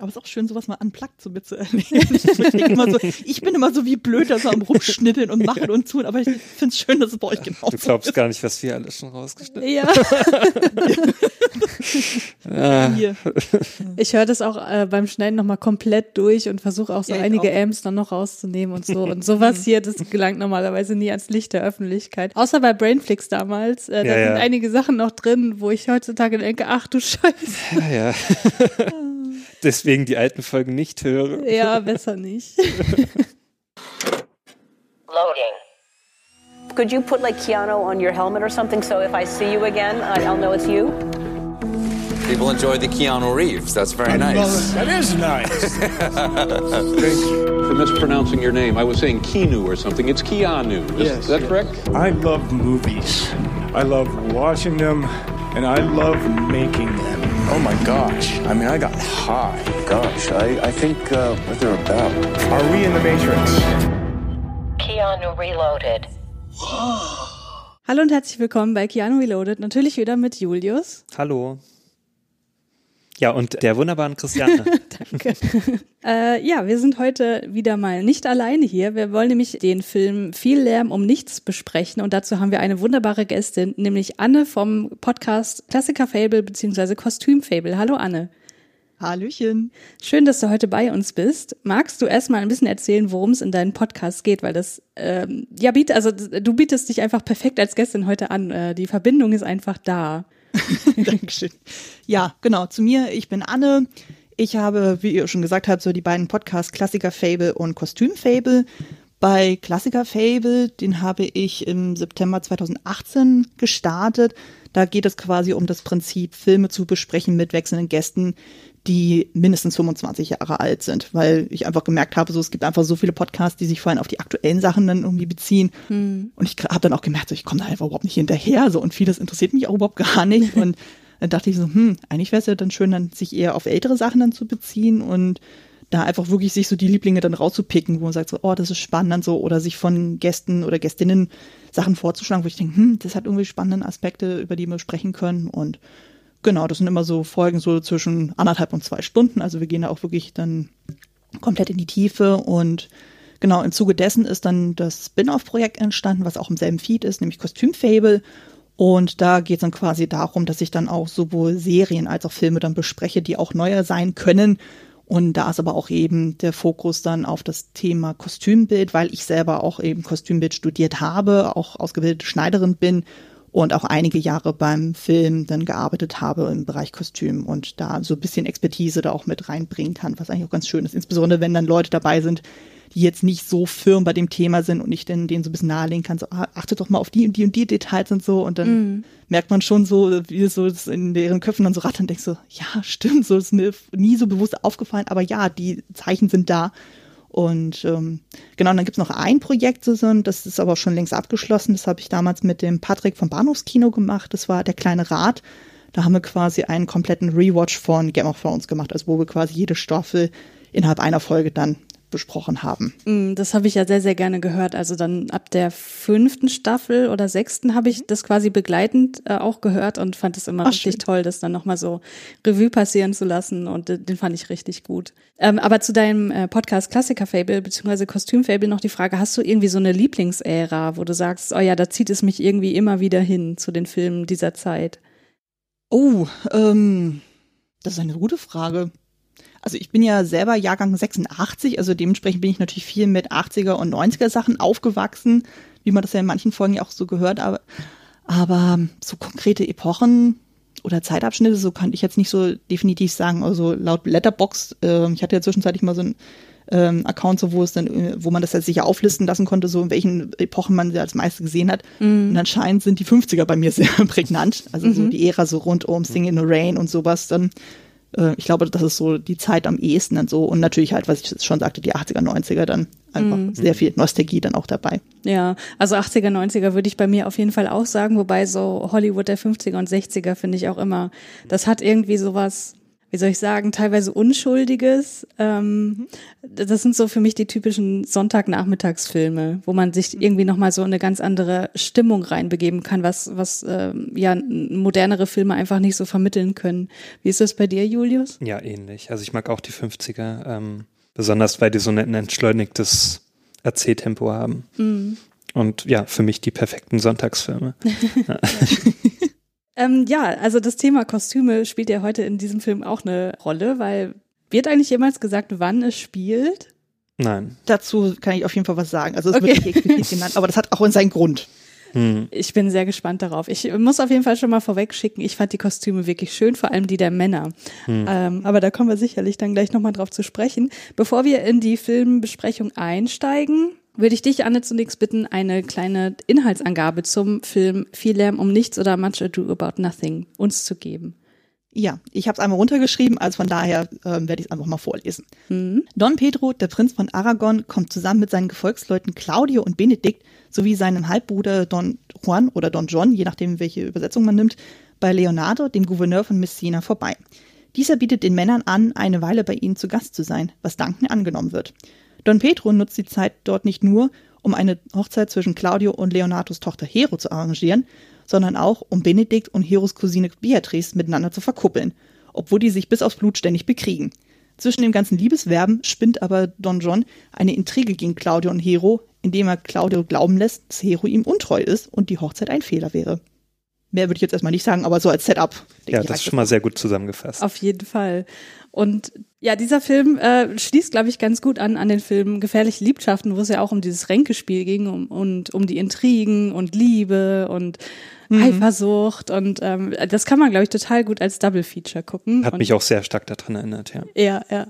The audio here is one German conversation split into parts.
Aber es ist auch schön, sowas mal unplugged so mitzuerleben. so, ich bin immer so wie blöd, dass so am Rumschnitteln und machen und tun, aber ich finde es schön, dass es bei euch genau Du glaubst ist. gar nicht, was wir alles schon rausgeschnitten Ja. Ah. Hier. Ich höre das auch äh, beim Schneiden nochmal komplett durch und versuche auch so Ja, einige auch. Amps dann noch rauszunehmen und so. Und sowas hier, das gelangt normalerweise nie ans Licht der Öffentlichkeit. Außer bei Brainflix damals. Äh, da Ja, ja. sind einige Sachen noch drin, wo ich heutzutage denke, ach du Scheiße. Ja, ja. Deswegen die alten Folgen nicht höre. Ja, besser nicht. Loading. Could you put like Keanu on your helmet or something so if I see you again, I'll know it's you? People enjoy the Keanu Reeves. That's very nice. That is nice. for mispronouncing your name. I was saying Keanu or something. It's Keanu. Is Yes, that yes. correct? I love movies. I love watching them, and I love making them. Oh my gosh. I mean, I got high. Gosh, I, I think uh, what they're about. Are we in the Matrix? Keanu Reloaded. Hallo und herzlich willkommen bei Keanu Reloaded. Natürlich wieder mit Julius. Hallo. Ja, und der wunderbaren Christiane. Danke. äh, ja, wir sind heute wieder mal nicht alleine hier. Wir wollen nämlich den Film Viel Lärm um nichts besprechen und dazu haben wir eine wunderbare Gästin, nämlich Anne vom Podcast Klassiker Fable bzw. Kostüm Fable. Hallo Anne. Hallöchen. Schön, dass du heute bei uns bist. Magst du erstmal ein bisschen erzählen, worum es in deinem Podcast geht? Weil das, ähm, ja, biet, also du bietest dich einfach perfekt als Gästin heute an. Äh, die Verbindung ist einfach da. Dankeschön. Ja, genau. Zu mir, ich bin Anne. Ich habe, wie ihr schon gesagt habt, so die beiden Podcasts Klassiker Fable und Kostüm Fable. Bei Klassiker Fable, den habe ich im September 2018 gestartet. Da geht es quasi um das Prinzip, Filme zu besprechen mit wechselnden Gästen, die mindestens 25 Jahre alt sind, weil ich einfach gemerkt habe, so es gibt einfach so viele Podcasts, die sich vor allem auf die aktuellen Sachen dann irgendwie beziehen. Und ich habe dann auch gemerkt, so ich komme da einfach überhaupt nicht hinterher, so und vieles interessiert mich auch überhaupt gar nicht. Und dann dachte ich so, hm, eigentlich wäre es ja dann schön, dann sich eher auf ältere Sachen dann zu beziehen und da einfach wirklich sich so die Lieblinge dann rauszupicken, wo man sagt so, oh, das ist spannend dann so, oder sich von Gästen oder Gästinnen Sachen vorzuschlagen, wo ich denke, hm, das hat irgendwie spannende Aspekte, über die wir sprechen können und genau, das sind immer so Folgen so zwischen anderthalb und zwei Stunden, also wir gehen da auch wirklich dann komplett in die Tiefe. Und genau, im Zuge dessen ist dann das Spin-off-Projekt entstanden, was auch im selben Feed ist, nämlich Kostüm Fable und da geht es dann quasi darum, dass ich dann auch sowohl Serien als auch Filme dann bespreche, die auch neuer sein können. Und da ist aber auch eben der Fokus dann auf das Thema Kostümbild, weil ich selber auch eben Kostümbild studiert habe, auch ausgebildete Schneiderin bin und auch einige Jahre beim Film dann gearbeitet habe im Bereich Kostüm und da so ein bisschen Expertise da auch mit reinbringen kann, was eigentlich auch ganz schön ist. Insbesondere wenn dann Leute dabei sind, die jetzt nicht so firm bei dem Thema sind und ich dann denen so ein bisschen nahelegen kann, so ah, achtet doch mal auf die und die und die Details und so und dann merkt man schon so, wie es so in deren Köpfen dann so rattern und denkst so, ja, stimmt, so ist mir nie so bewusst aufgefallen, aber ja, die Zeichen sind da. Und ähm, genau, dann gibt's noch ein Projekt, das ist aber schon längst abgeschlossen. Das habe ich damals mit dem Patrick vom Bahnhofskino gemacht. Das war der kleine Rat. Da haben wir quasi einen kompletten Rewatch von Game of Thrones gemacht, also wo wir quasi jede Staffel innerhalb einer Folge dann besprochen haben. Mm, Das habe ich ja sehr, sehr gerne gehört. Also dann ab der fünften Staffel oder sechsten habe ich das quasi begleitend äh, auch gehört und fand es immer Ach, richtig schön. toll, das dann nochmal so Revue passieren zu lassen und äh, den fand ich richtig gut. Ähm, aber zu deinem äh, Podcast Klassiker Fable bzw. Kostüm Fable noch die Frage, hast du irgendwie so eine Lieblingsära, wo du sagst, oh ja, da zieht es mich irgendwie immer wieder hin zu den Filmen dieser Zeit? Oh, ähm, das ist eine gute Frage. Also ich bin ja selber Jahrgang 86, also dementsprechend bin ich natürlich viel mit 80er und 90er Sachen aufgewachsen, wie man das ja in manchen Folgen ja auch so gehört, aber, aber so konkrete Epochen oder Zeitabschnitte, so kann ich jetzt nicht so definitiv sagen. Also laut Letterbox, äh, ich hatte ja zwischenzeitlich mal so ein ähm, Account, so wo es dann, äh, wo man das jetzt sicher auflisten lassen konnte, so in welchen Epochen man sie als meiste gesehen hat. Und anscheinend sind die 50er bei mir sehr prägnant. Also so die Ära so rund um Sing in the Rain und sowas dann. Äh, ich glaube, das ist so die Zeit am ehesten dann so. Und natürlich halt, was ich schon sagte, die 80er, 90er dann einfach sehr viel Nostalgie dann auch dabei. Ja, also 80er, 90er würde ich bei mir auf jeden Fall auch sagen, wobei so Hollywood der 50er und 60er finde ich auch immer, das hat irgendwie sowas, wie soll ich sagen, teilweise Unschuldiges. Ähm, das sind so für mich die typischen Sonntagnachmittagsfilme, wo man sich irgendwie nochmal so in eine ganz andere Stimmung reinbegeben kann, was, was ähm, ja modernere Filme einfach nicht so vermitteln können. Wie ist das bei dir, Julius? Ja, ähnlich. Also ich mag auch die 50er, ähm, besonders weil die so ein entschleunigtes Erzähltempo haben. Mhm. Und ja, für mich die perfekten Sonntagsfilme. Ähm, ja, also das Thema Kostüme spielt ja heute in diesem Film auch eine Rolle, weil wird eigentlich jemals gesagt, wann es spielt? Nein. Dazu kann ich auf jeden Fall was sagen. Also es Okay. wird nicht explizit genannt, aber das hat auch seinen Grund. Hm. Ich bin sehr gespannt darauf. Ich muss auf jeden Fall schon mal vorweg schicken, ich fand die Kostüme wirklich schön, vor allem die der Männer. Ähm, aber da kommen wir sicherlich dann gleich nochmal drauf zu sprechen. Bevor wir in die Filmbesprechung einsteigen, würde ich dich, Anne, zunächst bitten, eine kleine Inhaltsangabe zum Film Viel Lärm um nichts oder Much Ado About Nothing uns zu geben. Ja, ich habe es einmal runtergeschrieben, also von daher ähm, werde ich es einfach mal vorlesen. Don Pedro, der Prinz von Aragon, kommt zusammen mit seinen Gefolgsleuten Claudio und Benedikt sowie seinem Halbbruder Don Juan oder Don John, je nachdem, welche Übersetzung man nimmt, bei Leonardo, dem Gouverneur von Messina, vorbei. Dieser bietet den Männern an, eine Weile bei ihnen zu Gast zu sein, was dankend angenommen wird. Don Pedro nutzt die Zeit dort nicht nur, um eine Hochzeit zwischen Claudio und Leonardos Tochter Hero zu arrangieren, sondern auch, um Benedikt und Heros Cousine Beatrice miteinander zu verkuppeln, obwohl die sich bis aufs Blut ständig bekriegen. Zwischen dem ganzen Liebeswerben spinnt aber Don John eine Intrige gegen Claudio und Hero, indem er Claudio glauben lässt, dass Hero ihm untreu ist und die Hochzeit ein Fehler wäre. Mehr würde ich jetzt erstmal nicht sagen, aber so als Setup. denke Ja, ich, das ist schon mal sehr gut zusammengefasst. Auf jeden Fall. Und ja, dieser Film äh, schließt, glaube ich, ganz gut an an den Film Gefährliche Liebschaften, wo es ja auch um dieses Ränkespiel ging um, und um die Intrigen und Liebe und Eifersucht. Und ähm, das kann man, glaube ich, total gut als Double Feature gucken. Hat und, mich auch sehr stark daran erinnert, ja. Ja, ja.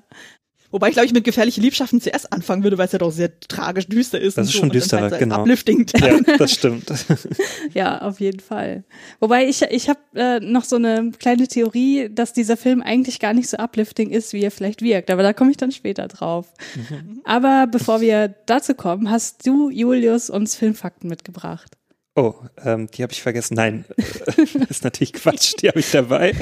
Wobei ich, glaube ich, mit gefährliche Liebschaften zuerst anfangen würde, weil es ja doch sehr tragisch düster ist. Das ist so schon düsterer, halt so genau. Uplifting. Ja, das stimmt. Ja, auf jeden Fall. Wobei ich, ich habe äh, noch so eine kleine Theorie, dass dieser Film eigentlich gar nicht so uplifting ist, wie er vielleicht wirkt. Aber da komme ich dann später drauf. Aber bevor wir dazu kommen, hast du, Julius, uns Filmfakten mitgebracht. Oh, ähm, die habe ich vergessen. Nein, äh, ist natürlich Quatsch, die habe ich dabei.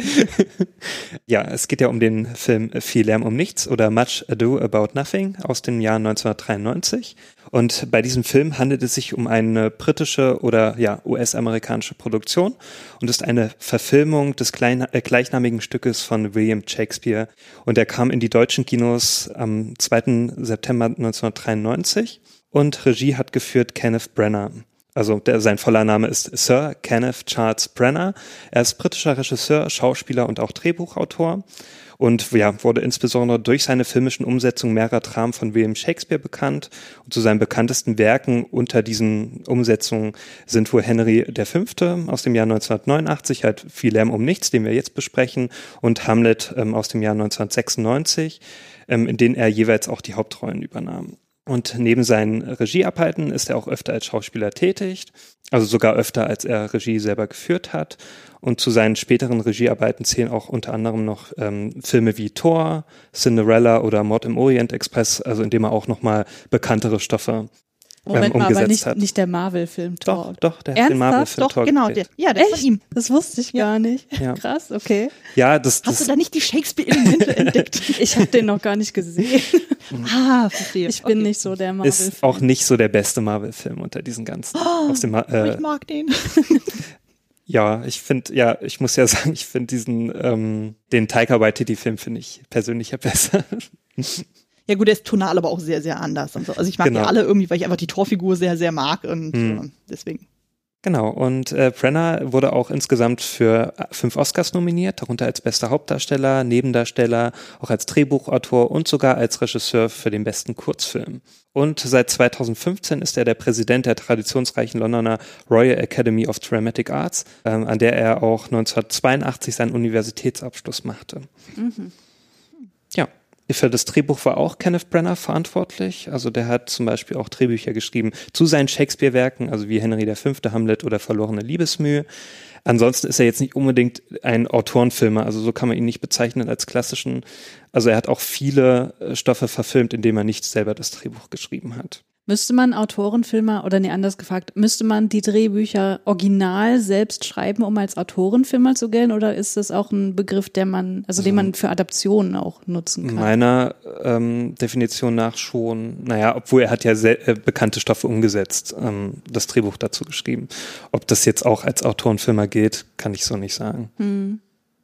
ja, es geht ja um den Film Viel Lärm um Nichts oder Much Ado About Nothing aus dem Jahr 1993. Und bei diesem Film handelt es sich um eine britische oder ja US-amerikanische Produktion und ist eine Verfilmung des klein, äh, gleichnamigen Stückes von William Shakespeare. Und er kam in die deutschen Kinos am 2. September 1993 und Regie hat geführt Kenneth Brenner. Also der, sein voller Name ist Sir Kenneth Charles Brenner. Er ist britischer Regisseur, Schauspieler und auch Drehbuchautor und ja, wurde insbesondere durch seine filmischen Umsetzungen mehrerer Dramen von William Shakespeare bekannt. Und zu seinen bekanntesten Werken unter diesen Umsetzungen sind wohl Henry V. aus dem Jahr 1989, halt Viel Lärm um nichts, den wir jetzt besprechen, und Hamlet ähm, aus dem Jahr 1996, ähm, in denen er jeweils auch die Hauptrollen übernahm. Und neben seinen Regiearbeiten ist er auch öfter als Schauspieler tätig, also sogar öfter, als er Regie selber geführt hat. Und zu seinen späteren Regiearbeiten zählen auch unter anderem noch ähm, Filme wie Thor, Cinderella oder Mord im Orient Express, also in dem er auch nochmal bekanntere Stoffe Moment ähm, mal, aber nicht, hat. nicht der Marvel-Film Thor. Doch, doch, der hat den Ernsthaft? Marvel-Film Thor genau, der, ja, der ist Echt? von ihm. Das wusste ich gar nicht. Ja. Krass, okay. Ja, das, Hast du das da nicht die Shakespeare-Elemente entdeckt? Ich habe den noch gar nicht gesehen. ah, verstehe. Ich bin Okay. nicht so der Marvel-Fan. ist auch nicht so der beste Marvel-Film unter diesen ganzen. aus dem, äh, ich mag den. Ja, ich finde, ja, ich muss ja sagen, ich finde diesen, ähm, den Taika Waititi-Film finde ich persönlich ja besser. Ja gut, der ist tonal aber auch sehr, sehr anders. Und so. Also ich mag Genau. die alle irgendwie, weil ich einfach die Torfigur sehr, sehr mag und Hm. äh, deswegen. Genau, und äh, Brenner wurde auch insgesamt für äh, fünf Oscars nominiert, darunter als bester Hauptdarsteller, Nebendarsteller, auch als Drehbuchautor und sogar als Regisseur für den besten Kurzfilm. Und seit 2015 ist er der Präsident der traditionsreichen Londoner Royal Academy of Dramatic Arts, ähm, an der er auch 1982 seinen Universitätsabschluss machte. Ja. Für das Drehbuch war auch Kenneth Brenner verantwortlich. Also der hat zum Beispiel auch Drehbücher geschrieben zu seinen Shakespeare-Werken, also wie Henry V., Hamlet oder Verlorene Liebesmühe. Ansonsten ist er jetzt nicht unbedingt ein Autorenfilmer, also so kann man ihn nicht bezeichnen als klassischen. Also er hat auch viele äh, Stoffe verfilmt, indem er nicht selber das Drehbuch geschrieben hat. Müsste man Autorenfilmer, oder nee, anders gefragt, müsste man die Drehbücher original selbst schreiben, um als Autorenfilmer zu gelten, oder ist das auch ein Begriff, der man, also den man für Adaptionen auch nutzen kann? Meiner ähm, Definition nach schon, naja, obwohl er hat ja sehr, äh, bekannte Stoffe umgesetzt, ähm, das Drehbuch dazu geschrieben. Ob das jetzt auch als Autorenfilmer geht, kann ich so nicht sagen. Hm.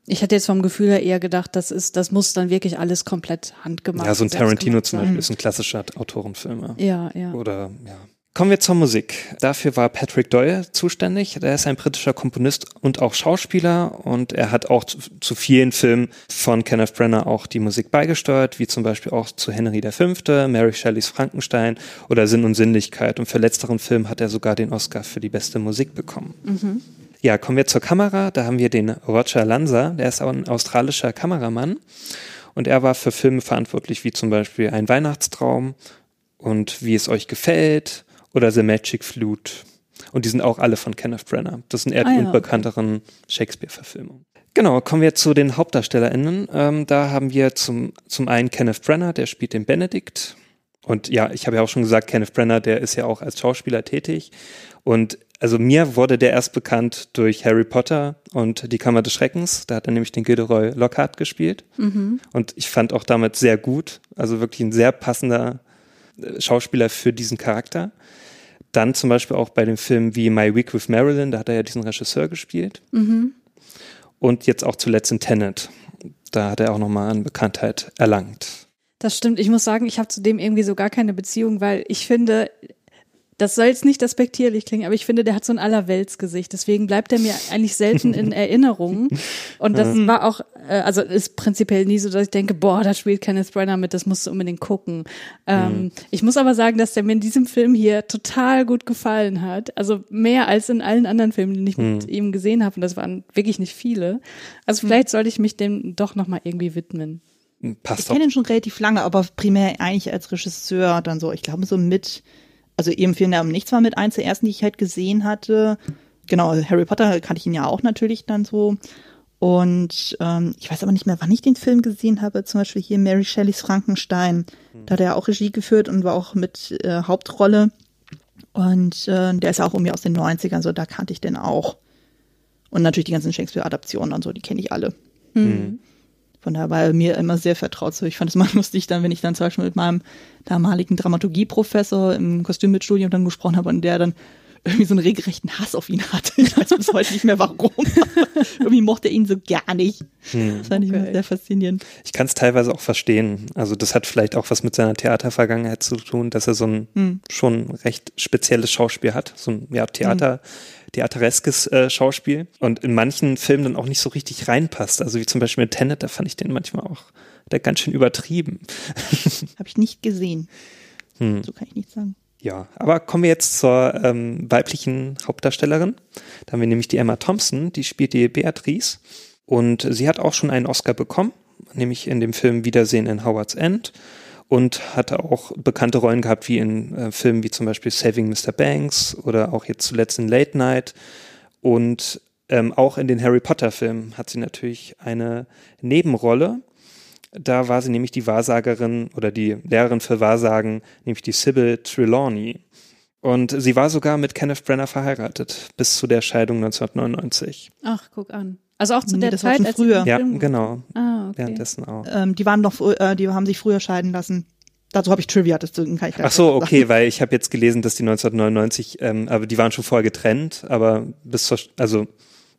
Ich hätte jetzt vom Gefühl her eher gedacht, das ist, das muss dann wirklich alles komplett handgemacht Ja, so ein Tarantino zum. Beispiel ist ein klassischer Autorenfilmer. Ja, ja. Oder ja. Kommen wir zur Musik. Dafür war Patrick Doyle zuständig. Er ist ein britischer Komponist und auch Schauspieler und er hat auch zu, zu vielen Filmen von Kenneth Branagh auch die Musik beigesteuert, wie zum Beispiel auch zu Henry V., Mary Shelleys Frankenstein oder Sinn und Sinnlichkeit. Und für letzteren Film hat er sogar den Oscar für die beste Musik bekommen. Mhm. Ja, kommen wir zur Kamera. Da haben wir den Roger Lanza, der ist auch ein australischer Kameramann. Und er war für Filme verantwortlich, wie zum Beispiel Ein Weihnachtstraum und Wie es euch gefällt oder The Magic Flute. Und die sind auch alle von Kenneth Branagh. Das sind eher die Ah ja, okay. unbekannteren Shakespeare-Verfilmungen. Genau, kommen wir zu den HauptdarstellerInnen. Ähm, da haben wir zum, zum einen Kenneth Branagh, der spielt den Benedict. Und ja, ich habe ja auch schon gesagt, Kenneth Branagh, der ist ja auch als Schauspieler tätig. Und also mir wurde der erst bekannt durch Harry Potter und die Kammer des Schreckens. Da hat er nämlich den Gilderoy Lockhart gespielt. Mhm. Und ich fand auch damit sehr gut. Also wirklich ein sehr passender äh, Schauspieler für diesen Charakter. Dann zum Beispiel auch bei dem Film wie My Week with Marilyn, da hat er ja diesen Regisseur gespielt. Mhm. Und jetzt auch zuletzt in Tenet. Da hat er auch nochmal an Bekanntheit erlangt. Das stimmt. Ich muss sagen, ich habe zu dem irgendwie so gar keine Beziehung, weil ich finde, das soll jetzt nicht despektierlich klingen, aber ich finde, der hat so ein Allerweltsgesicht. Deswegen bleibt er mir eigentlich selten in Erinnerung. Und das war auch, äh, also ist prinzipiell nie so, dass ich denke, boah, da spielt Kenneth Branagh mit, das musst du unbedingt gucken. Ähm, Ich muss aber sagen, dass der mir in diesem Film hier total gut gefallen hat. Also mehr als in allen anderen Filmen, die ich mit ihm gesehen habe. Und das waren wirklich nicht viele. Also vielleicht sollte ich mich dem doch nochmal irgendwie widmen. Ich Passt auch. kenne ihn schon relativ lange, aber primär eigentlich als Regisseur dann so, ich glaube so mit, also eben Vielen um nichts war mit eins der ersten, die ich halt gesehen hatte. Genau, Harry Potter kannte ich ihn ja auch natürlich dann so. Und ähm, ich weiß aber nicht mehr, wann ich den Film gesehen habe. Zum Beispiel hier Mary Shelleys Frankenstein. Da hat er auch Regie geführt und war auch mit äh, Hauptrolle. Und äh, der ist ja auch irgendwie aus den 90ern, so da kannte ich den auch. Und natürlich die ganzen Shakespeare-Adaptionen und so, die kenne ich alle. Von daher war er mir immer sehr vertraut. So, ich fand es mal lustig, dann, wenn ich dann zum Beispiel mit meinem damaligen Dramaturgieprofessor im Kostümbildstudium dann gesprochen habe und der dann irgendwie so einen regelrechten Hass auf ihn hatte. Ich weiß bis heute nicht mehr warum. irgendwie mochte er ihn so gar nicht. Das fand ich immer Okay. sehr faszinierend. Ich kann es teilweise auch verstehen. Also das hat vielleicht auch was mit seiner Theatervergangenheit zu tun, dass er so ein Hm. schon recht spezielles Schauspiel hat, so ein ja, Theater, theatereskes äh, Schauspiel und in manchen Filmen dann auch nicht so richtig reinpasst. Also wie zum Beispiel mit Tenet, da fand ich den manchmal auch der ganz schön übertrieben. Habe ich nicht gesehen. Hm. So kann ich nicht sagen. Ja, aber kommen wir jetzt zur ähm, weiblichen Hauptdarstellerin. Da haben wir nämlich die Emma Thompson, die spielt die Beatrice. Und sie hat auch schon einen Oscar bekommen, nämlich in dem Film Wiedersehen in Howard's End. Und hatte auch bekannte Rollen gehabt, wie in äh, Filmen wie zum Beispiel Saving Mr. Banks oder auch jetzt zuletzt in Late Night. Und ähm, auch in den Harry Potter-Filmen hat sie natürlich eine Nebenrolle. Da war sie nämlich die Wahrsagerin oder die Lehrerin für Wahrsagen, nämlich die Sybil Trelawney. Und sie war sogar mit Kenneth Branagh verheiratet, bis zu der Scheidung 1999. Ach, guck an. Also auch zu Nee, der das war Zeit, schon als früher. Ja, genau. Ah, okay. Währenddessen auch. Ähm, die waren noch, äh, die haben sich früher scheiden lassen. Dazu habe ich Trivia, deswegen kann ich Ach so, okay, weil ich habe jetzt gelesen, dass die 1999, ähm, aber die waren schon vorher getrennt, aber bis zur, also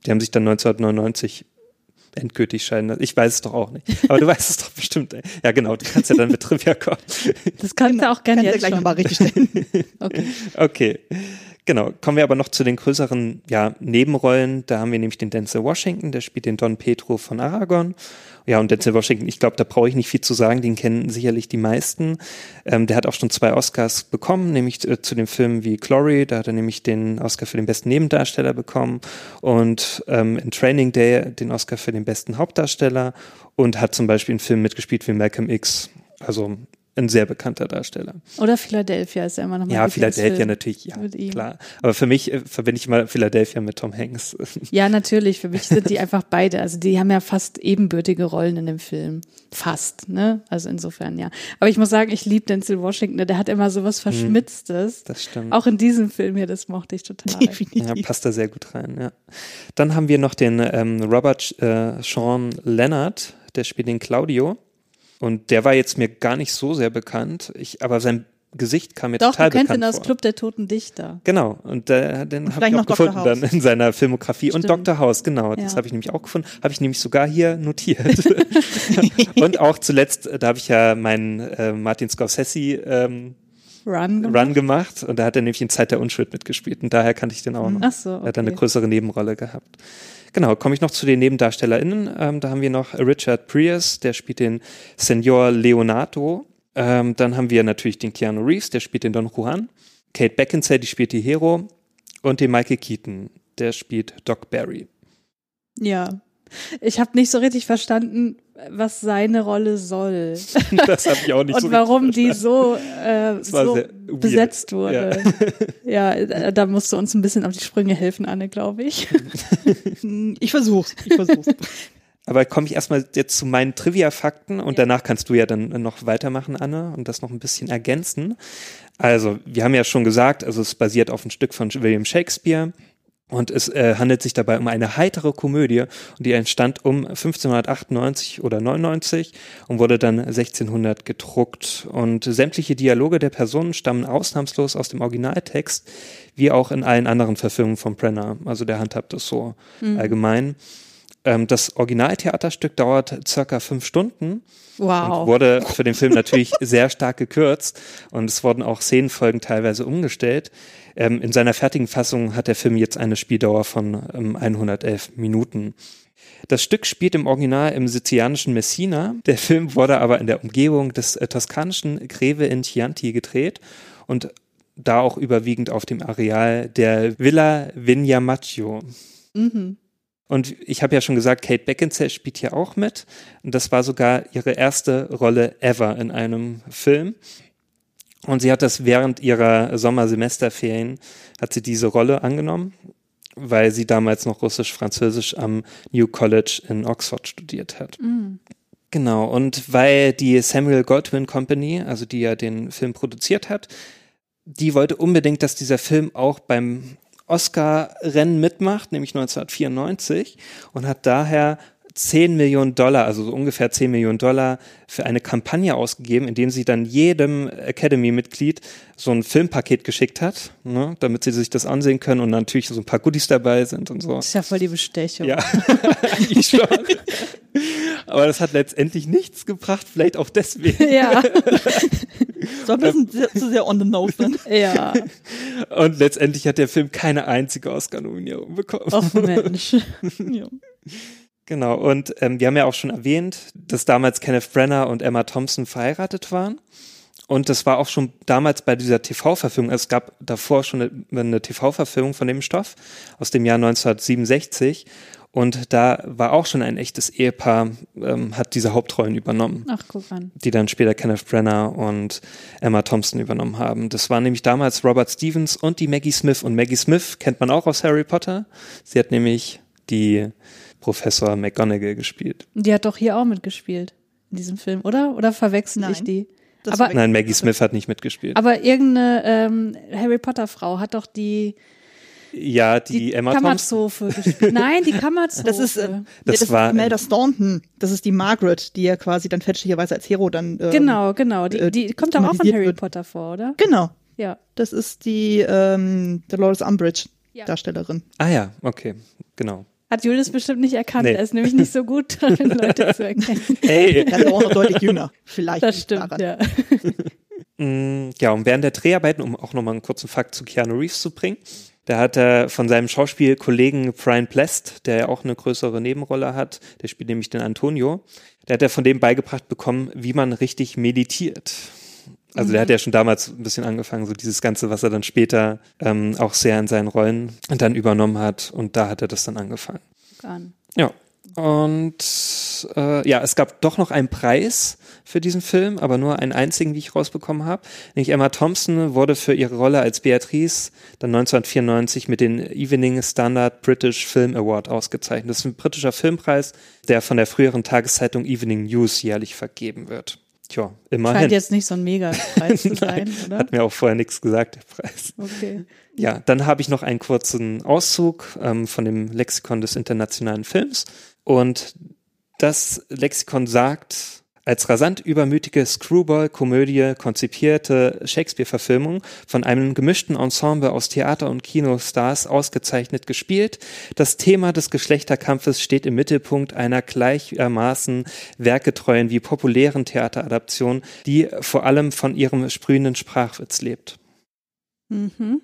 die haben sich dann 1999 endgültig scheiden lassen. Ich weiß es doch auch nicht. Aber du weißt es doch bestimmt. Ey. Ja, genau, du kannst ja dann mit Trivia kommen. Das kannst du auch gerne jetzt gleich schon. nochmal richtig stellen. Okay. Okay. Genau, kommen wir aber noch zu den größeren ja, Nebenrollen. Da haben wir nämlich den Denzel Washington, der spielt den Don Pedro von Aragon. Ja, und Denzel Washington, ich glaube, da brauche ich nicht viel zu sagen, den kennen sicherlich die meisten. Ähm, der hat auch schon zwei Oscars bekommen, nämlich äh, zu dem Film wie Glory, da hat er nämlich den Oscar für den besten Nebendarsteller bekommen und ähm, in Training Day den Oscar für den besten Hauptdarsteller und hat zum Beispiel in Filmen mitgespielt wie Malcolm X. Also ein sehr bekannter Darsteller. Oder Philadelphia ist ja immer noch mein Ja, Philadelphia natürlich, ja, klar. Aber für mich äh, verbinde ich immer Philadelphia mit Tom Hanks. Ja, natürlich. Für mich sind die einfach beide. Also die haben ja fast ebenbürtige Rollen in dem Film. Fast, ne? Also insofern, ja. Aber ich muss sagen, ich liebe Denzel Washington. Der hat immer so was Verschmitztes. Mhm. Das stimmt. Auch in diesem Film hier, das mochte ich total. Ja, passt da sehr gut rein, ja. Dann haben wir noch den ähm, Robert äh, Sean Leonard, der spielt den Claudio. Und der war jetzt mir gar nicht so sehr bekannt, ich, aber sein Gesicht kam mir Doch, total du kennst bekannt ihn aus vor. Club der Toten Dichter. Genau, und äh, den habe ich auch gefunden House. dann in seiner Filmografie. Und Stimmt. Dr. House, genau, das Ja. habe ich nämlich auch gefunden. Habe ich nämlich sogar hier notiert. und auch zuletzt, äh, da habe ich ja meinen äh, Martin Scorsese ähm, Run. Run gemacht und da hat er nämlich in Zeit der Unschuld mitgespielt und daher kannte ich den auch noch. Ach so, Er hat eine okay. größere Nebenrolle gehabt. Genau, komme ich noch zu den NebendarstellerInnen. Ähm, da haben wir noch Richard Prius, der spielt den Senor Leonardo. Ähm, dann haben wir natürlich den Keanu Reeves, der spielt den Don Juan. Kate Beckinsale, die spielt die Hero. Und den Michael Keaton, der spielt Doc Barry. Ja. Ich habe nicht so richtig verstanden, was seine Rolle soll. Das habe ich auch nicht Und so warum richtig die so, äh, so besetzt wurde. Ja. äh, da musst du uns ein bisschen auf die Sprünge helfen, Anne, glaube ich. Ich versuch's, ich versuch's. Aber komme ich erstmal jetzt zu meinen Trivia-Fakten und danach kannst du ja dann noch weitermachen, Anne, und das noch ein bisschen ergänzen. Also, wir haben ja schon gesagt, also es basiert auf ein Stück von William Shakespeare. Und es äh, handelt sich dabei um eine heitere Komödie, und die entstand um 1598 oder 99 und wurde dann 1600 gedruckt. Und sämtliche Dialoge der Personen stammen ausnahmslos aus dem Originaltext, wie auch in allen anderen Verfilmungen von Brenner. Also der handhabt das so allgemein. Ähm, das Originaltheaterstück dauert circa fünf Stunden und Wow. wurde für den Film natürlich sehr stark gekürzt und es wurden auch Szenenfolgen teilweise umgestellt. Ähm, in seiner fertigen Fassung hat der Film jetzt eine Spieldauer von ähm, 111 Minuten. Das Stück spielt im Original im sizilianischen Messina. Der Film wurde aber in der Umgebung des äh, toskanischen Greve in Chianti gedreht und da auch überwiegend auf dem Areal der Villa Vignamaccio. Und ich habe ja schon gesagt, Kate Beckinsale spielt hier auch mit. Und das war sogar ihre erste Rolle ever in einem Film. Und sie hat das während ihrer Sommersemesterferien, hat sie diese Rolle angenommen, weil sie damals noch Russisch-Französisch am New College in Oxford studiert hat. Genau, und weil die Samuel Goldwyn Company, also die ja den Film produziert hat, die wollte unbedingt, dass dieser Film auch beim Oscar-Rennen mitmacht, nämlich 1994, und hat daher 10 Millionen Dollar, also so ungefähr 10 Millionen Dollar für eine Kampagne ausgegeben, indem sie dann jedem Academy-Mitglied so ein Filmpaket geschickt hat, ne, damit sie sich das ansehen können und natürlich so ein paar Goodies dabei sind und so. Das ist ja voll die Bestechung. Ja, eigentlich schon. Aber das hat letztendlich nichts gebracht, vielleicht auch deswegen. Ja, So ein bisschen sehr, zu sehr on the nose dann. ja. Und letztendlich hat der Film keine einzige Oscar-Nominierung bekommen. Och Mensch. Ja. Genau, und ähm, wir haben ja auch schon erwähnt, dass damals Kenneth Brenner und Emma Thompson verheiratet waren. Und das war auch schon damals bei dieser TV-Verfilmung. Es gab davor schon eine, eine TV-Verfilmung von dem Stoff aus dem Jahr 1967. Und da war auch schon ein echtes Ehepaar, ähm, hat diese Hauptrollen übernommen, Ach, guck an. die dann später Kenneth Brenner und Emma Thompson übernommen haben. Das waren nämlich damals Robert Stevens und die Maggie Smith. Und Maggie Smith kennt man auch aus Harry Potter. Sie hat nämlich die Professor McGonagall gespielt. Die hat doch hier auch mitgespielt in diesem Film, oder? Oder verwechsel ich Nein. die? Das aber, Nein, Maggie Smith hat nicht mitgespielt. aber irgendeine ähm, Harry Potter Frau hat doch die, ja, die, die Emma Thompson. Kammerzofe gespielt. Nein, die Kammerzofe. Das ist, äh, Das ja, das war- ist Imelda Staunton. Das ist die Margaret, die ja quasi dann fälschlicherweise als Hero dann. Ähm, genau, genau. Die, äh, die kommt doch auch von Harry wird. Potter vor, oder? Genau. Ja. Das ist die ähm, Dolores Umbridge Ja. Darstellerin. Ah ja, okay, genau. Hat Julius bestimmt nicht erkannt. Nee. Er ist nämlich nicht so gut darin, Leute zu erkennen. Hey, Er ist auch noch deutlich jünger. Vielleicht. Das stimmt, daran. ja. Mm, Ja, und während der Dreharbeiten, um auch nochmal einen kurzen Fakt zu Keanu Reeves zu bringen, da hat er von seinem Schauspielkollegen Brian Blest, der ja auch eine größere Nebenrolle hat, der spielt nämlich den Antonio, der hat er von dem beigebracht bekommen, wie man richtig meditiert. Also der hat ja schon damals ein bisschen angefangen, so dieses Ganze, was er dann später ähm, auch sehr in seinen Rollen dann übernommen hat und da hat er das dann angefangen. An. Ja, Und äh, ja, es gab doch noch einen Preis für diesen Film, aber nur einen einzigen, wie ich rausbekommen habe. Nämlich Emma Thompson wurde für ihre Rolle als Beatrice dann 1994 mit dem Evening Standard British Film Award ausgezeichnet. Das ist ein britischer Filmpreis, der von der früheren Tageszeitung Evening News jährlich vergeben wird. Tja, immerhin. Scheint jetzt nicht so ein Mega-Preis zu sein, Nein, oder? Hat mir auch vorher nichts gesagt, der Preis. Okay. Ja, dann habe ich noch einen kurzen Auszug ähm, von dem Lexikon des internationalen Films. Und das Lexikon sagt, als rasant übermütige Screwball-Komödie konzipierte Shakespeare-Verfilmung von einem gemischten Ensemble aus Theater- und Kinostars ausgezeichnet gespielt. Das Thema des Geschlechterkampfes steht im Mittelpunkt einer gleichermaßen werkgetreuen wie populären Theateradaption, die vor allem von ihrem sprühenden Sprachwitz lebt. Mhm.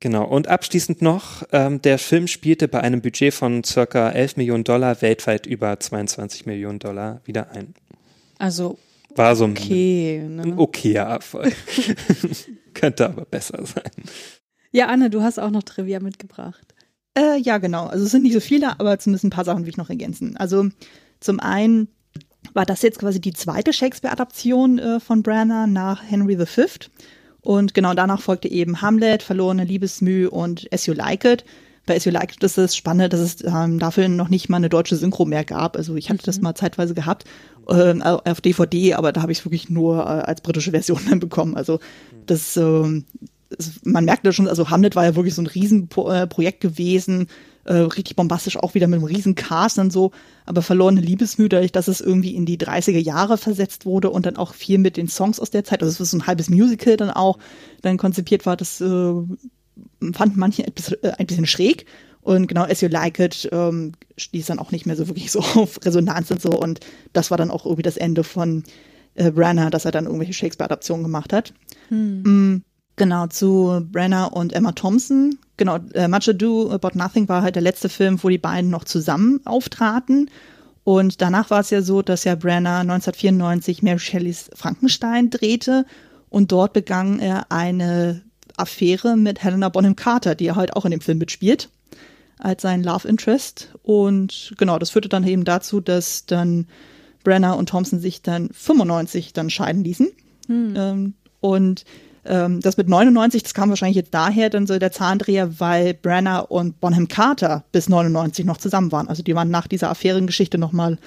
Genau. Und abschließend noch, ähm, der Film spielte bei einem Budget von circa 11 Millionen Dollar weltweit über 22 Millionen Dollar wieder ein. Also War so ein, okay. ein Ne? okayer Erfolg. Könnte aber besser sein. Ja, Anne, du hast auch noch Trivia mitgebracht. Äh, ja, genau. Also es sind nicht so viele, aber zumindest ein paar Sachen will ich noch ergänzen. Also zum einen war das jetzt quasi die zweite Shakespeare-Adaption äh, von Branagh nach Henry V. Und genau danach folgte eben Hamlet, Verlorene Liebesmüh und As You Like It. Bei As You Like It ist es spannend, dass es ähm, dafür noch nicht mal eine deutsche Synchro mehr gab. Also ich hatte das mal zeitweise gehabt ähm, auf DVD, aber da habe ich es wirklich nur äh, als britische Version dann bekommen. Also das, es, man merkt das schon, also Hamlet war ja wirklich so ein Riesenprojekt gewesen, äh, richtig bombastisch, auch wieder mit einem riesen Cast und so, aber verlorene Liebesmüh, dadurch, dass es irgendwie in die 30er Jahre versetzt wurde und dann auch viel mit den Songs aus der Zeit, also es war so ein halbes Musical dann auch, dann konzipiert war, das äh, fanden manche etwas, äh, ein bisschen schräg. Und genau, As You Like It ähm, stieß dann auch nicht mehr so wirklich so auf Resonanz und so. Und das war dann auch irgendwie das Ende von äh, Branagh, dass er dann irgendwelche Shakespeare-Adaptionen gemacht hat. Mm, Genau, zu Brenner und Emma Thompson. Genau, äh, Much Ado About Nothing war halt der letzte Film, wo die beiden noch zusammen auftraten. Und danach war es ja so, dass ja Brenner 1994 Mary Shelleys Frankenstein drehte und dort begann er eine Affäre mit Helena Bonham Carter, die er halt auch in dem Film mitspielt, als sein Love Interest. Und genau, das führte dann eben dazu, dass dann Brenner und Thompson sich dann 95 dann scheiden ließen. Ähm, und ähm, das mit 99, das kam wahrscheinlich jetzt daher dann so der Zahndreher, weil Brenner und Bonham Carter bis 99 noch zusammen waren. Also die waren nach dieser Affärengeschichte noch mal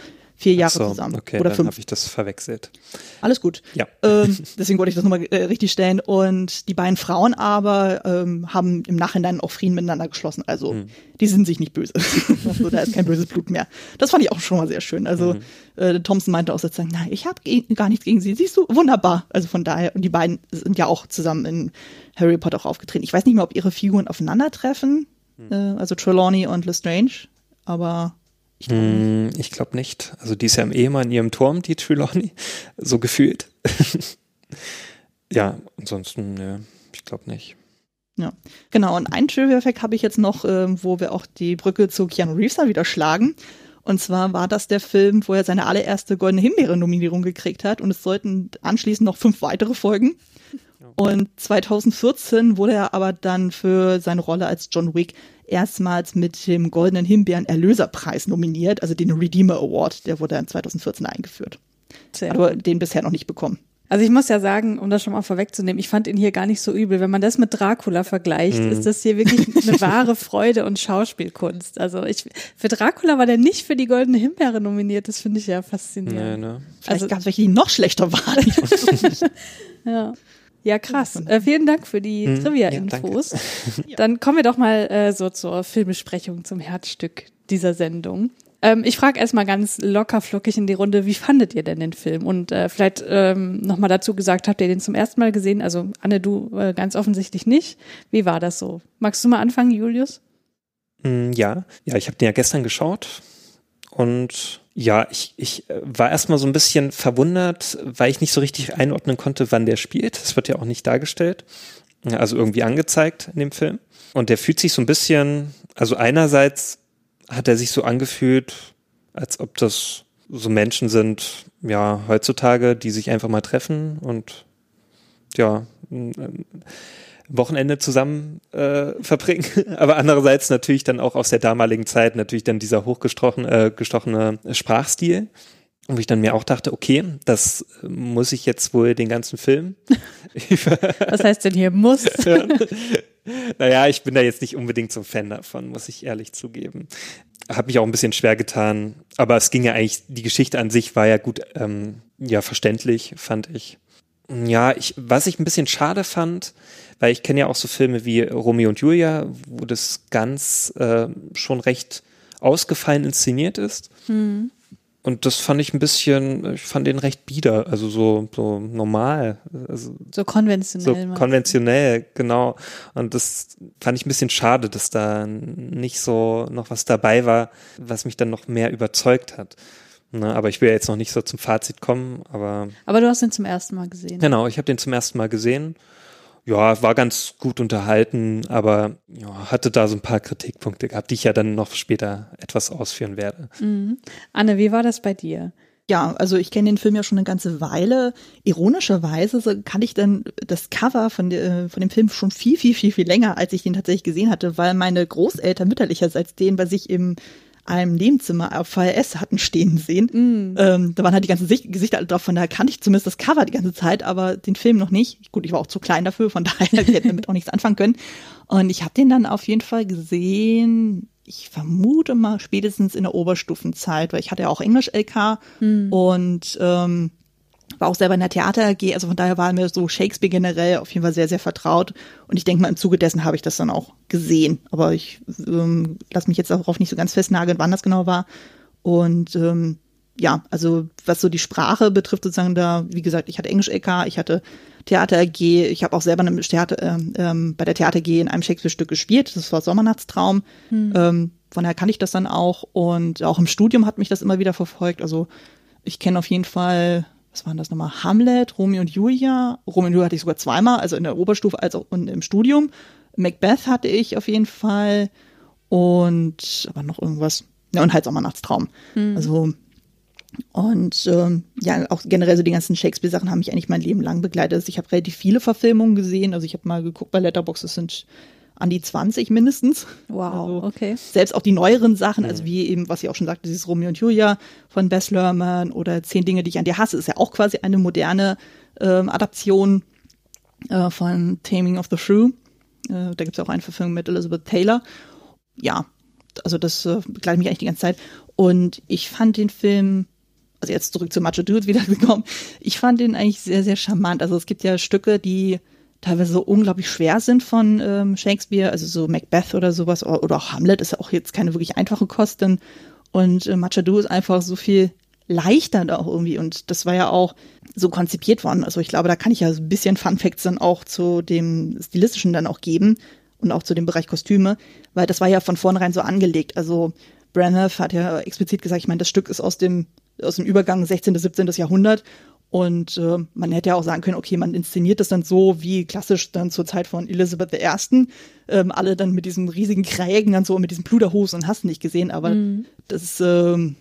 vier Jahre so, zusammen. okay, oder dann habe ich das verwechselt. Alles gut. Ja. Ähm, deswegen wollte ich das nochmal äh, richtig stellen. Und die beiden Frauen aber ähm, haben im Nachhinein auch Frieden miteinander geschlossen. Also Hm. die sind sich nicht böse. also, da ist kein böses Blut mehr. Das fand ich auch schon mal sehr schön. Also Mhm. äh, Thompson meinte auch sozusagen, nein, ich habe gar nichts gegen sie. Siehst du, wunderbar. Also von daher, und die beiden sind ja auch zusammen in Harry Potter auch aufgetreten. Ich weiß nicht mehr, ob ihre Figuren aufeinandertreffen. Hm. Äh, also Trelawney und Lestrange. Aber ich glaube nicht. Hm, ich glaube nicht. Also die ist ja im Ehemann in ihrem Turm, die Trelawney, so gefühlt. ja, ansonsten, ne, ich glaube nicht. Ja, genau. Und einen Trivia-Effekt habe ich jetzt noch, ähm, wo wir auch die Brücke zu Keanu Reeves dann wieder schlagen. Und zwar war das der Film, wo er seine allererste Goldene Himbeere-Nominierung gekriegt hat. Und es sollten anschließend noch fünf weitere folgen. Und 2014 wurde er aber dann für seine Rolle als John Wick erstmals mit dem Goldenen Himbeeren Erlöserpreis nominiert, also den Redeemer Award. Der wurde dann 2014 eingeführt. Sehr Aber den bisher noch nicht bekommen. Also ich muss ja sagen, um das schon mal vorwegzunehmen, ich fand ihn hier gar nicht so übel. Wenn man das mit Dracula vergleicht, Mhm. ist das hier wirklich eine wahre Freude und Schauspielkunst. Also ich, für Dracula war der nicht für die Goldene Himbeere nominiert. Das finde ich ja Nee, faszinierend. ne? Vielleicht Also- gab es welche, die noch schlechter waren. Ja. Ja, krass. Äh, vielen Dank für die Mhm. Trivia-Infos. Dann kommen wir doch mal äh, so zur Filmbesprechung, zum Herzstück dieser Sendung. Ähm, ich frage erstmal ganz locker flockig in die Runde, wie fandet ihr denn den Film? Und äh, vielleicht ähm, nochmal dazu gesagt, habt ihr den zum ersten Mal gesehen? Also Anne, du äh, ganz offensichtlich nicht. Wie war das so? Magst du mal anfangen, Julius? Mm, Ja, ja, ich habe den ja gestern geschaut und ja, ich, ich äh, war erstmal so ein bisschen verwundert, weil ich nicht so richtig einordnen konnte, wann der spielt. Das wird ja auch nicht dargestellt, also irgendwie angezeigt in dem Film. Und der fühlt sich so ein bisschen, also einerseits hat er sich so angefühlt, als ob das so Menschen sind, ja, heutzutage, die sich einfach mal treffen und ja, Wochenende zusammen äh, verbringen, aber andererseits natürlich dann auch aus der damaligen Zeit natürlich dann dieser hochgestochene äh, Sprachstil. Wo ich dann mir auch dachte, okay, das muss ich jetzt wohl den ganzen Film. Was heißt denn hier muss? naja, ich bin da jetzt nicht unbedingt so ein Fan davon, muss ich ehrlich zugeben. Hat mich auch ein bisschen schwer getan, aber es ging ja eigentlich, die Geschichte an sich war ja gut, ähm, ja, verständlich, fand ich. Ja, ich, was ich ein bisschen schade fand, weil ich kenne ja auch so Filme wie Romeo und Julia, wo das ganz äh, schon recht ausgefallen inszeniert ist. Hm. Und das fand ich ein bisschen, ich fand den recht bieder, also so, so normal. Also So konventionell. so konventionell, genau. Und das fand ich ein bisschen schade, dass da nicht so noch was dabei war, was mich dann noch mehr überzeugt hat. Ne, aber ich will ja jetzt noch nicht so zum Fazit kommen, aber Aber du hast ihn zum ersten Mal gesehen. genau, ich habe den zum ersten Mal gesehen. Ja, war ganz gut unterhalten, aber ja, hatte da so ein paar Kritikpunkte gehabt, die ich ja dann noch später etwas ausführen werde. Mhm. Anne, wie war das bei dir? Ja, also ich kenne den Film ja schon eine ganze Weile. Ironischerweise so kann ich dann das Cover von, der, von dem Film schon viel, viel, viel, viel länger, als ich den tatsächlich gesehen hatte, weil meine Großeltern mütterlicherseits den bei sich im einem Nebenzimmer auf VHS hatten stehen sehen. Ähm, da waren halt die ganzen Sicht Gesichter drauf, von daher kannte ich zumindest das Cover die ganze Zeit, aber den Film noch nicht. Gut, ich war auch zu klein dafür, von daher ich hätte damit auch nichts anfangen können. Und ich habe den dann auf jeden Fall gesehen, ich vermute mal spätestens in der Oberstufenzeit, weil ich hatte ja auch Englisch-LK und ähm, war auch selber in der Theater AG, also von daher war mir so Shakespeare generell auf jeden Fall sehr, sehr vertraut. Und ich denke mal, im Zuge dessen habe ich das dann auch gesehen. Aber ich ähm, lasse mich jetzt darauf nicht so ganz festnageln, wann das genau war. Und ähm, ja, also was so die Sprache betrifft, sozusagen da, wie gesagt, ich hatte Englisch-LK, ich hatte Theater AG, ich habe auch selber eine Theater, ähm, ähm, bei der Theater AG in einem Shakespeare-Stück gespielt, das war Sommernachtstraum. Ähm, von daher kann ich das dann auch. Und auch im Studium hat mich das immer wieder verfolgt. Also ich kenne auf jeden Fall, was waren das nochmal? Hamlet, Romeo und Julia. Romeo und Julia hatte ich sogar zweimal, also in der Oberstufe als auch und im Studium. Macbeth hatte ich auf jeden Fall. Und aber noch irgendwas. Ja, und halt Sommernachtstraum. Also und ähm, ja, auch generell so die ganzen Shakespeare-Sachen haben mich eigentlich mein Leben lang begleitet. Also ich habe relativ viele Verfilmungen gesehen. Also ich habe mal geguckt bei Letterboxd, es sind an die 20 mindestens. Wow, Also okay. Selbst auch die neueren Sachen, also wie eben, was ich auch schon sagte, dieses Romeo und Julia von Bess Lerman oder Zehn Dinge, die ich an dir hasse, ist ja auch quasi eine moderne ähm, Adaption äh, von Taming of the Shrew. Äh, da gibt es ja auch eine Verfilmung mit Elizabeth Taylor. Ja, also das äh, begleitet mich eigentlich die ganze Zeit. Und ich fand den Film, also jetzt zurück zu Macho Dudes wieder gekommen, ich fand den eigentlich sehr, sehr charmant. Also es gibt ja Stücke, die teilweise so unglaublich schwer sind von ähm, Shakespeare, also so Macbeth oder sowas, oder, oder auch Hamlet ist ja auch jetzt keine wirklich einfache Kost. denn- Und äh, Machado ist einfach so viel leichter da auch irgendwie. Und das war ja auch so konzipiert worden. Also ich glaube, da kann ich ja so ein bisschen Fun Facts dann auch zu dem Stilistischen dann auch geben und auch zu dem Bereich Kostüme, weil das war ja von vornherein so angelegt. Also Branagh hat ja explizit gesagt, ich meine, das Stück ist aus dem, aus dem Übergang 16. bis 17. Jahrhundert. Und äh, man hätte ja auch sagen können, okay, man inszeniert das dann so wie klassisch dann zur Zeit von Elizabeth I. Ähm, alle dann mit diesem riesigen Krägen dann so mit diesem Pluderhose und hast nicht gesehen, aber das ähm,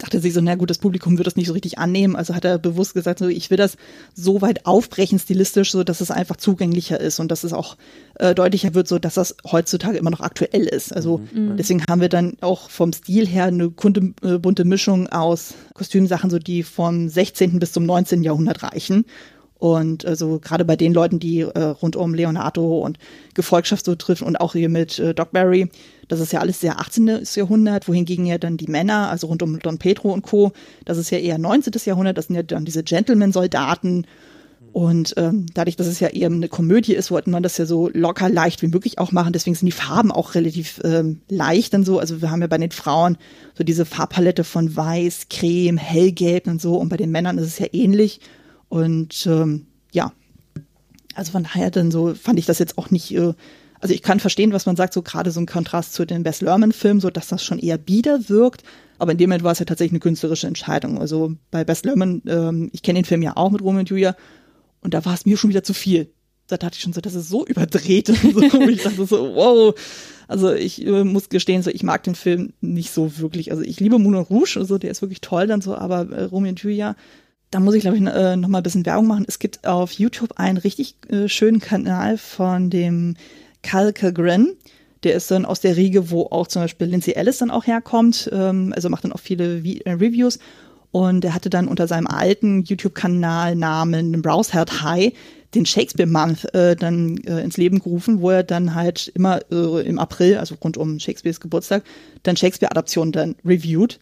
dachte sich so, na gut, das Publikum wird das nicht so richtig annehmen. Also hat er bewusst gesagt, so, ich will das so weit aufbrechen stilistisch, so dass es einfach zugänglicher ist und dass es auch äh, deutlicher wird, so dass das heutzutage immer noch aktuell ist. Also deswegen haben wir dann auch vom Stil her eine kunte, äh, bunte Mischung aus Kostümsachen, so die vom 16. bis zum 19. Jahrhundert reichen. Und also gerade bei den Leuten, die äh, rund um Leonardo und Gefolgschaft so treffen und auch hier mit äh, Doc Barry, das ist ja alles sehr 18. Jahrhundert, wohingegen ja dann die Männer, also rund um Don Pedro und Co., das ist ja eher 19. Jahrhundert, das sind ja dann diese Gentleman-Soldaten. Und ähm, dadurch, dass es ja eher eine Komödie ist, wollte man das ja so locker leicht wie möglich auch machen. Deswegen sind die Farben auch relativ ähm, leicht und so. Also wir haben ja bei den Frauen so diese Farbpalette von Weiß, Creme, Hellgelb und so. Und bei den Männern ist es ja ähnlich. Und ähm, ja, also von daher dann so fand ich das jetzt auch nicht. Äh, also ich kann verstehen, was man sagt, so gerade so ein Kontrast zu den Bess Lerman-Filmen, so dass das schon eher bieder wirkt. Aber in dem Moment war es ja tatsächlich eine künstlerische Entscheidung. Also bei Bess Lerman, ähm, ich kenne den Film ja auch mit Romeo und Julia, und da war es mir schon wieder zu viel. Da dachte ich schon so, das ist so überdreht. Und so. Und ich dachte so, wow. Also ich äh, muss gestehen, so ich mag den Film nicht so wirklich. Also ich liebe Moulin Rouge, also der ist wirklich toll dann so, aber äh, Romeo und Julia, da muss ich, glaube ich, äh, noch mal ein bisschen Werbung machen. Es gibt auf YouTube einen richtig äh, schönen Kanal von dem Cal Calgren. Der ist dann aus der Riege, wo auch zum Beispiel Lindsay Ellis dann auch herkommt. Ähm, also macht dann auch viele Vi äh, Reviews. Und er hatte dann unter seinem alten YouTube-Kanal Namen Browsehead High den Shakespeare Month äh, dann äh, ins Leben gerufen, wo er dann halt immer äh, im April, also rund um Shakespeares Geburtstag, dann Shakespeare-Adaptionen dann reviewt.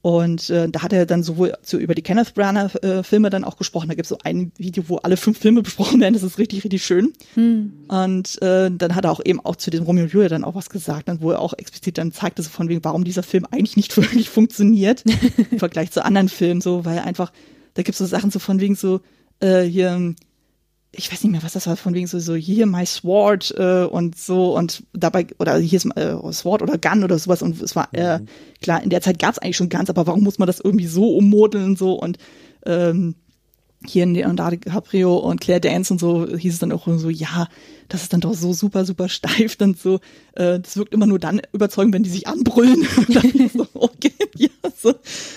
Und äh, da hat er dann sowohl zu, über die Kenneth Branagh äh, Filme dann auch gesprochen. Da gibt es so ein Video, wo alle fünf Filme besprochen werden. Das ist richtig, richtig schön. Hm. Und äh, dann hat er auch eben auch zu dem Romeo und Julia dann auch was gesagt, dann, wo er auch explizit dann zeigte, so von wegen, warum dieser Film eigentlich nicht wirklich funktioniert im Vergleich zu anderen Filmen, so, weil einfach, da gibt es so Sachen so von wegen so, äh, hier, ich weiß nicht mehr, was das war, von wegen so, so hier my sword äh, und so und dabei, oder hier ist äh, Sword oder Gun oder sowas und es war, äh, klar, in der Zeit gab es eigentlich schon Guns, aber warum muss man das irgendwie so ummodeln und so und ähm, hier in Leonardo DiCaprio und Claire Dance und so hieß es dann auch so, ja, das ist dann doch so super, super steif, dann so, äh, das wirkt immer nur dann überzeugend, wenn die sich anbrüllen. Und so, okay, ja, so.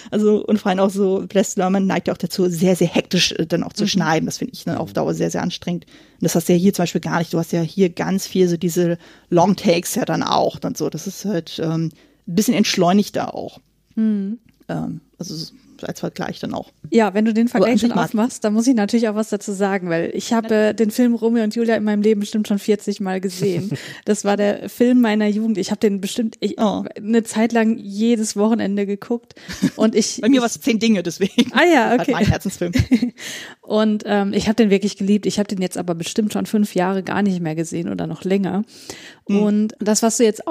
Also, und vor allem auch so, Bless Lerman neigt ja auch dazu, sehr, sehr hektisch äh, dann auch zu schneiden. Das finde ich dann auf Dauer sehr, sehr anstrengend. Und das hast du ja hier zum Beispiel gar nicht. Du hast ja hier ganz viel so diese Long Takes ja dann auch, dann so. Das ist halt ähm, ein bisschen entschleunigter auch. Hm. Ähm, also als Vergleich dann auch. Ja, wenn du den Vergleich schon aufmachst, dann muss ich natürlich auch was dazu sagen, weil ich habe äh, den Film Romeo und Julia in meinem Leben bestimmt schon 40 Mal gesehen. Das war der Film meiner Jugend. Ich habe den bestimmt ich, Oh. eine Zeit lang jedes Wochenende geguckt und ich Bei mir war es zehn Dinge, deswegen. Ah ja, Halt okay. mein Herzensfilm. Und ähm, ich habe den wirklich geliebt. Ich habe den jetzt aber bestimmt schon fünf Jahre gar nicht mehr gesehen oder noch länger. Und das, was du jetzt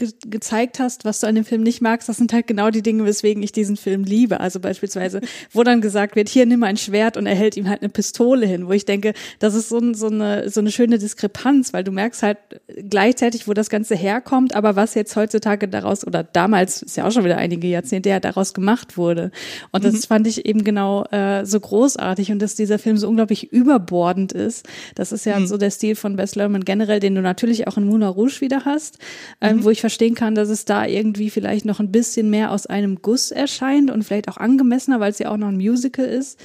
aufgezeigt hast, was du an dem Film nicht magst, das sind halt genau die Dinge, weswegen ich diesen Film liebe. Also beispielsweise, wo dann gesagt wird, hier nimm ein Schwert und er hält ihm halt eine Pistole hin, wo ich denke, das ist so, ein, so, eine, so eine schöne Diskrepanz, weil du merkst halt gleichzeitig, wo das Ganze herkommt, aber was jetzt heutzutage daraus oder damals, ist ja auch schon wieder einige Jahrzehnte her, daraus gemacht wurde. Und das fand ich eben genau äh, so großartig und dass dieser Film so unglaublich überbordend ist. Das ist ja so der Stil von Bess Lerman generell, den du natürlich auch in Moulin Rouge wieder hast, ähm, wo ich verstehen kann, dass es da irgendwie vielleicht noch ein bisschen mehr aus einem Guss erscheint und vielleicht auch angemessener, weil es ja auch noch ein Musical ist.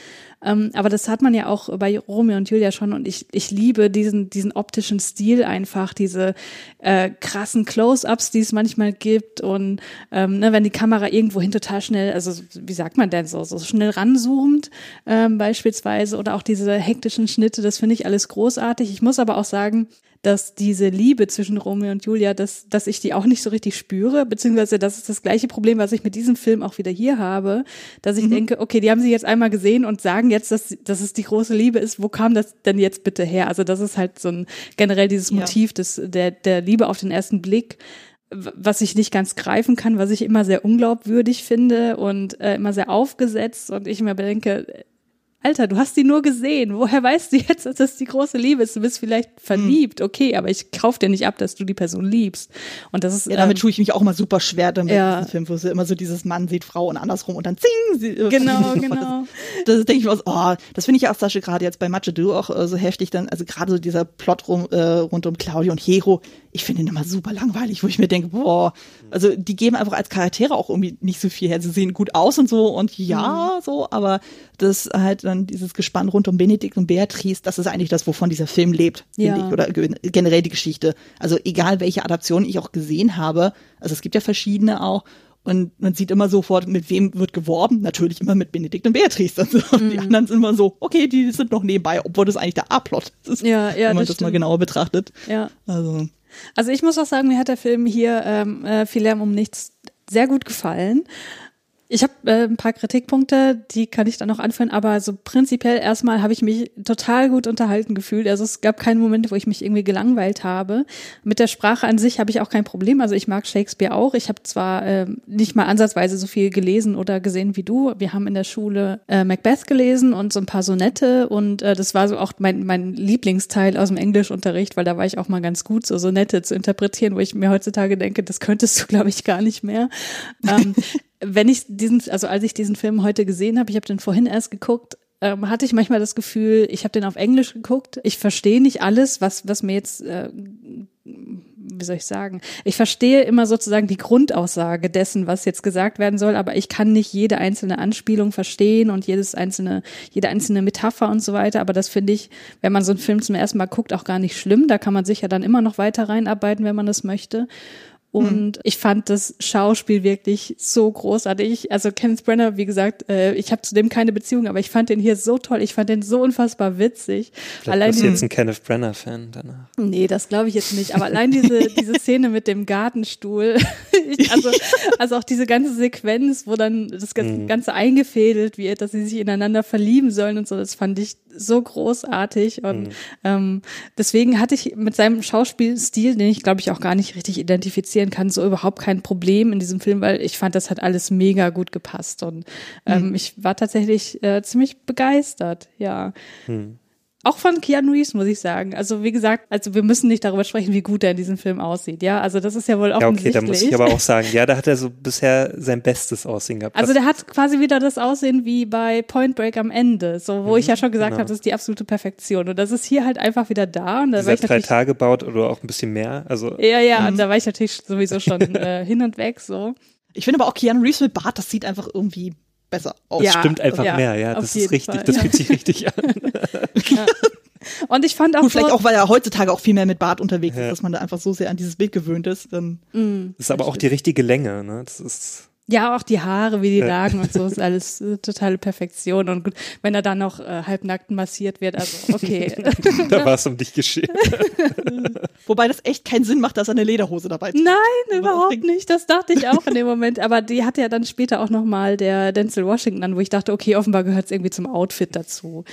Ähm, aber das hat man ja auch bei Romeo und Julia schon und ich, ich liebe diesen, diesen optischen Stil einfach, diese äh, krassen Close-ups, die es manchmal gibt und ähm, ne, wenn die Kamera irgendwohin total schnell, also wie sagt man denn so, so schnell ranzoomt ähm, beispielsweise oder auch diese hektischen Schnitte, das finde ich alles großartig. Ich muss aber auch sagen, dass diese Liebe zwischen Romeo und Julia, dass, dass ich die auch nicht so richtig spüre, beziehungsweise das ist das gleiche Problem, was ich mit diesem Film auch wieder hier habe, dass ich denke, okay, die haben sie jetzt einmal gesehen und sagen jetzt, dass, dass es die große Liebe ist. Wo kam das denn jetzt bitte her? Also das ist halt so ein generell dieses Ja. Motiv des, der, der Liebe auf den ersten Blick, was ich nicht ganz greifen kann, was ich immer sehr unglaubwürdig finde und äh, immer sehr aufgesetzt und ich mir denke, Alter, du hast die nur gesehen. Woher weißt du jetzt, dass das die große Liebe ist? Du bist vielleicht verliebt, okay, aber ich kauf dir nicht ab, dass du die Person liebst. Und das ist Ja, damit ähm, tue ich mich auch immer super schwer damit, Ja. diesen Film, wo sie immer so dieses Mann sieht Frau und andersrum und dann zing. Sie, Genau, genau. Das denke ich mir so, oh, das finde ich ja auch Sascha gerade jetzt bei Matcha Du auch äh, so heftig dann, also gerade so dieser Plot rum, äh, rund um Claudio und Hero, ich finde ihn immer super langweilig, wo ich mir denke, boah, also die geben einfach als Charaktere auch irgendwie nicht so viel her. Sie sehen gut aus und so und ja, so, aber das halt dann dieses Gespann rund um Benedikt und Beatrice, das ist eigentlich das, wovon dieser Film lebt, finde Ja. ich, oder ge- generell die Geschichte. Also egal, welche Adaption ich auch gesehen habe, also es gibt ja verschiedene auch, und man sieht immer sofort, mit wem wird geworben. Natürlich immer mit Benedikt und Beatrice. Also Mhm. Die anderen sind immer so, okay, die sind noch nebenbei, obwohl das eigentlich der A-Plot ist. Ja, ja, wenn man das das, mal genauer betrachtet. Ja. Also, Also ich muss auch sagen, mir hat der Film hier ähm, äh, viel Lärm um nichts sehr gut gefallen. Ich habe äh, ein paar Kritikpunkte, die kann ich dann noch anführen, aber so prinzipiell erstmal habe ich mich total gut unterhalten gefühlt. Also es gab keinen Moment, wo ich mich irgendwie gelangweilt habe. Mit der Sprache an sich habe ich auch kein Problem. Also ich mag Shakespeare auch. Ich habe zwar ähm, nicht mal ansatzweise so viel gelesen oder gesehen wie du. Wir haben in der Schule äh, Macbeth gelesen und so ein paar Sonette und äh, das war so auch mein, mein Lieblingsteil aus dem Englischunterricht, weil da war ich auch mal ganz gut, so Sonette zu interpretieren, wo ich mir heutzutage denke, das könntest du, glaube ich, gar nicht mehr. Ähm, wenn ich diesen, also als ich diesen Film heute gesehen habe, ich habe den vorhin erst geguckt, ähm, hatte ich manchmal das Gefühl, ich habe den auf Englisch geguckt. Ich verstehe nicht alles, was was mir jetzt äh, wie soll ich sagen? Ich verstehe immer sozusagen die Grundaussage dessen, was jetzt gesagt werden soll, aber ich kann nicht jede einzelne Anspielung verstehen und jedes einzelne, jede einzelne Metapher und so weiter. Aber das finde ich, wenn man so einen Film zum ersten Mal guckt, auch gar nicht schlimm. Da kann man sich ja dann immer noch weiter reinarbeiten, wenn man das möchte. Und ich fand das Schauspiel wirklich so großartig. Also Kenneth Brenner, wie gesagt, äh, ich habe zu dem keine Beziehung, aber ich fand den hier so toll. Ich fand den so unfassbar witzig. Vielleicht allein bist du jetzt ein Kenneth Brenner-Fan danach. Nee, das glaube ich jetzt nicht. Aber allein diese, diese Szene mit dem Gartenstuhl, ich, also, also auch diese ganze Sequenz, wo dann das Gan- Ganze eingefädelt wird, dass sie sich ineinander verlieben sollen und so, das fand ich so großartig. Und ähm, deswegen hatte ich mit seinem Schauspielstil, den ich glaube ich auch gar nicht richtig identifizieren kann, so überhaupt kein Problem in diesem Film, weil ich fand, das hat alles mega gut gepasst. Und ähm, ich war tatsächlich äh, ziemlich begeistert, ja. Auch von Keanu Reeves, muss ich sagen. Also wie gesagt, also wir müssen nicht darüber sprechen, wie gut er in diesem Film aussieht. Ja, also das ist ja wohl Ja, offensichtlich. okay, da muss ich aber auch sagen, ja, da hat er so bisher sein bestes Aussehen gehabt. also der hat quasi wieder das Aussehen wie bei Point Break am Ende, so wo ich ja schon gesagt genau. habe, das ist die absolute Perfektion. Und das ist hier halt einfach wieder da. Und da war dieser ich drei Tage baut oder auch ein bisschen mehr. Also ja, ja, und da war ich natürlich sowieso schon äh, hin und weg so. Ich finde aber auch Keanu Reeves mit Bart, das sieht einfach irgendwie besser aus. Ja, stimmt einfach ja, mehr, ja. auf Das ist richtig, Fall, das ja. fühlt sich richtig an. Und ich fand auch Gut, so, vielleicht auch, weil er heutzutage auch viel mehr mit Bart unterwegs ist, dass man da einfach so sehr an dieses Bild gewöhnt ist. Dann Das ist aber auch die richtige Länge, ne? Das ist Ja, auch die Haare, wie die lagen und so, ist alles äh, totale Perfektion. Und gut, wenn er dann noch äh, halbnackt massiert wird, also okay. da war es um dich geschehen. Wobei das echt keinen Sinn macht, dass er eine Lederhose dabei trägt. Nein, überhaupt nicht. Das dachte ich auch in dem Moment. Aber die hatte ja dann später auch nochmal der Denzel Washington an, wo ich dachte, okay, offenbar gehört es irgendwie zum Outfit dazu.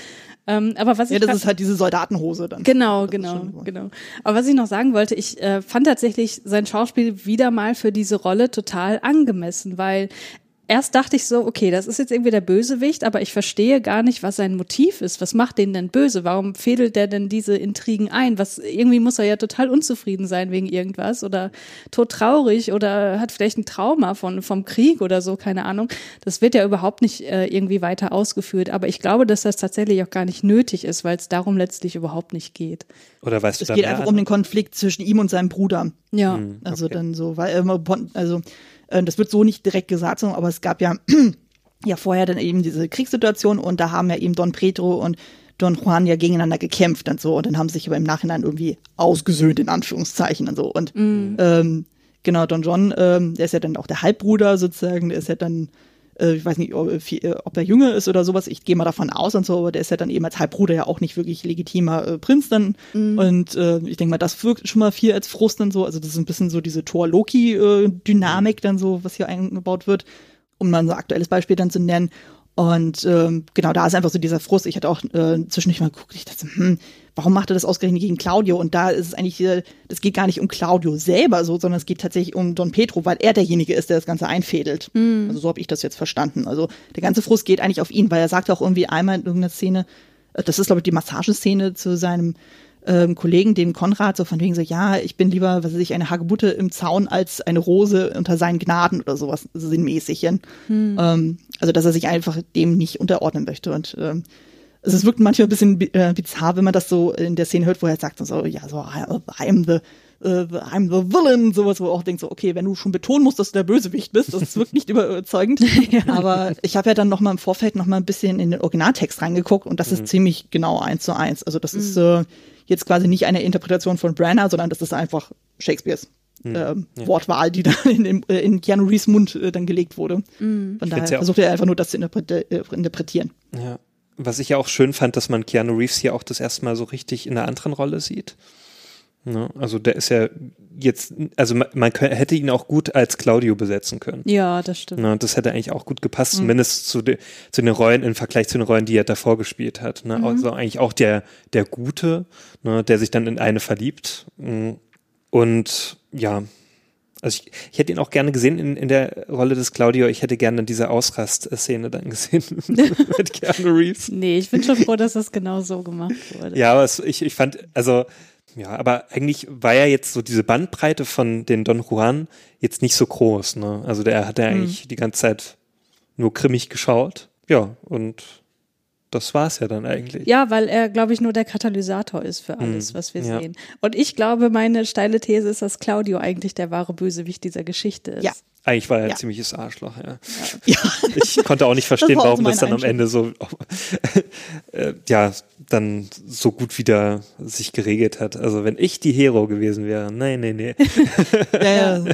Ähm, aber was Ja, ich das ist halt diese Soldatenhose dann. Genau, Das genau, genau. Aber was ich noch sagen wollte, ich äh, fand tatsächlich sein Schauspiel wieder mal für diese Rolle total angemessen, weil erst dachte ich so, okay, das ist jetzt irgendwie der Bösewicht, aber ich verstehe gar nicht, was sein Motiv ist. Was macht den denn böse? Warum fädelt der denn diese Intrigen ein? Was irgendwie muss er ja total unzufrieden sein wegen irgendwas oder todtraurig oder hat vielleicht ein Trauma von vom Krieg oder so, keine Ahnung. Das wird ja überhaupt nicht äh, irgendwie weiter ausgeführt, aber ich glaube, dass das tatsächlich auch gar nicht nötig ist, weil es darum letztlich überhaupt nicht geht. Oder weißt du Es da geht einfach um den Konflikt zwischen ihm und seinem Bruder. Ja. Also dann so, weil äh, also das wird so nicht direkt gesagt, sondern aber es gab ja ja vorher dann eben diese Kriegssituation und da haben ja eben Don Pedro und Don Juan ja gegeneinander gekämpft und so und dann haben sie sich aber im Nachhinein irgendwie ausgesöhnt in Anführungszeichen und so. Und ähm, genau Don John, ähm, der ist ja dann auch der Halbbruder sozusagen, der ist ja dann äh, ich weiß nicht, ob, äh, ob er jünger ist oder sowas, ich gehe mal davon aus und so, aber der ist ja dann eben als Halbbruder ja auch nicht wirklich legitimer äh, Prinz dann. Und äh, ich denke mal, das wirkt schon mal viel als Frust dann so. Also das ist ein bisschen so diese Thor-Loki-Dynamik dann so, was hier eingebaut wird, um mal so ein aktuelles Beispiel dann zu nennen. Und ähm, genau, da ist einfach so dieser Frust. Ich hatte auch äh, zwischendurch mal geguckt, ich dachte, hm, warum macht er das ausgerechnet gegen Claudio? Und da ist es eigentlich, äh, das geht gar nicht um Claudio selber so, sondern es geht tatsächlich um Don Pedro, weil er derjenige ist, der das Ganze einfädelt. Also so habe ich das jetzt verstanden. Also der ganze Frust geht eigentlich auf ihn, weil er sagt auch irgendwie einmal in irgendeiner Szene, äh, das ist glaube ich die Massageszene zu seinem ähm, Kollegen, dem Konrad, so von wegen so, ja, ich bin lieber, was weiß ich, eine Hagebutte im Zaun als eine Rose unter seinen Gnaden oder sowas sinnmäßig. Ähm, also, dass er sich einfach dem nicht unterordnen möchte. Und ähm, also es wirkt manchmal ein bisschen bi- äh, bizarr, wenn man das so in der Szene hört, wo er sagt so, ja, so, I- I'm the, äh, I'm the villain, sowas, wo er auch denkt so, okay, wenn du schon betonen musst, dass du der Bösewicht bist, das wirkt nicht überzeugend. Aber ich habe ja dann noch mal im Vorfeld noch mal ein bisschen in den Originaltext reingeguckt und das ist ziemlich genau eins zu eins. Also das ist äh, jetzt quasi nicht eine Interpretation von Branagh, sondern das ist einfach Shakespeares ähm, Wortwahl, die da in, in, äh, in Keanu Reeves Mund äh, dann gelegt wurde. Von daher ja versucht er einfach nur das zu äh, interpretieren. Ja. Was ich ja auch schön fand, dass man Keanu Reeves hier auch das erste Mal so richtig in einer anderen Rolle sieht. Ne? Also der ist ja jetzt, also man, man kö- hätte ihn auch gut als Claudio besetzen können. Ja, das stimmt. Ne? Das hätte eigentlich auch gut gepasst, zumindest zu, de, zu den Rollen im Vergleich zu den Rollen, die er davor gespielt hat. Ne? Also eigentlich auch der, der Gute, ne? der sich dann in eine verliebt. Mm. Und ja, also ich, ich hätte ihn auch gerne gesehen in, in der Rolle des Claudio. Ich hätte gerne diese Ausrast-Szene dann gesehen mit Keanu Reeves. Nee, ich bin schon froh, dass das genau so gemacht wurde. Ja, aber es, ich, ich fand, also, ja, aber eigentlich war ja jetzt so diese Bandbreite von den Don Juan jetzt nicht so groß, ne? Also der hat ja eigentlich die ganze Zeit nur grimmig geschaut. Ja, und das war's ja dann eigentlich. Ja, weil er, glaube ich, nur der Katalysator ist für alles, Hm, was wir ja. sehen. Und ich glaube, meine steile These ist, dass Claudio eigentlich der wahre Bösewicht dieser Geschichte ist. Ja. Eigentlich war er ein Ja. ziemliches Arschloch, ja. Ja. Ich konnte auch nicht verstehen, war auch so warum das dann am Ende so, äh, ja, dann so gut wieder sich geregelt hat. Also wenn ich die Hero gewesen wäre, nein, nee, nee. Ja, ja.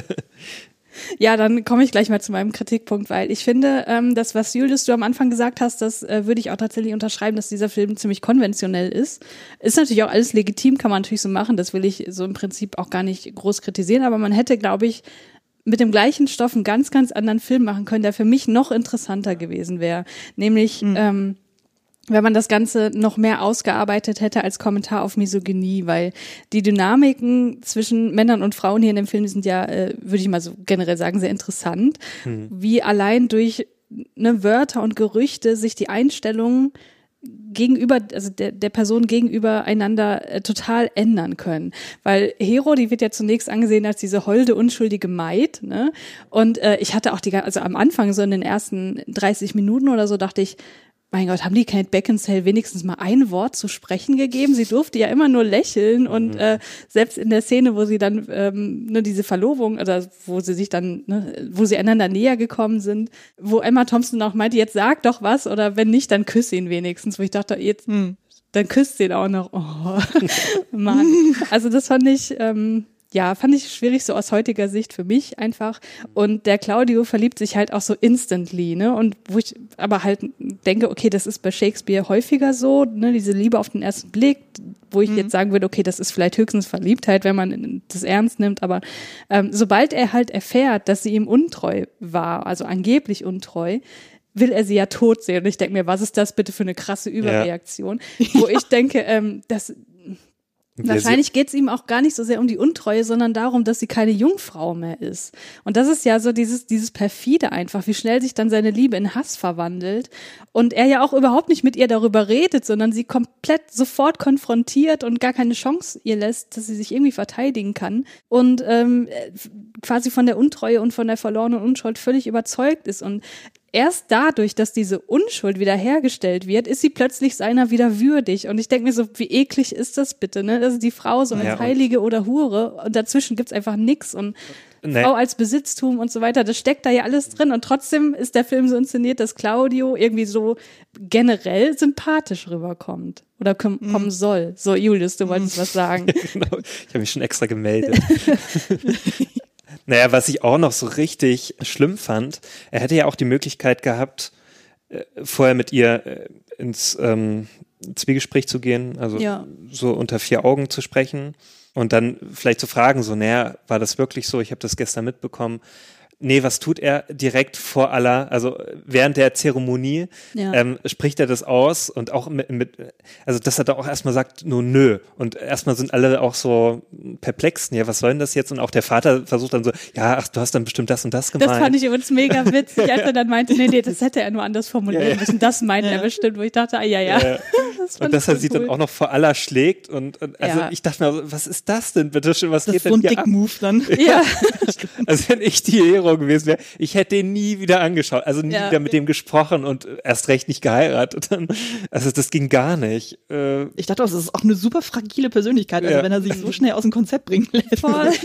Ja, dann komme ich gleich mal zu meinem Kritikpunkt, weil ich finde, ähm, das, was Julius du am Anfang gesagt hast, das äh, würde ich auch tatsächlich unterschreiben, dass dieser Film ziemlich konventionell ist. Ist natürlich auch alles legitim, kann man natürlich so machen. Das will ich so im Prinzip auch gar nicht groß kritisieren, aber man hätte, glaube ich, mit dem gleichen Stoff einen ganz, ganz anderen Film machen können, der für mich noch interessanter gewesen wäre. Nämlich, ähm, wenn man das Ganze noch mehr ausgearbeitet hätte als Kommentar auf Misogynie, weil die Dynamiken zwischen Männern und Frauen hier in dem Film sind ja, äh, würde ich mal so generell sagen, sehr interessant. Wie allein durch ne, Wörter und Gerüchte sich die Einstellungen gegenüber, also der, der Person gegenüber einander äh, total ändern können. Weil Hero, die wird ja zunächst angesehen als diese holde, unschuldige Maid, ne? Und äh, ich hatte auch die, also am Anfang, so in den ersten 30 Minuten oder so, dachte ich, mein Gott, haben die Kate Beckinsale wenigstens mal ein Wort zu sprechen gegeben? Sie durfte ja immer nur lächeln und äh, selbst in der Szene, wo sie dann ähm, ne, diese Verlobung oder wo sie sich dann, ne, wo sie einander näher gekommen sind, wo Emma Thompson auch meinte, jetzt sag doch was oder wenn nicht, dann küss ihn wenigstens. Wo ich dachte, jetzt, dann küsst sie ihn auch noch. Oh, Mann. Also das fand ich, ähm, ja, fand ich schwierig so aus heutiger Sicht für mich einfach. Und der Claudio verliebt sich halt auch so instantly, ne? Und wo ich aber halt denke, okay, das ist bei Shakespeare häufiger so, ne? Diese Liebe auf den ersten Blick, wo ich jetzt sagen würde, okay, das ist vielleicht höchstens Verliebtheit, wenn man das ernst nimmt, aber ähm, sobald er halt erfährt, dass sie ihm untreu war, also angeblich untreu, will er sie ja tot sehen. Und ich denke mir, was ist das bitte für eine krasse Überreaktion? Wo ich denke, ähm, das, Wahrscheinlich geht's ihm auch gar nicht so sehr um die Untreue, sondern darum, dass sie keine Jungfrau mehr ist. Und das ist ja so dieses, dieses perfide einfach, wie schnell sich dann seine Liebe in Hass verwandelt. Und er ja auch überhaupt nicht mit ihr darüber redet, sondern sie komplett sofort konfrontiert und gar keine Chance ihr lässt, dass sie sich irgendwie verteidigen kann. Und ähm, quasi von der Untreue und von der verlorenen Unschuld völlig überzeugt ist. Und erst dadurch, dass diese Unschuld wiederhergestellt wird, ist sie plötzlich seiner wieder würdig. Und ich denke mir so, wie eklig ist das bitte, ne? Das ist die Frau so als Ja, Heilige oder Hure und dazwischen gibt's einfach nix und Nee. Frau als Besitztum und so weiter, das steckt da ja alles drin. Und trotzdem ist der Film so inszeniert, dass Claudio irgendwie so generell sympathisch rüberkommt. Oder kom Mhm. kommen soll. So, Julius, du wolltest was sagen. genau. Ich habe mich schon extra gemeldet. naja, was ich auch noch so richtig schlimm fand, er hätte ja auch die Möglichkeit gehabt, äh, vorher mit ihr äh, ins ähm, Zwiegespräch zu gehen, also Ja. so unter vier Augen zu sprechen und dann vielleicht zu fragen, so, naja, war das wirklich so? Ich habe das gestern mitbekommen. Nee, was tut er direkt vor aller, also während der Zeremonie Ja. ähm, spricht er das aus und auch mit, mit also dass er da auch erstmal sagt, nur nö. Und erstmal sind alle auch so perplex, ja, was soll denn das jetzt? Und auch der Vater versucht dann so, ja, ach, du hast dann bestimmt das und das gemeint. Das fand ich übrigens mega witzig, als er dann meinte, nee, nee, das hätte er nur anders formulieren Ja, ja. müssen. Das meint er bestimmt, wo ich dachte, ah, ja, ja. Ja. Das und dass er sie dann cool. auch noch vor aller schlägt und, und also Ja. ich dachte mir, was ist das denn bitte schön, was Das geht ist so ein denn hier ab? Dick-Move dann. Ja, Also wenn ich die Hero gewesen wäre, ich hätte den nie wieder angeschaut, also nie Ja. wieder mit dem gesprochen und erst recht nicht geheiratet. Also das ging gar nicht. Äh, Ich dachte, auch, das ist auch eine super fragile Persönlichkeit, also Ja. wenn er sich so schnell aus dem Konzept bringen lässt. Voll.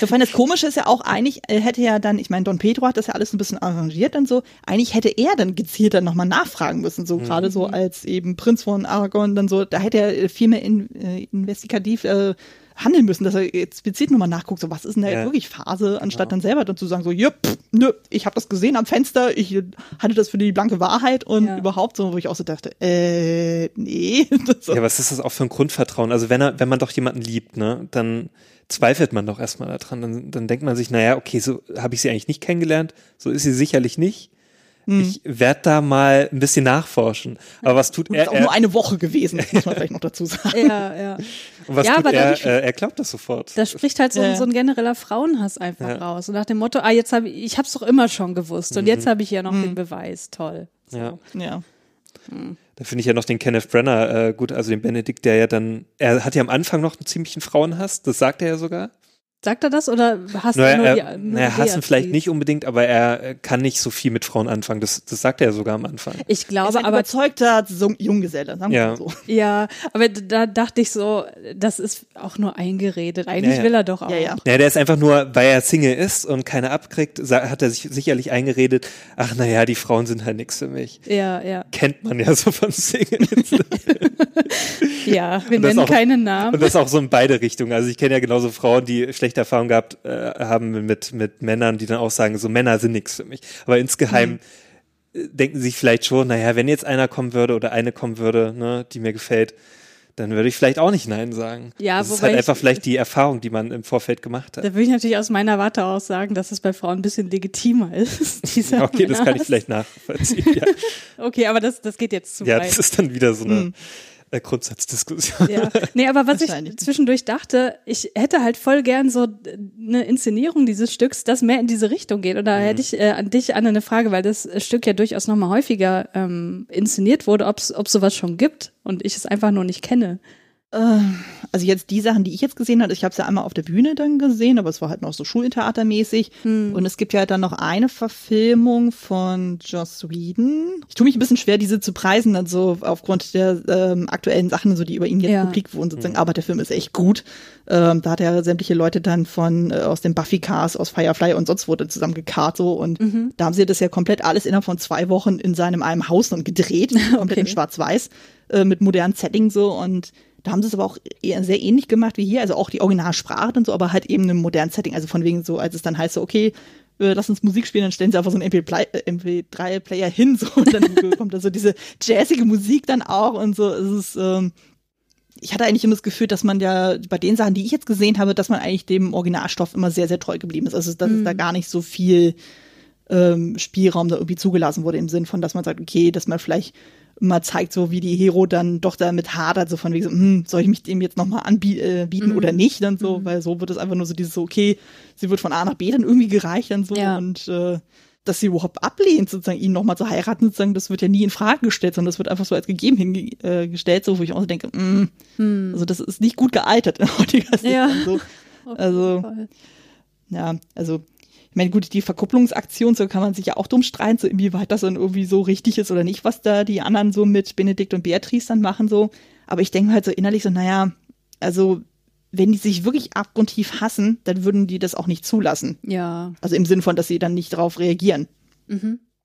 Ich das Komische ist ja auch, eigentlich äh, hätte ja dann, ich meine, Don Pedro hat das ja alles ein bisschen arrangiert und so, eigentlich hätte er dann gezielt dann nochmal nachfragen müssen, so gerade so als eben Prinz von Aragon dann so, da hätte er viel mehr in, äh, investigativ äh, handeln müssen, dass er explizit nochmal nachguckt, so was ist denn da Ja. jetzt wirklich Phase, anstatt dann selber dann zu sagen, so, ja, pff, nö, ich habe das gesehen am Fenster, ich hatte das für die blanke Wahrheit und Ja. überhaupt so, wo ich auch so dachte, äh, nee. Das- Ja, was ist das auch für ein Grundvertrauen? Also wenn er, wenn man doch jemanden liebt, ne, dann zweifelt man doch erstmal daran. Dann, dann denkt man sich, naja, okay, so habe ich sie eigentlich nicht kennengelernt, so ist sie sicherlich nicht. Hm. Ich werde da mal ein bisschen nachforschen. Aber was tut Und er? ist auch er nur eine Woche gewesen, das muss man vielleicht noch dazu sagen. ja, ja. und was Ja, tut aber er? Äh, er glaubt das sofort. Da spricht halt so, Ja. ein- so ein genereller Frauenhass einfach Ja. raus. Und nach dem Motto, ah, jetzt habe ich, ich hab's doch immer schon gewusst und Mhm. jetzt habe ich ja noch den Beweis. Toll. ja. Ja. Da finde ich ja noch den Kenneth Brenner äh, gut, also den Benedikt, der ja dann, er hat ja am Anfang noch einen ziemlichen Frauenhass, das sagt er ja sogar. Sagt er das oder hasst Naja, er nur er, die nur naja, hassen vielleicht nicht unbedingt, aber er äh, kann nicht so viel mit Frauen anfangen. Das, das sagt er sogar am Anfang. Ich Er ist glaube ein aber überzeugter so Junggeselle, sagen wir Ja. so. Ja, aber da dachte ich so, das ist auch nur eingeredet. Eigentlich Ja, ja. will er doch auch. Ja, ja. Ja, der ist einfach nur, weil er Single ist und keine abkriegt, hat er sich sicherlich eingeredet, ach naja, die Frauen sind halt nichts für mich. Ja, ja. Kennt man ja so von Singles. Ja, wir nennen auch- keinen Namen. Und das auch so in beide Richtungen. Also ich kenne ja genauso Frauen, die schlechte Erfahrungen gehabt äh, haben mit, mit Männern, die dann auch sagen, so Männer sind nichts für mich. Aber insgeheim äh, denken sie sich vielleicht schon, naja, wenn jetzt einer kommen würde oder eine kommen würde, ne, die mir gefällt, dann würde ich vielleicht auch nicht Nein sagen. Ja, das ist halt einfach vielleicht die Erfahrung, die man im Vorfeld gemacht hat. Da würde ich natürlich aus meiner Warte aus sagen, dass es bei Frauen ein bisschen legitimer ist. Dieser Okay, das kann ich vielleicht nachvollziehen. Ja, Okay, aber das, das geht jetzt zu ja weit. das ist dann wieder so eine äh, Grundsatzdiskussion. Ja. Nee, aber was ich zwischendurch dachte, ich hätte halt voll gern so eine Inszenierung dieses Stücks, das mehr in diese Richtung geht. Und da hätte ich äh, an dich, Anne, eine Frage, weil das Stück ja durchaus nochmal häufiger ähm, inszeniert wurde, ob es sowas schon gibt und ich es einfach nur nicht kenne. Also jetzt die Sachen, die ich jetzt gesehen habe, ich habe es ja einmal auf der Bühne dann gesehen, aber es war halt noch so Schultheatermäßig. Und es gibt ja dann noch eine Verfilmung von Joss Whedon. Ich tue mich ein bisschen schwer, diese zu preisen, dann so aufgrund der ähm, aktuellen Sachen, so die über ihn jetzt Ja. publik wurden, sozusagen. Aber der Film ist echt gut. Ähm, da hat er sämtliche Leute dann von äh, aus dem Buffy-Cast, aus Firefly und sonst wurde zusammen gekarrt so. Und da haben sie das ja komplett alles innerhalb von zwei Wochen in seinem einem Haus dann gedreht, komplett in Schwarz-Weiß, äh, mit modernen Settings so und da haben sie es aber auch eher sehr ähnlich gemacht wie hier, also auch die Originalsprache und so, aber halt eben im modernen Setting. Also von wegen so, als es dann heißt so, okay, äh, lass uns Musik spielen, dann stellen sie einfach so einen MP3-Player hin so und dann kommt da so diese jazzige Musik dann auch und so. Es ist, ähm, ich hatte eigentlich immer das Gefühl, dass man ja bei den Sachen, die ich jetzt gesehen habe, dass man eigentlich dem Originalstoff immer sehr, sehr treu geblieben ist. Also dass es da gar nicht so viel ähm, Spielraum da irgendwie zugelassen wurde im Sinn von, dass man sagt, okay, dass man vielleicht mal zeigt, so wie die Hero dann doch damit hadert, so von wegen so, hm, soll ich mich dem jetzt nochmal anbieten äh, bieten oder nicht, dann so, weil so wird es einfach nur so dieses so, okay, sie wird von A nach B dann irgendwie gereicht dann so Ja. und äh, dass sie überhaupt ablehnt, sozusagen ihn nochmal zu heiraten, sozusagen, das wird ja nie in Frage gestellt, sondern das wird einfach so als gegeben hingestellt, so wo ich auch so denke, mm, also das ist nicht gut gealtert in heutiger Sicht. Ja. So. Also ja, also ich meine, gut, die Verkupplungsaktion, so kann man sich ja auch drum streiten, so inwieweit das dann irgendwie so richtig ist oder nicht, was da die anderen so mit Benedikt und Beatrice dann machen, so. Aber ich denke halt so innerlich so, naja, also wenn die sich wirklich abgrundtief hassen, dann würden die das auch nicht zulassen. Ja. Also im Sinn von, dass sie dann nicht darauf reagieren.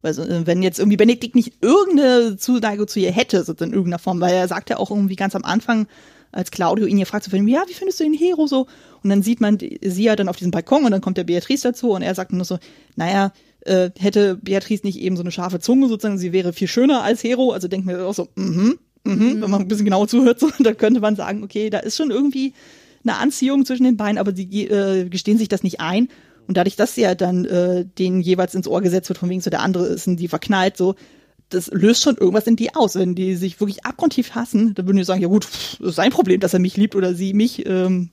Also äh, wenn jetzt irgendwie Benedikt nicht irgendeine Zuneigung zu ihr hätte, so in irgendeiner Form, weil er sagt ja auch irgendwie ganz am Anfang, als Claudio ihn ja fragt, so, ja, wie findest du den Hero so? Und dann sieht man sie ja dann auf diesem Balkon und dann kommt der Beatrice dazu und er sagt nur so, naja, äh, hätte Beatrice nicht eben so eine scharfe Zunge sozusagen, sie wäre viel schöner als Hero, also denkt mir auch so, mhm, mhm, wenn man ein bisschen genauer zuhört, so, da könnte man sagen, okay, da ist schon irgendwie eine Anziehung zwischen den beiden, aber sie äh, gestehen sich das nicht ein. Und dadurch, dass ja dann äh, denen jeweils ins Ohr gesetzt wird, von wegen so der andere ist in die verknallt, so, das löst schon irgendwas in die aus. Wenn die sich wirklich abgrundtief hassen, dann würden die sagen, ja gut, pff, ist sein Problem, dass er mich liebt oder sie mich. Ähm,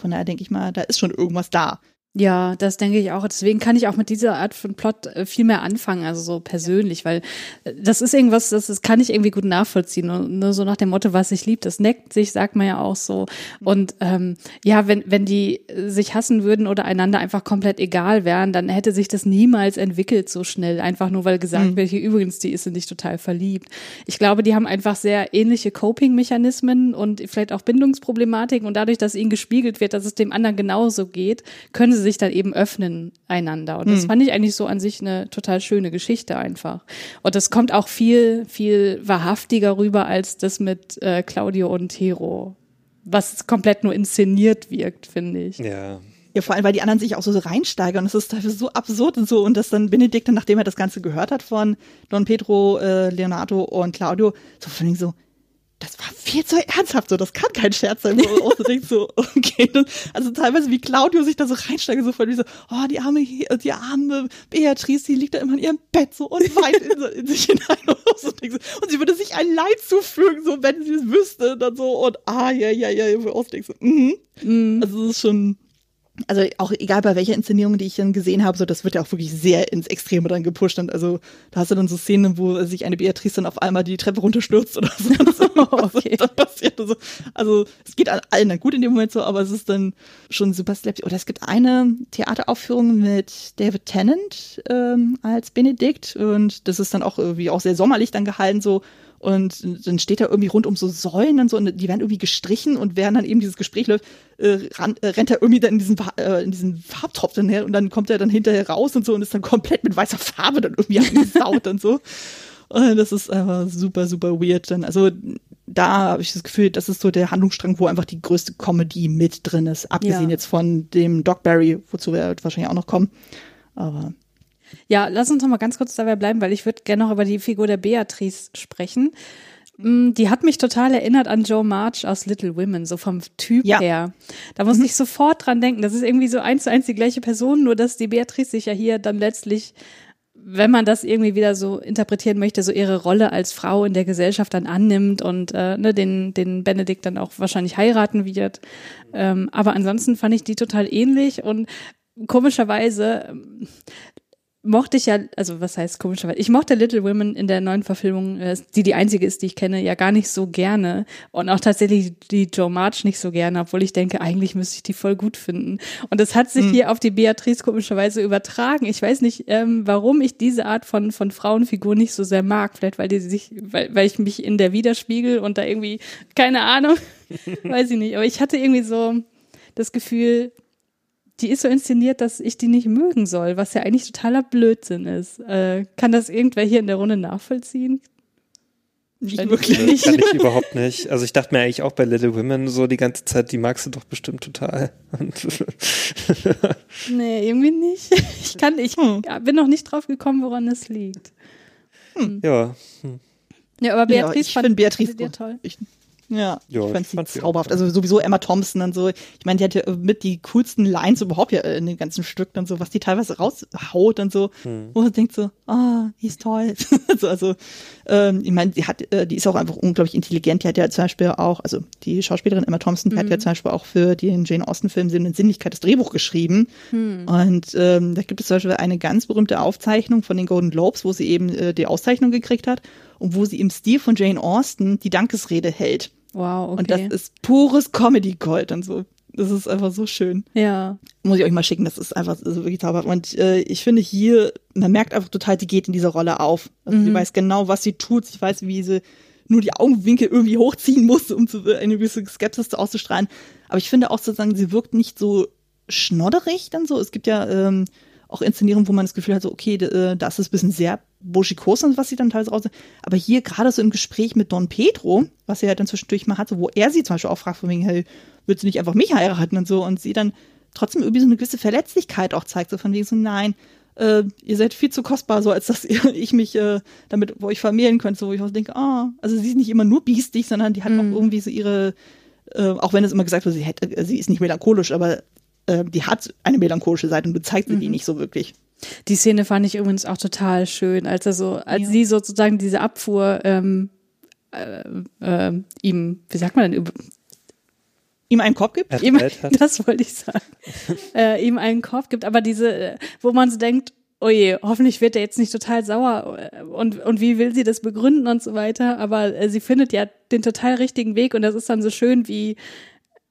Von daher denke ich mal, da ist schon irgendwas da. Ja, das denke ich auch. Deswegen kann ich auch mit dieser Art von Plot äh, viel mehr anfangen, also so persönlich, weil äh, das ist irgendwas, das, das kann ich irgendwie gut nachvollziehen. Und nur so nach dem Motto, was sich liebt, das neckt sich, sagt man ja auch so. Und ähm, ja, wenn, wenn die äh, sich hassen würden oder einander einfach komplett egal wären, dann hätte sich das niemals entwickelt so schnell, einfach nur weil gesagt wird, hier übrigens, die ist in dich total verliebt. Ich glaube, die haben einfach sehr ähnliche Coping-Mechanismen und vielleicht auch Bindungsproblematiken und dadurch, dass ihnen gespiegelt wird, dass es dem anderen genauso geht, können sie sich dann eben öffnen einander. Und das fand ich eigentlich so an sich eine total schöne Geschichte einfach. Und das kommt auch viel, viel wahrhaftiger rüber als das mit äh, Claudio und Hero, was komplett nur inszeniert wirkt, finde ich. Ja. Ja, vor allem, weil die anderen sich auch so reinsteigern. Und das ist teilweise so absurd und so. Und dass dann Benedikt, dann, nachdem er das Ganze gehört hat von Don Pedro, äh, Leonardo und Claudio, so von wegen so, das war viel zu ernsthaft, so, das kann kein Scherz sein. Wo du auch so okay. Das, also teilweise, wie Claudio sich da so reinsteigert, so von wie so, oh, die arme, die arme Beatrice, die liegt da immer in ihrem Bett so und weint in, in sich hinein und, so, und sie würde sich ein Leid zufügen, so, wenn sie es wüsste, dann so, und ah, ja, ja, ja, wo du auch denkst, so, mhm. Also, es ist schon, also auch egal bei welcher Inszenierung, die ich dann gesehen habe, so das wird ja auch wirklich sehr ins Extreme dann gepusht. Und also da hast du dann so Szenen, wo sich eine Beatrice dann auf einmal die Treppe runterstürzt oder so. So okay. dann passiert und so. Also es geht allen dann gut in dem Moment so, aber es ist dann schon super slapstick. Oder es gibt eine Theateraufführung mit David Tennant ähm, als Benedikt und das ist dann auch irgendwie auch sehr sommerlich dann gehalten so und dann steht er irgendwie rund um so Säulen und so, und die werden irgendwie gestrichen und während dann eben dieses Gespräch läuft, äh, ran, äh, rennt er irgendwie dann in diesen, äh, in diesen Farbtopf dann her und dann kommt er dann hinterher raus und so und ist dann komplett mit weißer Farbe dann irgendwie angesaut und so. Und das ist einfach super, super weird dann. Also da habe ich das Gefühl, das ist so der Handlungsstrang, wo einfach die größte Comedy mit drin ist. Abgesehen ja. jetzt von dem Doc Barry, wozu wir wahrscheinlich auch noch kommen. Aber ja, lass uns noch mal ganz kurz dabei bleiben, weil ich würde gerne noch über die Figur der Beatrice sprechen. Mm, die hat mich total erinnert an Joe March aus Little Women, so vom Typ ja. her. Da muss mhm. ich sofort dran denken. Das ist irgendwie so eins zu eins die gleiche Person, nur dass die Beatrice sich ja hier dann letztlich, wenn man das irgendwie wieder so interpretieren möchte, so ihre Rolle als Frau in der Gesellschaft dann annimmt und äh, ne, den, den Benedikt dann auch wahrscheinlich heiraten wird. Ähm, aber ansonsten fand ich die total ähnlich und komischerweise mochte ich ja, also was heißt komischerweise, ich mochte Little Women in der neuen Verfilmung, äh, die die einzige ist, die ich kenne, ja gar nicht so gerne und auch tatsächlich die Joe March nicht so gerne, obwohl ich denke, eigentlich müsste ich die voll gut finden. Und das hat sich mhm. hier auf die Beatrice komischerweise übertragen. Ich weiß nicht, ähm, warum ich diese Art von von Frauenfigur nicht so sehr mag. Vielleicht weil die sich, weil, weil ich mich in der widerspiegel und da irgendwie keine Ahnung, weiß ich nicht. Aber ich hatte irgendwie so das Gefühl, die ist so inszeniert, dass ich die nicht mögen soll, was ja eigentlich totaler Blödsinn ist. Äh, kann das irgendwer hier in der Runde nachvollziehen? Nicht wirklich. Nee, kann ich überhaupt nicht. Also ich dachte mir eigentlich auch bei Little Women so die ganze Zeit, die magst du doch bestimmt total. nee, irgendwie nicht. Ich kann, ich hm. bin noch nicht drauf gekommen, woran es liegt. Hm. Ja. Hm. Ja, aber Beatrice ja, ich fand Beatrice toll. Ich, ja, ja ich fand sie zauberhaft. Also sowieso Emma Thompson und so. Ich meine, die hat ja mit die coolsten Lines überhaupt ja in den ganzen Stücken und so, was die teilweise raushaut und so. Hm. Wo man denkt so, ah, oh, die ist toll. also, also ähm, ich meine, die hat, äh, die ist auch einfach unglaublich intelligent. Die hat ja zum Beispiel auch, also die Schauspielerin Emma Thompson, die mhm. hat ja mhm. zum Beispiel auch für den Jane Austen-Film Sinn und Sinnlichkeit das Drehbuch geschrieben. Hm. Und ähm, da gibt es zum Beispiel eine ganz berühmte Aufzeichnung von den Golden Globes, wo sie eben äh, die Auszeichnung gekriegt hat und wo sie im Stil von Jane Austen die Dankesrede hält. Wow, okay. Und das ist pures Comedy-Gold und so. Das ist einfach so schön. Ja. Muss ich euch mal schicken, das ist einfach so wirklich zauberhaft. Und äh, ich finde hier, man merkt einfach total, die geht in dieser Rolle auf. Also mhm. sie weiß genau, was sie tut. Sie weiß, wie sie nur die Augenwinkel irgendwie hochziehen muss, um zu, eine gewisse Skepsis auszustrahlen. Aber ich finde auch sozusagen, sie wirkt nicht so schnodderig dann so. Es gibt ja ähm, auch Inszenierungen, wo man das Gefühl hat, so, okay, äh, das ist ein bisschen sehr buschikos und was sie dann teilweise raus. Aber hier gerade so im Gespräch mit Don Pedro, was er halt dann zwischendurch mal hatte, wo er sie zum Beispiel auch fragt, von wegen, hey, willst du nicht einfach mich heiraten und so, und sie dann trotzdem irgendwie so eine gewisse Verletzlichkeit auch zeigt, so von wegen so, nein, äh, ihr seid viel zu kostbar, so als dass ich mich äh, damit euch vermählen könnte, so wo ich auch denke, ah, oh, also sie ist nicht immer nur biestig, sondern die hat mhm. auch irgendwie so ihre, äh, auch wenn es immer gesagt wird, sie hätte, sie ist nicht melancholisch, aber äh, die hat eine melancholische Seite und bezeigt sie mhm. die nicht so wirklich. Die Szene fand ich übrigens auch total schön, als er so, als ja. sie sozusagen diese Abfuhr ähm, äh, äh, ihm, wie sagt man denn, ihm einen Korb gibt? Ihm, das wollte ich sagen. äh, ihm einen Korb gibt, aber diese, wo man so denkt, oh je, hoffentlich wird er jetzt nicht total sauer und, und wie will sie das begründen und so weiter, aber äh, sie findet ja den total richtigen Weg und das ist dann so schön, wie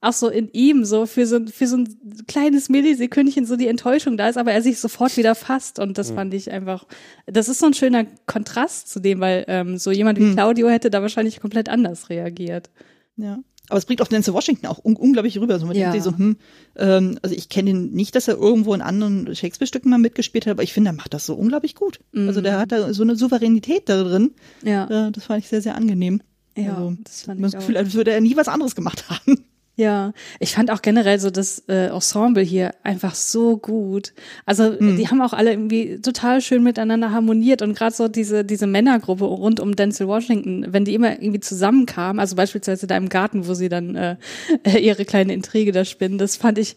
auch so in ihm so für so, für so ein kleines Millisekündchen so die Enttäuschung da ist, aber er sich sofort wieder fasst und das mhm. fand ich einfach, das ist so ein schöner Kontrast zu dem, weil ähm, so jemand wie mhm. Claudio hätte da wahrscheinlich komplett anders reagiert. Ja. Aber es bringt auch Denzel Washington auch un unglaublich rüber. So, man ja. denkt so, hm, ähm, also ich kenne ihn nicht, dass er irgendwo in anderen Shakespeare-Stücken mal mitgespielt hat, aber ich finde, er macht das so unglaublich gut. Mhm. Also der hat da so eine Souveränität da drin. Ja. Äh, das fand ich sehr, sehr angenehm. Ja, also, das fand ich das Gefühl, als würde er nie was anderes gemacht haben. Ja, ich fand auch generell so das äh, Ensemble hier einfach so gut. Also mhm. die haben auch alle irgendwie total schön miteinander harmoniert und gerade so diese diese Männergruppe rund um Denzel Washington, wenn die immer irgendwie zusammenkamen, also beispielsweise da im Garten, wo sie dann äh, ihre kleine Intrige da spinnen, das fand ich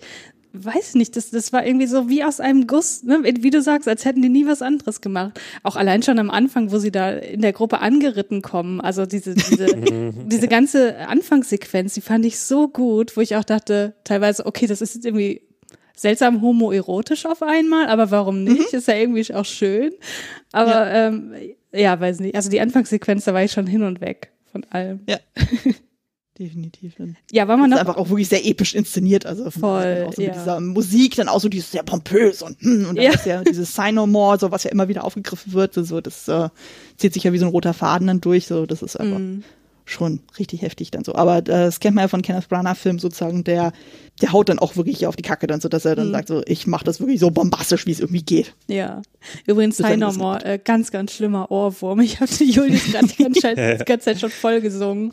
weiß nicht, das, das war irgendwie so wie aus einem Guss, ne? wie du sagst, als hätten die nie was anderes gemacht. Auch allein schon am Anfang, wo sie da in der Gruppe angeritten kommen, also diese, diese, diese ganze Anfangssequenz, die fand ich so gut, wo ich auch dachte, teilweise, okay, das ist jetzt irgendwie seltsam homoerotisch auf einmal, aber warum nicht? Ist ja irgendwie auch schön. Aber ja. Ähm, ja, weiß nicht. Also die Anfangssequenz, da war ich schon hin und weg von allem. Ja. Definitiv. Ja, war man das noch. ist einfach auch wirklich sehr episch inszeniert. Also Voll, auch so ja. mit dieser Musik, dann auch so dieses sehr pompös und, hm, und dann Ja. ist ja dieses Sign No More, so was ja immer wieder aufgegriffen wird. So, das äh, zieht sich ja wie so ein roter Faden dann durch. So, das ist einfach Mhm. schon richtig heftig dann so. Aber äh, das kennt man ja von Kenneth Branagh Film sozusagen, der, der haut dann auch wirklich auf die Kacke dann so, dass er dann Mhm. sagt so, ich mache das wirklich so bombastisch, wie es irgendwie geht. Ja. Übrigens, Bis Sign dann No ist More, äh, ganz, ganz schlimmer Ohrwurm. Ich habe die Julius gerade die ganze Zeit schon voll gesungen.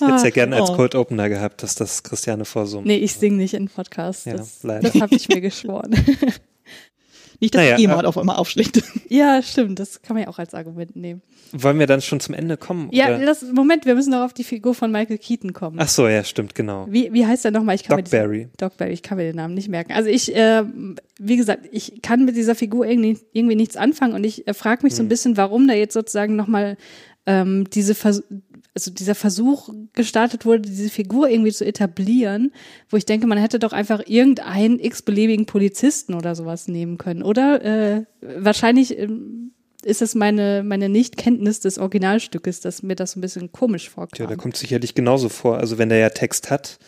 Ich hätte es ja Ach, gerne als oh. Cold Opener gehabt, dass das Christiane vorsummt. Nee, ich sing nicht in Podcasts. Ja, das leider. das habe ich mir geschworen. Nicht, dass Naja, jemand äh, auf einmal aufschlägt. ja, stimmt. Das kann man ja auch als Argument nehmen. Wollen wir dann schon zum Ende kommen? Ja, oder? das, Moment, wir müssen noch auf die Figur von Michael Keaton kommen. Ach so, ja, stimmt, genau. Wie, wie heißt er nochmal? Ich kann Doc Barry. Doc Barry, ich kann mir den Namen nicht merken. Also ich, äh, wie gesagt, ich kann mit dieser Figur irgendwie, irgendwie nichts anfangen und ich äh, frage mich so Hm. ein bisschen, warum da jetzt sozusagen nochmal ähm, diese Vers also dieser Versuch gestartet wurde, diese Figur irgendwie zu etablieren, wo ich denke, man hätte doch einfach irgendeinen x-beliebigen Polizisten oder sowas nehmen können. Oder äh, wahrscheinlich ähm, ist es meine, meine Nichtkenntnis des Originalstückes, dass mir das so ein bisschen komisch Ja, vorkam. der kommt sicherlich genauso vor. Also wenn der ja Text hat.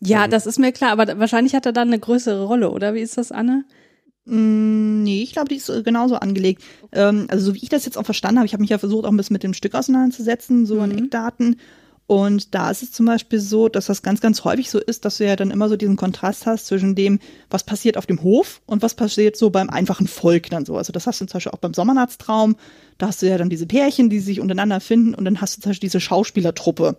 Ja, das ist mir klar, aber da- wahrscheinlich hat er dann eine größere Rolle, oder? Wie ist das, Anne? Mm, Nee, ich glaube, die ist äh, genauso angelegt. Ähm, also so wie ich das jetzt auch verstanden habe, ich habe mich ja versucht, auch ein bisschen mit dem Stück auseinanderzusetzen, so an Eckdaten. Und da ist es zum Beispiel so, dass das ganz, ganz häufig so ist, dass du ja dann immer so diesen Kontrast hast zwischen dem, was passiert auf dem Hof und was passiert so beim einfachen Volk dann so. Also das hast du zum Beispiel auch beim Sommernachtstraum. Da hast du ja dann diese Pärchen, die sich untereinander finden und dann hast du zum Beispiel diese Schauspielertruppe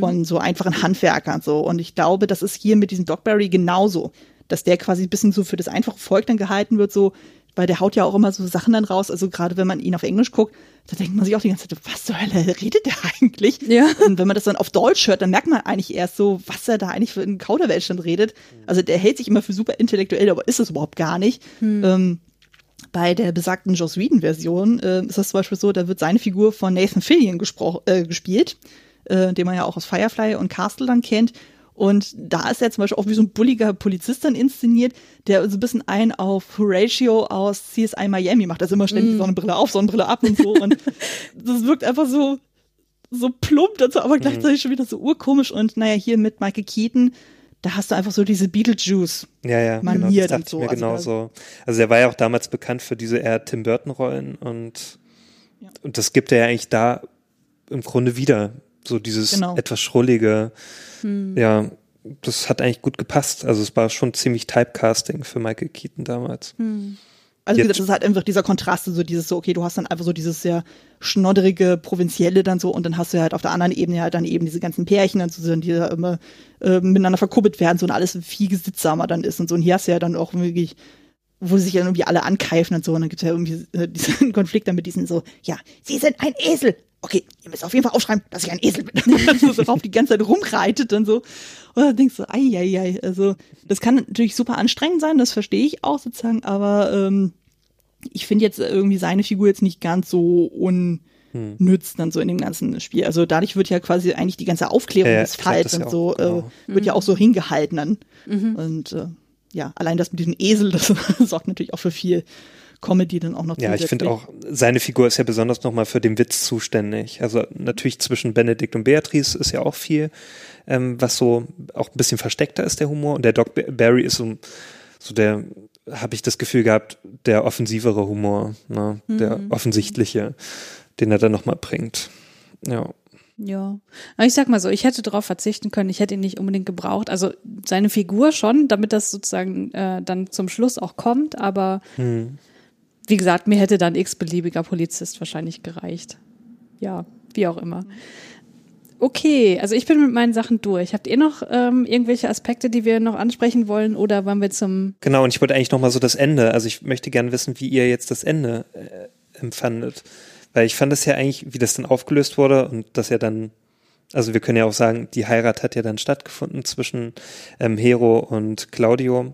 von so einfachen Handwerkern so. Und ich glaube, das ist hier mit diesem Dogberry genauso, dass der quasi ein bisschen so für das einfache Volk dann gehalten wird, so, weil der haut ja auch immer so Sachen dann raus. Also gerade wenn man ihn auf Englisch guckt, da denkt man sich auch die ganze Zeit, was zur Hölle redet der eigentlich? Ja. Und wenn man das dann auf Deutsch hört, dann merkt man eigentlich erst so, was er da eigentlich für einen Kauderwelsch dann redet. Also der hält sich immer für super intellektuell, aber ist es überhaupt gar nicht. Ähm, bei der besagten Joss Whedon-Version äh, ist das zum Beispiel so, da wird seine Figur von Nathan Fillion äh, gespielt, äh, den man ja auch aus Firefly und Castle dann kennt. Und da ist er zum Beispiel auch wie so ein bulliger Polizist dann inszeniert, der so ein bisschen ein auf Horatio aus CSI Miami macht. Also immer ständig Sonnenbrille auf, Sonnenbrille ab und so. Und das wirkt einfach so, so plump dazu, aber gleichzeitig schon wieder so urkomisch. Und naja, hier mit Michael Keaton, da hast du einfach so diese Beetlejuice. Ja, ja, Manier genau, das so. ich mir Also genauso. Also er war ja auch damals bekannt für diese eher Tim Burton Rollen und, Ja. und das gibt er ja eigentlich da im Grunde wieder. So dieses Genau. etwas schrullige. Ja, das hat eigentlich gut gepasst. Also es war schon ziemlich Typecasting für Michael Keaton damals. Also wie Jetzt- gesagt, das ist halt einfach dieser Kontrast, so dieses so, okay, du hast dann einfach so dieses sehr schnodderige, provinzielle dann so und dann hast du halt auf der anderen Ebene halt dann eben diese ganzen Pärchen dann so, die da immer äh, miteinander verkuppelt werden so und alles viel gesitsamer dann ist und so und hier hast du ja dann auch wirklich wo sich ja irgendwie alle ankeifen und so und dann gibt's ja irgendwie äh, diesen Konflikt dann mit diesen so, ja, sie sind ein Esel. Okay, ihr müsst auf jeden Fall aufschreiben, dass ich ein Esel bin. Und so darauf die ganze Zeit rumreitet und so. Und dann denkst du, ei, ei, ei, also das kann natürlich super anstrengend sein, das verstehe ich auch sozusagen, aber ähm, ich finde jetzt irgendwie seine Figur jetzt nicht ganz so unnütz dann so in dem ganzen Spiel. Also dadurch wird ja quasi eigentlich die ganze Aufklärung Ja, des Falls ja und so auch, genau. äh, wird ja auch so hingehalten dann. Und äh, ja, allein das mit diesem Esel, das sorgt natürlich auch für viel Comedy dann auch noch Ja, ich finde auch, seine Figur ist ja besonders nochmal für den Witz zuständig. Also natürlich zwischen Benedikt und Beatrice ist ja auch viel, ähm, was so auch ein bisschen versteckter ist, der Humor. Und der Doc Ba- Barry ist so, so der, habe ich das Gefühl gehabt, der offensivere Humor, ne? der offensichtliche, den er dann nochmal bringt. Ja. Ja. Aber ich sag mal so, ich hätte darauf verzichten können, ich hätte ihn nicht unbedingt gebraucht. Also seine Figur schon, damit das sozusagen äh, dann zum Schluss auch kommt, aber wie gesagt, mir hätte dann x-beliebiger Polizist wahrscheinlich gereicht. Ja, wie auch immer. Okay, also ich bin mit meinen Sachen durch. Habt ihr noch ähm, irgendwelche Aspekte, die wir noch ansprechen wollen oder wollen wir zum Genau, und ich wollte eigentlich nochmal so das Ende, also ich möchte gerne wissen, wie ihr jetzt das Ende äh, empfandet. Weil ich fand es ja eigentlich, wie das dann aufgelöst wurde und dass ja dann, also wir können ja auch sagen, die Heirat hat ja dann stattgefunden zwischen ähm, Hero und Claudio.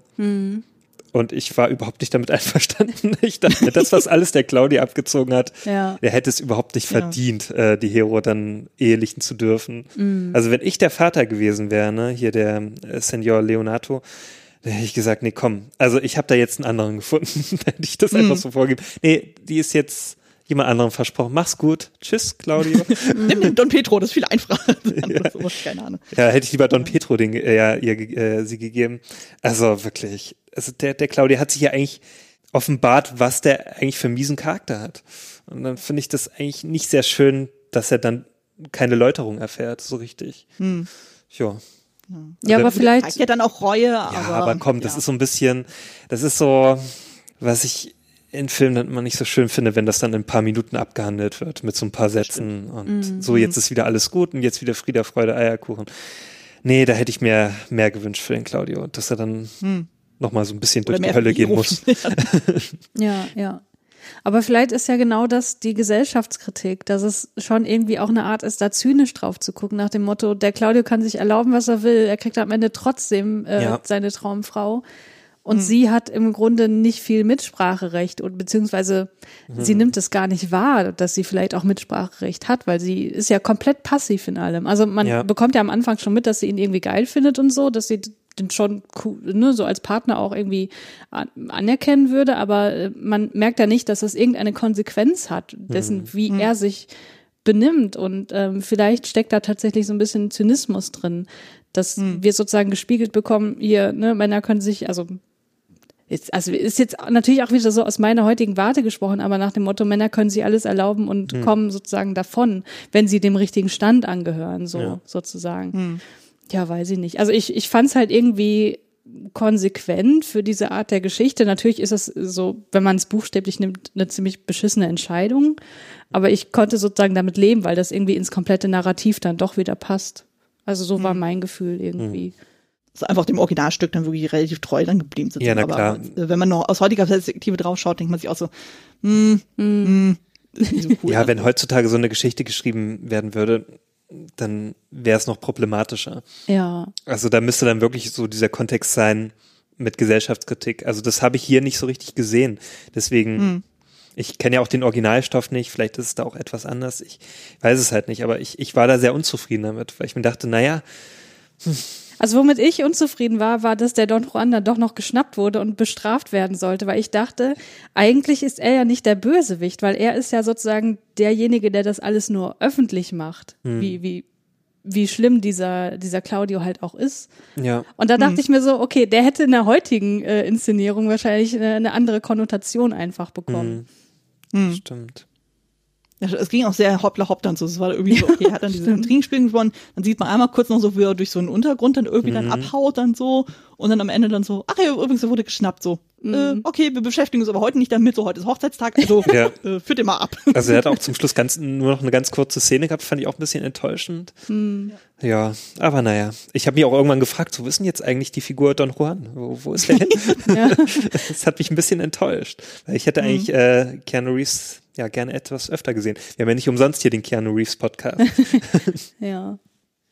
Und ich war überhaupt nicht damit einverstanden. Ich dachte, das, was alles der Claudia abgezogen hat, Ja. der hätte es überhaupt nicht Ja. verdient, äh, die Hero dann ehelichen zu dürfen. Also wenn ich der Vater gewesen wäre, ne, hier der äh, Senior Leonato, Da hätte ich gesagt, nee, komm. Also ich habe da jetzt einen anderen gefunden. hätte ich das einfach so vorgeben. Nee, die ist jetzt jemand anderem versprochen. Mach's gut. Tschüss, Claudio. Nimm den Don Petro, das ist viel einfacher. ja. keine Ahnung. ja, hätte ich lieber Don Petro den, äh, ja, ihr, äh, sie gegeben. Also wirklich. Also der, der Claudio hat sich ja eigentlich offenbart, was der eigentlich für einen miesen Charakter hat. Und dann finde ich das eigentlich nicht sehr schön, dass er dann keine Läuterung erfährt, so richtig. Hm. Ja. Ja, aber Zeigt vielleicht, ja dann auch Reue, Ja, aber. aber, komm, das ja. ist so ein bisschen, das ist so, was ich in Filmen dann immer nicht so schön finde, wenn das dann in ein paar Minuten abgehandelt wird mit so ein paar Sätzen und so, jetzt ist wieder alles gut und jetzt wieder Frieder, Freude, Eierkuchen. Nee, da hätte ich mir mehr gewünscht für den Claudio, dass er dann Hm. Noch mal so ein bisschen Oder durch die Hölle gehen muss. ja, ja. Aber vielleicht ist ja genau das die Gesellschaftskritik, dass es schon irgendwie auch eine Art ist, da zynisch drauf zu gucken, nach dem Motto, der Claudio kann sich erlauben, was er will, er kriegt am Ende trotzdem äh, Ja. seine Traumfrau. Und sie hat im Grunde nicht viel Mitspracherecht und beziehungsweise sie nimmt es gar nicht wahr, dass sie vielleicht auch Mitspracherecht hat, weil sie ist ja komplett passiv in allem. Also man Ja. bekommt ja am Anfang schon mit, dass sie ihn irgendwie geil findet und so, dass sie den schon cool, ne, so als Partner auch irgendwie an, anerkennen würde, aber äh, man merkt ja nicht, dass das irgendeine Konsequenz hat, dessen, wie er sich benimmt und ähm, vielleicht steckt da tatsächlich so ein bisschen Zynismus drin, dass wir sozusagen gespiegelt bekommen, hier, ne, Männer können sich, also Jetzt, also ist jetzt natürlich auch wieder so aus meiner heutigen Warte gesprochen, aber nach dem Motto, Männer können sich alles erlauben und kommen sozusagen davon, wenn sie dem richtigen Stand angehören, so Ja. sozusagen. Ja, weiß ich nicht. Also ich, ich fand es halt irgendwie konsequent für diese Art der Geschichte. Natürlich ist es so, wenn man es buchstäblich nimmt, eine ziemlich beschissene Entscheidung. Aber ich konnte sozusagen damit leben, weil das irgendwie ins komplette Narrativ dann doch wieder passt. Also so war mein Gefühl irgendwie. so einfach dem Originalstück dann wirklich relativ treu dann geblieben sind. Ja, na aber klar. äh, wenn man noch aus heutiger Perspektive drauf schaut, denkt man sich auch so, hm, hm, ist nicht so cool. Ja, wenn heutzutage so eine Geschichte geschrieben werden würde, dann wäre es noch problematischer. Ja. Also da müsste dann wirklich so dieser Kontext sein mit Gesellschaftskritik. Also das habe ich hier nicht so richtig gesehen. Deswegen, ich kenne ja auch den Originalstoff nicht, vielleicht ist es da auch etwas anders. Ich weiß es halt nicht, aber ich, ich war da sehr unzufrieden damit, weil ich mir dachte, naja, Also womit ich unzufrieden war, war, dass der Don Juan dann doch noch geschnappt wurde und bestraft werden sollte, weil ich dachte, eigentlich ist er ja nicht der Bösewicht, weil er ist ja sozusagen derjenige, der das alles nur öffentlich macht, wie, wie, wie schlimm dieser, dieser Claudio halt auch ist. ja. Und da dachte ich mir so, okay, der hätte in der heutigen äh, Inszenierung wahrscheinlich eine, eine andere Konnotation einfach bekommen. Stimmt. Ja, es ging auch sehr hoppla hopp dann so. Es war irgendwie so, okay, er hat dann dieses Intrigenspiel gewonnen. Dann sieht man einmal kurz noch so, wie er durch so einen Untergrund dann irgendwie dann abhaut dann so. Und dann am Ende dann so, ach ja, übrigens, er wurde geschnappt so. Äh, okay, wir beschäftigen uns aber heute nicht damit, so heute ist Hochzeitstag, also Ja. äh, führt ihr mal ab. Also er hat auch zum Schluss ganz, nur noch eine ganz kurze Szene gehabt, fand ich auch ein bisschen enttäuschend. Ja, aber naja. Ich habe mich auch irgendwann gefragt, wo ist denn jetzt eigentlich die Figur Don Juan? Wo, wo ist der hin? Das hat mich ein bisschen enttäuscht. Weil ich hätte eigentlich äh, Keanu Reeves ja gerne etwas öfter gesehen. Wir haben ja nicht umsonst hier den Keanu Reeves Podcast. Ja.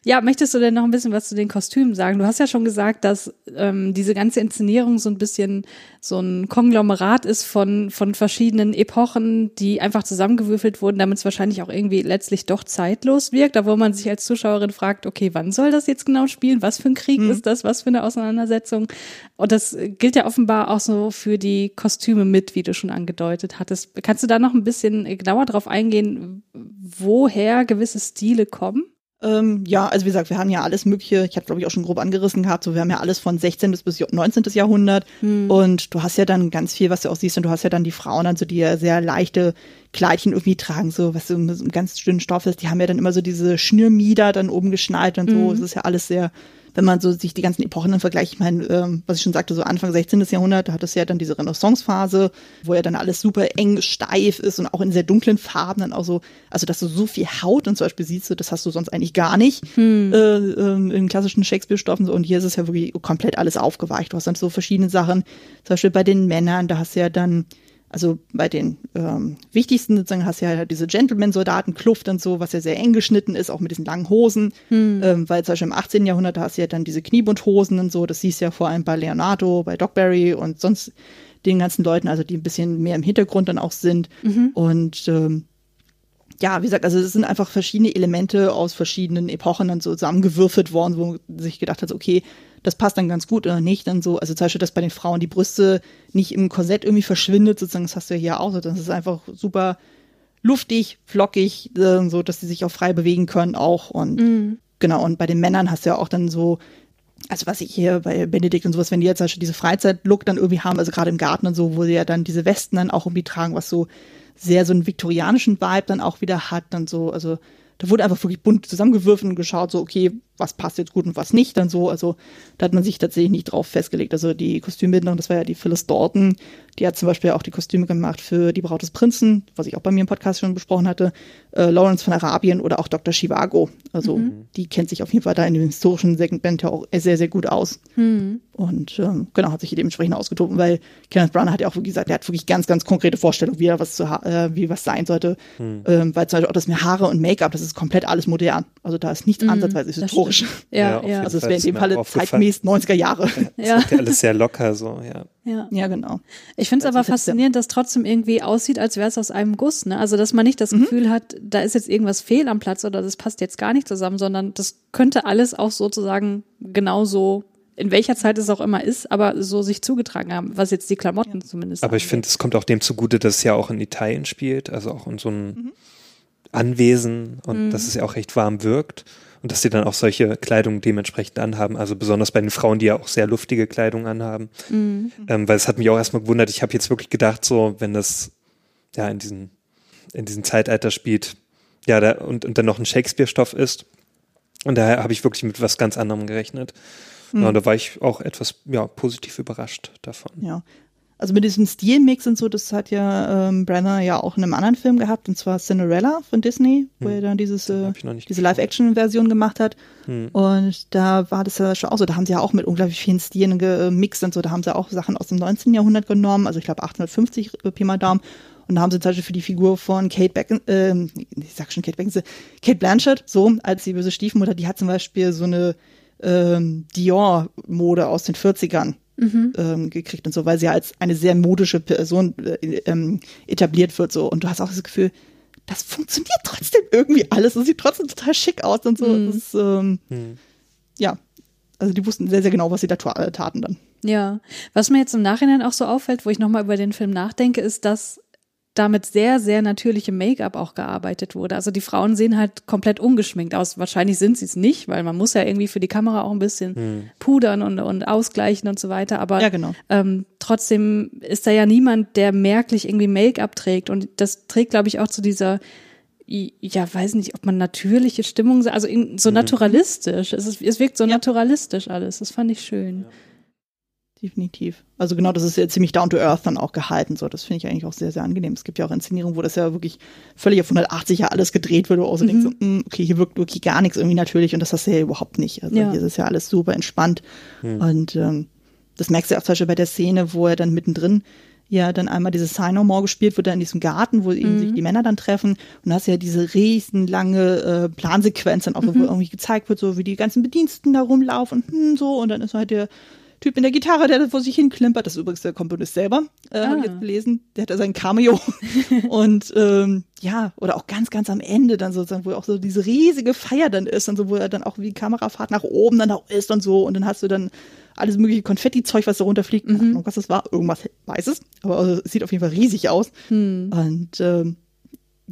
Ja, möchtest du denn noch ein bisschen was zu den Kostümen sagen? Du hast ja schon gesagt, dass ähm, diese ganze Inszenierung so ein bisschen so ein Konglomerat ist von, von verschiedenen Epochen, die einfach zusammengewürfelt wurden, damit es wahrscheinlich auch irgendwie letztlich doch zeitlos wirkt, da wo man sich als Zuschauerin fragt, okay, wann soll das jetzt genau spielen? Was für ein Krieg ist das? Was für eine Auseinandersetzung? Und das gilt ja offenbar auch so für die Kostüme mit, wie du schon angedeutet hattest. Kannst du da noch ein bisschen genauer drauf eingehen, woher gewisse Stile kommen? Ähm, ja, also wie gesagt, wir haben ja alles Mögliche, ich habe glaube ich auch schon grob angerissen gehabt, so wir haben ja alles von 16. bis bis 19. Jahrhundert. Und du hast ja dann ganz viel, was du auch siehst. Und du hast ja dann die Frauen, also die ja sehr leichte Kleidchen irgendwie tragen, so was so einem ganz dünnen Stoff ist, die haben ja dann immer so diese Schnürmieder dann oben geschnallt und so, es ist ja alles sehr wenn man so sich die ganzen Epochen dann vergleicht, ich meine, ähm, was ich schon sagte, so Anfang 16. Jahrhundert, da hat es ja dann diese Renaissance-Phase, wo ja dann alles super eng, steif ist und auch in sehr dunklen Farben dann auch so, also dass du so viel Haut und zum Beispiel siehst du, das hast du sonst eigentlich gar nicht äh, ähm, in klassischen Shakespeare-Stoffen so und hier ist es ja wirklich komplett alles aufgeweicht. Du hast dann so verschiedene Sachen, zum Beispiel bei den Männern, da hast du ja dann also bei den ähm, wichtigsten sozusagen hast du ja diese Gentleman-Soldaten, Kluft und so, was ja sehr eng geschnitten ist, auch mit diesen langen Hosen. Ähm, weil zum Beispiel im 18. Jahrhundert, da hast du ja dann diese Kniebundhosen und so, das siehst du ja vor allem bei Leonardo, bei Dogberry und sonst den ganzen Leuten, also die ein bisschen mehr im Hintergrund dann auch sind. Und ähm, ja, wie gesagt, also es sind einfach verschiedene Elemente aus verschiedenen Epochen dann so zusammengewürfelt worden, wo man sich gedacht hat, okay, das passt dann ganz gut oder nicht. Dann so, also zum Beispiel, dass bei den Frauen die Brüste nicht im Korsett irgendwie verschwindet, sozusagen, das hast du ja hier auch so. Das ist einfach super luftig, flockig, äh, so dass sie sich auch frei bewegen können auch. Und genau, und bei den Männern hast du ja auch dann so, also was ich hier bei Benedikt und sowas, wenn die jetzt zum Beispiel diese Freizeitlook dann irgendwie haben, also gerade im Garten und so, wo sie ja dann diese Westen dann auch irgendwie tragen, was so sehr so einen viktorianischen Vibe dann auch wieder hat, dann so, also da wurde einfach wirklich bunt zusammengewürfelt und geschaut, so, okay, was passt jetzt gut und was nicht, dann so, also da hat man sich tatsächlich nicht drauf festgelegt. Also die Kostümbildnerin, das war ja die Phyllis Dalton, die hat zum Beispiel auch die Kostüme gemacht für die Braut des Prinzen, was ich auch bei mir im Podcast schon besprochen hatte, äh, Lawrence von Arabien oder auch Dr. Chivago. Also die kennt sich auf jeden Fall da in dem historischen Segment ja auch sehr, sehr gut aus. Und ähm, genau, hat sich hier dementsprechend ausgetobt, weil Kenneth Branagh hat ja auch wirklich gesagt, er hat wirklich ganz, ganz konkrete Vorstellungen, wie er was zu äh, wie was sein sollte. Ähm, weil zum Beispiel auch das mit Haare und Make-up, das ist komplett alles modern. Also da ist nichts ansatzweise historisch. Ja, auf ja. jeden Also es wäre in ist dem Falle zeitgemäß 90er Jahre. Das Ja. ist ja alles sehr locker so, ja. ja. ja, genau. Ich finde es aber das ja- faszinierend, dass trotzdem irgendwie aussieht, als wäre es aus einem Guss. Ne? Also, dass man nicht Mhm. das Gefühl hat, da ist jetzt irgendwas fehl am Platz oder das passt jetzt gar nicht zusammen, sondern das könnte alles auch sozusagen genauso, in welcher Zeit es auch immer ist, aber so sich zugetragen haben, was jetzt die Klamotten zumindest Aber ich finde, es kommt auch dem zugute, dass es ja auch in Italien spielt, also auch in so einem Mhm. Anwesen und dass es ja auch recht warm wirkt und dass sie dann auch solche Kleidung dementsprechend anhaben, also besonders bei den Frauen, die ja auch sehr luftige Kleidung anhaben. Ähm, weil es hat mich auch erstmal gewundert, ich habe jetzt wirklich gedacht, so, wenn das ja in diesem, in diesem Zeitalter spielt, ja, da, und, und dann noch ein Shakespeare-Stoff ist. Und daher habe ich wirklich mit was ganz anderem gerechnet. Ja, und da war ich auch etwas ja, positiv überrascht davon. Ja. Also mit diesem Stilmix und so, das hat ja ähm, Brenner ja auch in einem anderen Film gehabt, und zwar Cinderella von Disney, wo er dann dieses, äh, diese. Live-Action-Version gemacht hat. Und da war das ja schon auch so, da haben sie ja auch mit unglaublich vielen Stilen gemixt und so, da haben sie auch Sachen aus dem 19. Jahrhundert genommen, also ich glaube 1850 Pi mal Daumen. Und da haben sie zum Beispiel für die Figur von Kate Becken, ähm, ich sag schon Kate Beckinsale, Kate Blanchett, so als die böse Stiefmutter, die hat zum Beispiel so eine ähm, Dior-Mode aus den 40ern ähm, gekriegt und so, weil sie als eine sehr modische Person äh, ähm, etabliert wird so. Und du hast auch das Gefühl, das funktioniert trotzdem irgendwie alles. Es sieht trotzdem total schick aus und so. Das ist, ähm, Ja, also die wussten sehr, sehr genau, was sie da äh, taten dann. Ja, was mir jetzt im Nachhinein auch so auffällt, wo ich nochmal über den Film nachdenke, ist, dass damit sehr, sehr natürliche Make-up auch gearbeitet wurde. Also die Frauen sehen halt komplett ungeschminkt aus. Wahrscheinlich sind sie es nicht, weil man muss ja irgendwie für die Kamera auch ein bisschen pudern und, und ausgleichen und so weiter. Aber Ja, genau. ähm, trotzdem ist da ja niemand, der merklich irgendwie Make-up trägt. Und das trägt, glaube ich, auch zu dieser ja, weiß nicht, ob man natürliche Stimmung, also in- so naturalistisch. Es, ist, es wirkt so naturalistisch alles. Das fand ich schön. Definitiv. Also genau, das ist ja ziemlich down to earth dann auch gehalten. So, das finde ich eigentlich auch sehr, sehr angenehm. Es gibt ja auch Inszenierungen, wo das ja wirklich völlig auf 180 ja alles gedreht wird, wo auch so denkst, so, mm, okay, hier wirkt wirklich gar nichts irgendwie natürlich und das hast du ja überhaupt nicht. Also Ja. hier ist es ja alles super entspannt. Und ähm, das merkst du ja auch zum Beispiel bei der Szene, wo er dann mittendrin ja dann einmal dieses Sign No More gespielt wird, da in diesem Garten, wo eben sich die Männer dann treffen. Und da hast du ja diese riesenlange äh, Plansequenz dann auch, so, wo irgendwie gezeigt wird, so wie die ganzen Bediensten da rumlaufen, hm, so, und dann ist halt der Typ in der Gitarre, der da vor sich hin klimpert. Das ist übrigens der Komponist selber, äh, habe ich Ah. jetzt gelesen. Der hat da sein Cameo. und ähm, ja, oder auch ganz, ganz am Ende dann sozusagen, wo auch so diese riesige Feier dann ist und so, wo er dann auch wie Kamerafahrt nach oben dann auch ist und so. Und dann hast du dann alles mögliche Konfetti-Zeug, was da runterfliegt. Keine Ahnung, was das war. Irgendwas Weißes. Aber also, es sieht auf jeden Fall riesig aus. Und ähm,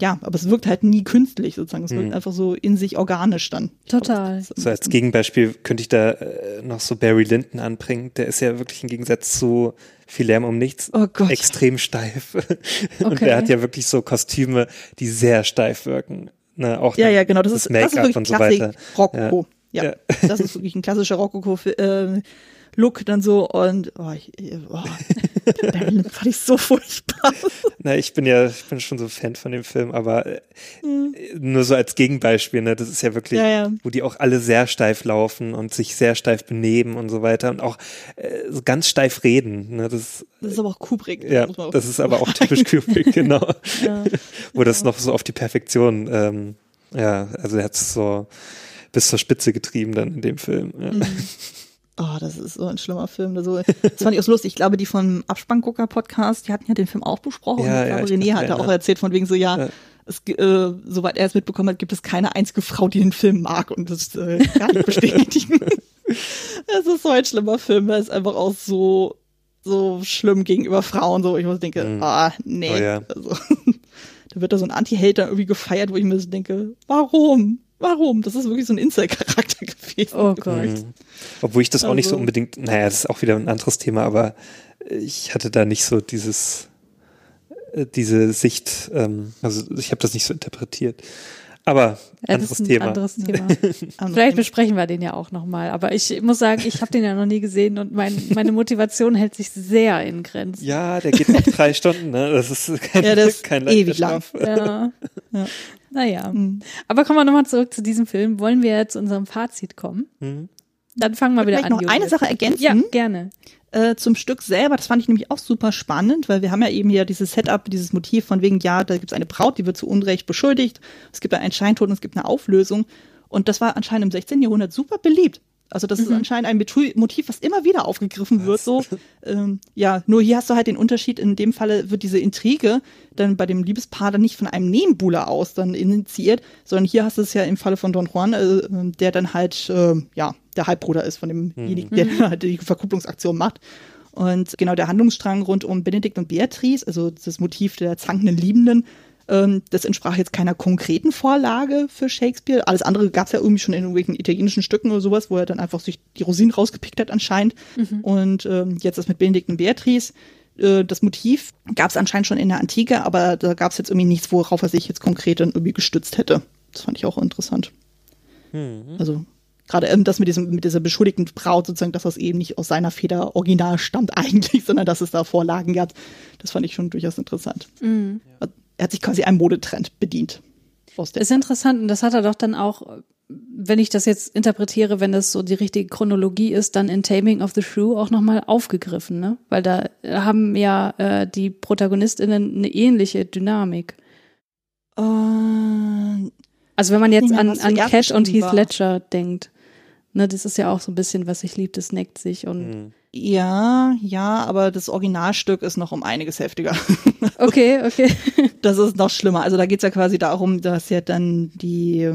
ja, aber es wirkt halt nie künstlich sozusagen. Es wirkt einfach so in sich organisch dann. Glaube, Total. das ist am So als Gegenbeispiel könnte ich da äh, noch so Barry Lyndon anbringen. Der ist ja wirklich im Gegensatz zu viel Lärm um nichts Oh Gott. extrem steif. Und Okay. der hat ja wirklich so Kostüme, die sehr steif wirken. Ne, auch Ja, ja, genau. Das, ist, das ist Make-up wirklich und so Klassik weiter. Rokoko. Ja. Ja. das ist wirklich ein klassischer Rokoko-Look dann so und oh, ich, oh, Berlin fand ich so furchtbar. Na, ich bin ja, ich bin schon so Fan von dem Film, aber äh, nur so als Gegenbeispiel, ne, das ist ja wirklich, Mhm. Ja, ja. wo die auch alle sehr steif laufen und sich sehr steif benehmen und so weiter und auch äh, so ganz steif reden. Ne, das, Das ist aber auch Kubrick. ja, muss man auch- das ist aber auch typisch Kubrick, genau. Wo das noch so auf die Perfektion, ähm, ja, also er hat es so bis zur Spitze getrieben dann in dem Film. Ja. Mhm. Oh, das ist so ein schlimmer Film. Das, so, das fand ich auch so lustig. Ich glaube, die vom Abspanngucker-Podcast, die hatten ja den Film auch besprochen. Ja, ich ja, glaube, ich René hatte mich auch erzählt von wegen so, ja, Ja. Es, äh, soweit er es mitbekommen hat, gibt es keine einzige Frau, die den Film mag und das äh, gar nicht bestätigen. Es ist so ein schlimmer Film, weil es einfach auch so, so schlimm gegenüber Frauen, so, ich muss denke, Mhm. ah, nee. Oh ja. also, da wird da so ein Anti-Hater irgendwie gefeiert, wo ich mir so denke, warum? Warum? Das ist wirklich so ein Inside-Charakter gewesen. Oh Gott. Mhm. Obwohl ich das auch nicht so Also- unbedingt, naja, das ist auch wieder ein anderes Thema, aber ich hatte da nicht so dieses, äh, diese Sicht, ähm, also ich habe das nicht so interpretiert. Aber Ja, anderes das ist ein Thema. anderes Thema. Vielleicht besprechen wir den ja auch nochmal. Aber ich muss sagen, ich habe den ja noch nie gesehen und mein, meine Motivation hält sich sehr in Grenzen. Ja, der geht auch drei Stunden, ne? Das ist kein, Ja, ist kein ewig leichter Schlaf. Ja. Ja. Naja. Mhm. Aber kommen wir nochmal zurück zu diesem Film. Wollen wir zu unserem Fazit kommen? Mhm. Dann fangen wir wieder Vielleicht an. noch eine. Sache ergänzen. Ja, gerne. äh, zum Stück selber, das fand ich nämlich auch super spannend, weil wir haben ja eben hier dieses Setup, dieses Motiv von wegen, ja, da gibt es eine Braut, die wird zu Unrecht beschuldigt, es gibt einen Scheintod und es gibt eine Auflösung. Und das war anscheinend im 16. Jahrhundert super beliebt. Also das ist anscheinend ein Motiv, was immer wieder aufgegriffen wird. So, ähm, ja, nur hier hast du halt den Unterschied. In dem Falle wird diese Intrige dann bei dem Liebespaar dann nicht von einem Nebenbuhler aus dann initiiert, sondern hier hast du es ja im Falle von Don Juan, äh, der dann halt äh, ja der Halbbruder ist von demjenigen, der dann halt die Verkupplungsaktion macht. Und genau der Handlungsstrang rund um Benedikt und Beatrice, also das Motiv der zankenden Liebenden, ähm, das entsprach jetzt keiner konkreten Vorlage für Shakespeare. Alles andere gab es ja irgendwie schon in irgendwelchen italienischen Stücken oder sowas, wo er dann einfach sich die Rosinen rausgepickt hat anscheinend. Und ähm, jetzt das mit Benedikt und Beatrice. Äh, das Motiv gab es anscheinend schon in der Antike, aber da gab es jetzt irgendwie nichts, worauf er sich jetzt konkret dann irgendwie gestützt hätte. Das fand ich auch interessant. Also gerade ähm, das mit diesem mit dieser beschuldigten Braut sozusagen, dass das eben nicht aus seiner Feder original stammt eigentlich, sondern dass es da Vorlagen gab. Das fand ich schon durchaus interessant. Er hat sich quasi einem Modetrend bedient. Aus Ist interessant und das hat er doch dann auch, wenn ich das jetzt interpretiere, wenn das so die richtige Chronologie ist, dann in Taming of the Shrew auch nochmal aufgegriffen, ne? Weil da haben ja äh, die ProtagonistInnen eine ähnliche Dynamik. äh, Also wenn man jetzt mehr, an, an Cash und Heath war. Ledger denkt, ne, das ist ja auch so ein bisschen, was sich liebt, das neckt sich und Mhm. Ja, ja, aber das Originalstück ist noch um einiges heftiger. okay, okay. das ist noch schlimmer. Also da geht's ja quasi darum, dass ja dann die,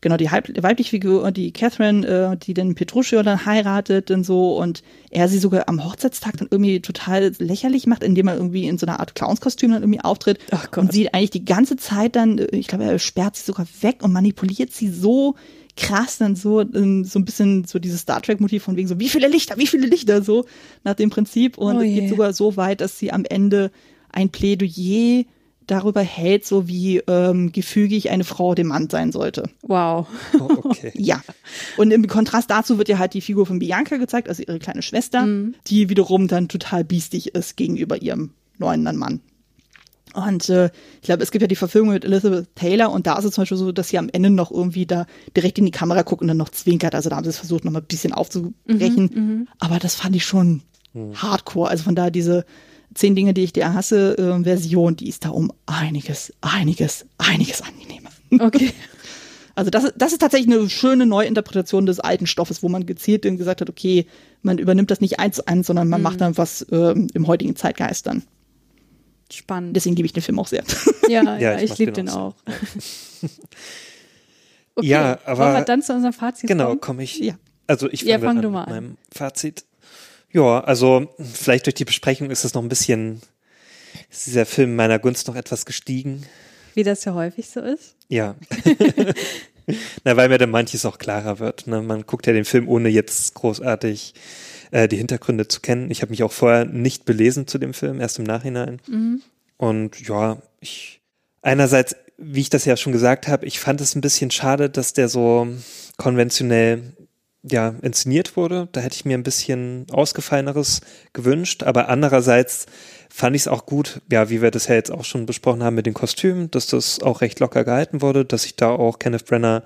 genau, die weibliche Figur, die Catherine, äh, die den Petruchio dann heiratet und so und er sie sogar am Hochzeitstag dann irgendwie total lächerlich macht, indem er irgendwie in so einer Art Clownskostüm dann irgendwie auftritt und sie eigentlich die ganze Zeit dann, äh, ich glaube, er sperrt sie sogar weg und manipuliert sie so krass dann so ähm, so ein bisschen so dieses Star Trek Motiv von wegen so wie viele Lichter wie viele Lichter so nach dem Prinzip und Oh es geht sogar so weit dass sie am Ende ein Plädoyer darüber hält, so wie ähm, gefügig eine Frau dem Mann sein sollte. Wow. Oh, okay. Ja. Und im Kontrast dazu wird ja halt die Figur von Bianca gezeigt, also ihre kleine Schwester, die wiederum dann total biestig ist gegenüber ihrem neuen Mann. Und äh, ich glaube, es gibt ja die Verfilmung mit Elizabeth Taylor und da ist es zum Beispiel so, dass sie am Ende noch irgendwie da direkt in die Kamera guckt und dann noch zwinkert. Also da haben sie es versucht, noch mal ein bisschen aufzubrechen. Aber das fand ich schon hardcore. Also von daher diese zehn Dinge, die ich dir hasse, äh, Version, die ist da um einiges, einiges, einiges angenehmer. Okay. Also das, ist- das ist tatsächlich eine schöne Neuinterpretation des alten Stoffes, wo man gezielt dann gesagt hat, okay, man übernimmt das nicht eins zu eins, sondern man macht dann was ähm, im heutigen Zeitgeist dann. Spannend. Deswegen liebe ich den Film auch sehr. Ja, Ja, ja, ich ich, liebe den den auch okay. Ja, aber- Wollen wir dann zu unserem Fazit Genau, komme ich. Ja. Also ich Ja, fange fang an du mal mit an. meinem Fazit. Ja, also vielleicht durch die Besprechung ist es noch ein bisschen, ist dieser Film meiner Gunst noch etwas gestiegen. Wie das ja häufig so ist. Ja. Na, weil mir dann manches auch klarer wird. Ne? Man guckt ja den Film, ohne jetzt großartig äh, die Hintergründe zu kennen. Ich habe mich auch vorher nicht belesen zu dem Film, erst im Nachhinein. Und ja, ich einerseits, wie ich das ja schon gesagt habe, ich fand es ein bisschen schade, dass der so konventionell ja inszeniert wurde. Da hätte ich mir ein bisschen ausgefalleneres gewünscht, aber andererseits fand ich es auch gut, ja, wie wir das ja jetzt auch schon besprochen haben mit den Kostümen, dass das auch recht locker gehalten wurde, dass sich da auch Kenneth Brenner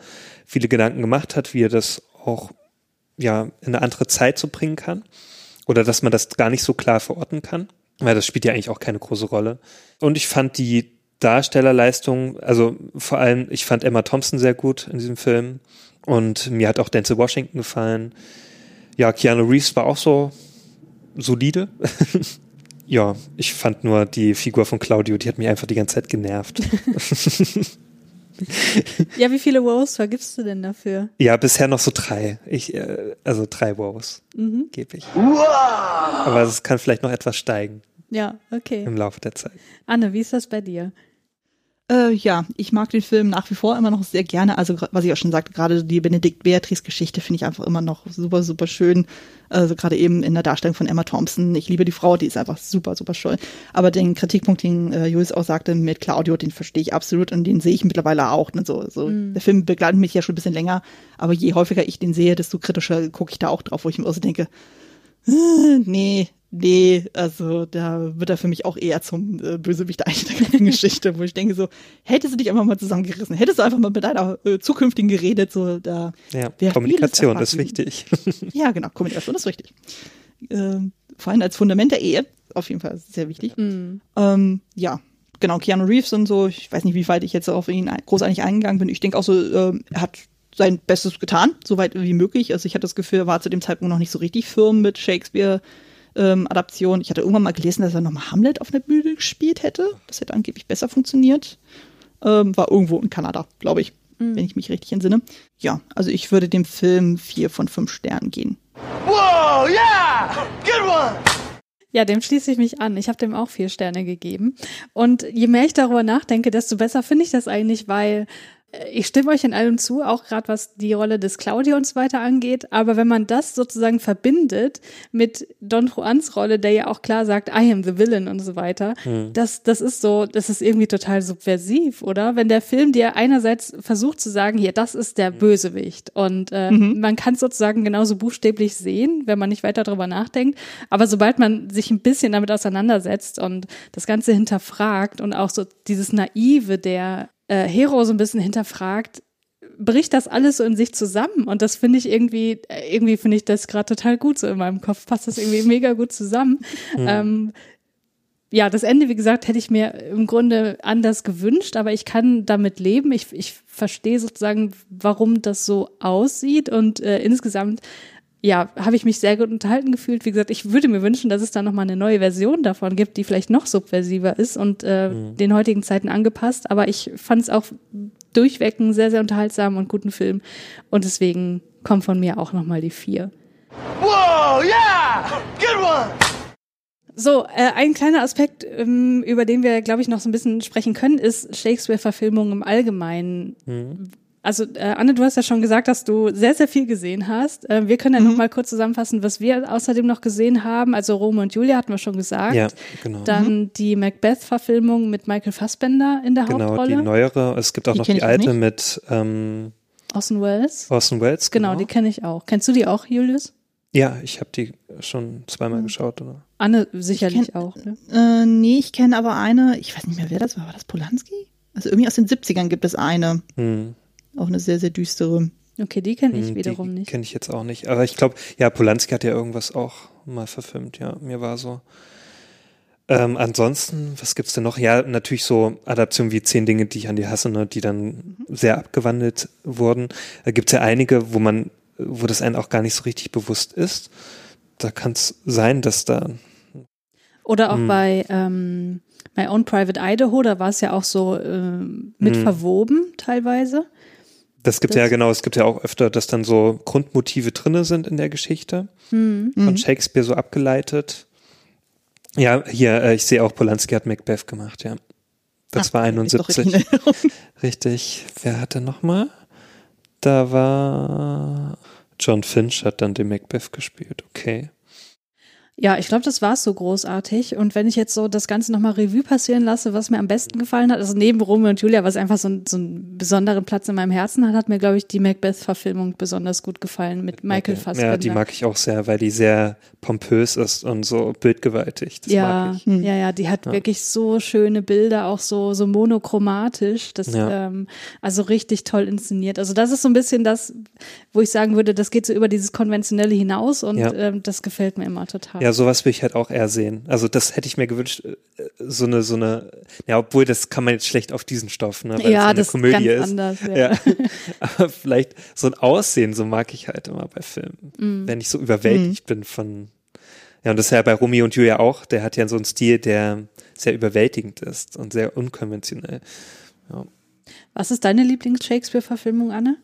viele Gedanken gemacht hat, wie er das auch ja in eine andere Zeit so bringen kann oder dass man das gar nicht so klar verorten kann, weil das spielt ja eigentlich auch keine große Rolle. Und ich fand die Darstellerleistung, also vor allem, ich fand Emma Thompson sehr gut in diesem Film und mir hat auch Denzel Washington gefallen. Ja, Keanu Reeves war auch so solide. ja, ich fand nur die Figur von Claudio, die hat mich einfach die ganze Zeit genervt. Ja, wie viele Wows vergibst du denn dafür? Ja, bisher noch so drei. Ich, äh, also drei Wows gebe ich. Aber es kann vielleicht noch etwas steigen Ja, okay. im Laufe der Zeit. Anne, wie ist das bei dir? Äh, ja, ich mag den Film nach wie vor immer noch sehr gerne. Also, was ich auch schon sagte, gerade die Benedikt-Beatrice-Geschichte finde ich einfach immer noch super, super schön. Also, gerade eben in der Darstellung von Emma Thompson. Ich liebe die Frau, die ist einfach super, super schön. Aber den Kritikpunkt, den äh, Julius auch sagte mit Claudio, den verstehe ich absolut und den sehe ich mittlerweile auch. Ne? So, so. Der Film begleitet mich ja schon ein bisschen länger, aber je häufiger ich den sehe, desto kritischer gucke ich da auch drauf, wo ich mir auch so denke, äh, nee, nee, also da wird er für mich auch eher zum äh, Bösewicht eigentlich der ganzen Geschichte, wo ich denke so, hättest du dich einfach mal zusammengerissen, hättest du einfach mal mit deiner äh, zukünftigen geredet, so da Ja, Kommunikation ist wichtig. Ja, genau, Kommunikation ist richtig. Ähm, vor allem als Fundament der Ehe, auf jeden Fall sehr wichtig. Ähm, ja, genau, Keanu Reeves und so, ich weiß nicht, wie weit ich jetzt auf ihn großartig eingegangen bin. Ich denke auch so, ähm, er hat sein Bestes getan, soweit wie möglich. Also ich hatte das Gefühl, er war zu dem Zeitpunkt noch nicht so richtig firm mit Shakespeare. Ähm, Adaption. Ich hatte irgendwann mal gelesen, dass er nochmal Hamlet auf der Bühne gespielt hätte. Das hätte angeblich besser funktioniert. Ähm, war irgendwo in Kanada, glaube ich, wenn ich mich richtig entsinne. Ja, also ich würde dem Film vier von fünf Sternen gehen. Ja, dem schließe ich mich an. Ich habe dem auch vier Sterne gegeben. Und je mehr ich darüber nachdenke, desto besser finde ich das eigentlich, weil ich stimme euch in allem zu, auch gerade was die Rolle des Claudio und so weiter angeht. Aber wenn man das sozusagen verbindet mit Don Juans Rolle, der ja auch klar sagt, I am the villain und so weiter, das, das ist so, das ist irgendwie total subversiv, oder? Wenn der Film dir einerseits versucht zu sagen, hier, das ist der Bösewicht und äh, man kann es sozusagen genauso buchstäblich sehen, wenn man nicht weiter darüber nachdenkt. Aber sobald man sich ein bisschen damit auseinandersetzt und das Ganze hinterfragt und auch so dieses Naive der äh, Hero so ein bisschen hinterfragt, bricht das alles so in sich zusammen und das finde ich irgendwie, äh, irgendwie finde ich das gerade total gut so in meinem Kopf, passt das irgendwie mega gut zusammen. Ähm, ja, das Ende, wie gesagt, hätte ich mir im Grunde anders gewünscht, aber ich kann damit leben. Ich, ich verstehe sozusagen, warum das so aussieht und äh, insgesamt ja, habe ich mich sehr gut unterhalten gefühlt. Wie gesagt, ich würde mir wünschen, dass es da nochmal eine neue Version davon gibt, die vielleicht noch subversiver ist und äh, den heutigen Zeiten angepasst. Aber ich fand es auch durchweg einen sehr, sehr unterhaltsamen und guten Film. Und deswegen kommt von mir auch nochmal die vier. So, äh, ein kleiner Aspekt, ähm, über den wir, glaube ich, noch so ein bisschen sprechen können, ist Shakespeare-Verfilmung im Allgemeinen. Also, äh, Anne, du hast ja schon gesagt, dass du sehr, sehr viel gesehen hast. Äh, wir können ja noch mal kurz zusammenfassen, was wir außerdem noch gesehen haben. Also Romeo und Julia hatten wir schon gesagt. Ja, genau. Dann die Macbeth-Verfilmung mit Michael Fassbender in der Genau, die Hauptrolle. neuere. Es gibt auch Die noch die alte nicht. mit ähm, Orson Welles. Orson Welles. Genau, die kenne ich auch. Kennst du die auch, Julius? Ja, ich habe die schon zweimal Hm. geschaut. Oder? Anne sicherlich kenn- auch. Ne? Äh, nee, ich kenne aber eine, ich weiß nicht mehr, wer das war. War das Polanski? Also irgendwie aus den 70ern gibt es eine. Hm. Auch eine sehr, sehr düstere. Okay, die kenne ich Hm, wiederum die nicht. kenne ich jetzt auch nicht. Aber ich glaube, ja, Polanski hat ja irgendwas auch mal verfilmt. Ja, mir war so. Ähm, ansonsten, was gibt's denn noch? Ja, natürlich so Adaptionen wie Zehn Dinge, die ich an die hasse, ne, die dann sehr abgewandelt wurden. Da gibt's ja einige, wo man, wo das einen auch gar nicht so richtig bewusst ist. Da kann es sein, dass da Oder Hm. auch bei ähm, My Own Private Idaho, da war es ja auch so ähm, mit Hm. verwoben teilweise. Das gibt ja genau, es gibt ja auch öfter, dass dann so Grundmotive drinne sind in der Geschichte. Hm. Von Shakespeare so abgeleitet. Ja, hier, äh, ich sehe auch, Polanski hat Macbeth gemacht, ja. Das Ah, war hab ich doch 71. richtig. Wer hatte nochmal? Da war John Finch hat dann den Macbeth gespielt. Okay. Ja, ich glaube, das war so großartig. Und wenn ich jetzt so das Ganze nochmal Revue passieren lasse, was mir am besten gefallen hat, also neben Romeo und Julia, was einfach so, ein, so einen besonderen Platz in meinem Herzen hat, hat mir, glaube ich, die Macbeth-Verfilmung besonders gut gefallen mit Michael Fassbender. Ja, die mag ich auch sehr, weil die sehr pompös ist und so bildgewaltig. Das ja, mag ich. ja, ja, die hat Ja. wirklich so schöne Bilder, auch so, so monochromatisch. Das, Ja. ähm, also richtig toll inszeniert. Also das ist so ein bisschen das, wo ich sagen würde, das geht so über dieses Konventionelle hinaus und Ja. ähm, das gefällt mir immer total. Ja, sowas will ich halt auch eher sehen. Also das hätte ich mir gewünscht, äh, so eine, so eine, ja, obwohl das kann man jetzt schlecht auf diesen Stoff, ne, weil Ja, es eine das ist Komödie ist. anders, ja. Ja. Aber vielleicht so ein Aussehen, so mag ich halt immer bei Filmen. Mm. Wenn ich so überwältigt bin von, ja, und das ist ja bei Romeo und Julia auch, der hat ja so einen Stil, der sehr überwältigend ist und sehr unkonventionell. Ja. Was ist deine Lieblings-Shakespeare-Verfilmung, Anne?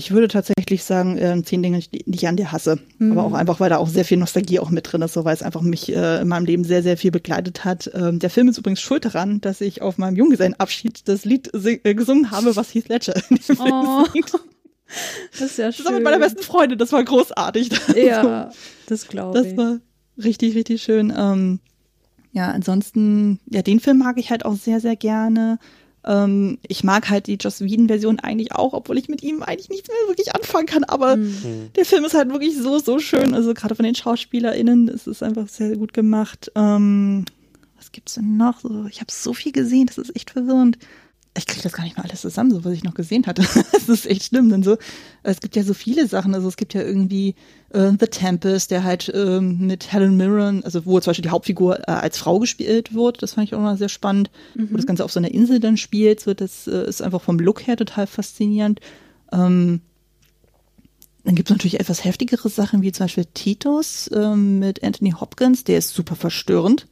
Ich würde tatsächlich sagen, äh, zehn Dinge, die ich an dir hasse. Mhm. Aber auch einfach, weil da auch sehr viel Nostalgie auch mit drin ist, so weil es einfach mich äh, in meinem Leben sehr, sehr viel begleitet hat. Ähm, der Film ist übrigens schuld daran, dass ich auf meinem Junggesellenabschied das Lied äh, gesungen habe, was Heath Ledger in dem Film Oh, singt. das ist ja schön. Zusammen mit meiner besten Freundin, das war großartig. Ja, das glaube ich. Das war richtig, richtig schön. Ähm, ja, ansonsten, ja, den Film mag ich halt auch sehr, sehr gerne. Ähm, ich mag halt die Joss Whedon-Version eigentlich auch, obwohl ich mit ihm eigentlich nichts mehr wirklich anfangen kann. Aber der Film ist halt wirklich so, so schön. Also gerade von den SchauspielerInnen, es ist einfach sehr gut gemacht. Ähm, was gibt's denn noch? So, ich habe so viel gesehen, das ist echt verwirrend. Ich kriege das gar nicht mal alles zusammen, so was ich noch gesehen hatte. Das ist echt schlimm, denn so, es gibt ja so viele Sachen. Also es gibt ja irgendwie äh, The Tempest, der halt ähm, mit Helen Mirren, also wo zum Beispiel die Hauptfigur äh, als Frau gespielt wird. Das fand ich auch mal sehr spannend. Wo das Ganze auf so einer Insel dann spielt. So, das äh, ist einfach vom Look her total faszinierend. Ähm, dann gibt es natürlich etwas heftigere Sachen, wie zum Beispiel Titus ähm, mit Anthony Hopkins, der ist super verstörend.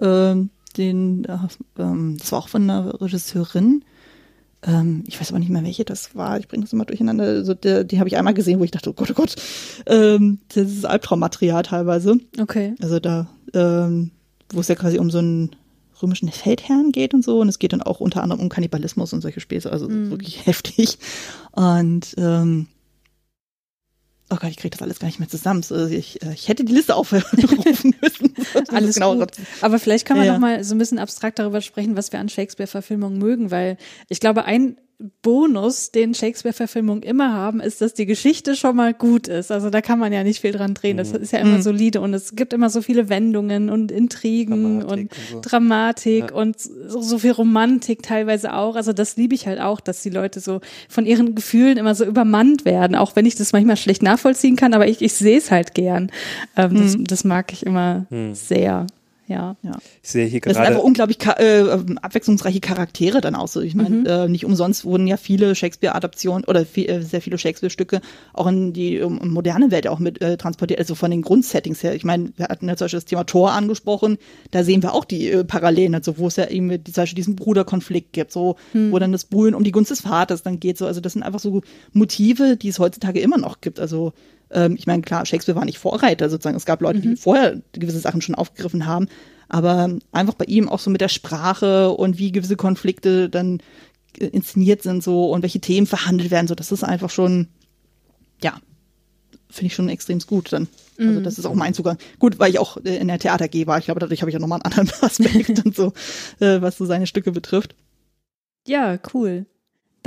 Ähm, den, äh, ähm, das war auch von einer Regisseurin. Ähm, ich weiß aber nicht mehr, welche das war. Ich bringe das immer durcheinander. Also der, die habe ich einmal gesehen, wo ich dachte, oh Gott, oh Gott, ähm, das ist Albtraummaterial teilweise. Okay. Also da, ähm, wo es ja quasi um so einen römischen Feldherrn geht und so. Und es geht dann auch unter anderem um Kannibalismus und solche Späße. Also wirklich heftig. Und ähm, oh Gott, ich kriege das alles gar nicht mehr zusammen. So, ich, äh, ich hätte die Liste aufrufen müssen. Alles genau gut. Aber vielleicht kann man Ja, noch mal so ein bisschen abstrakt darüber sprechen, was wir an Shakespeare-Verfilmungen mögen, weil ich glaube, ein Bonus, den Shakespeare-Verfilmungen immer haben, ist, dass die Geschichte schon mal gut ist. Also da kann man ja nicht viel dran drehen. Das ist ja immer solide und es gibt immer so viele Wendungen und Intrigen Dramatik und, und so. Dramatik und so, so viel Romantik teilweise auch. Also das liebe ich halt auch, dass die Leute so von ihren Gefühlen immer so übermannt werden, auch wenn ich das manchmal schlecht nachvollziehen kann, aber ich, ich sehe es halt gern. Ähm, das, das mag ich immer sehr. Ja. Ich sehe hier Das sind einfach gerade. unglaublich äh, ähm, abwechslungsreiche Charaktere dann auch so. Ich meine, äh, nicht umsonst wurden ja viele Shakespeare-Adaptionen oder viel, äh, sehr viele Shakespeare-Stücke auch in die ähm, moderne Welt auch mit äh, transportiert, also von den Grundsettings her. Ich meine, wir hatten ja zum Beispiel das Thema Tor angesprochen, da sehen wir auch die äh, Parallelen, also wo es ja eben mit, zum Beispiel diesen Bruderkonflikt gibt, so, wo dann das Brühen um die Gunst des Vaters dann geht, so. Also das sind einfach so Motive, die es heutzutage immer noch gibt. Also ähm, ich meine, klar, Shakespeare war nicht Vorreiter sozusagen. Es gab Leute, die vorher gewisse Sachen schon aufgegriffen haben. Aber einfach bei ihm auch so mit der Sprache und wie gewisse Konflikte dann äh, inszeniert sind so und welche Themen verhandelt werden, so das ist einfach schon, ja, finde ich schon extrem gut dann. Also das ist auch mein Zugang. Gut, weil ich auch äh, in der Theater AG war. Ich glaube, dadurch habe ich ja nochmal einen anderen Aspekt und so, äh, was so seine Stücke betrifft. Ja, cool.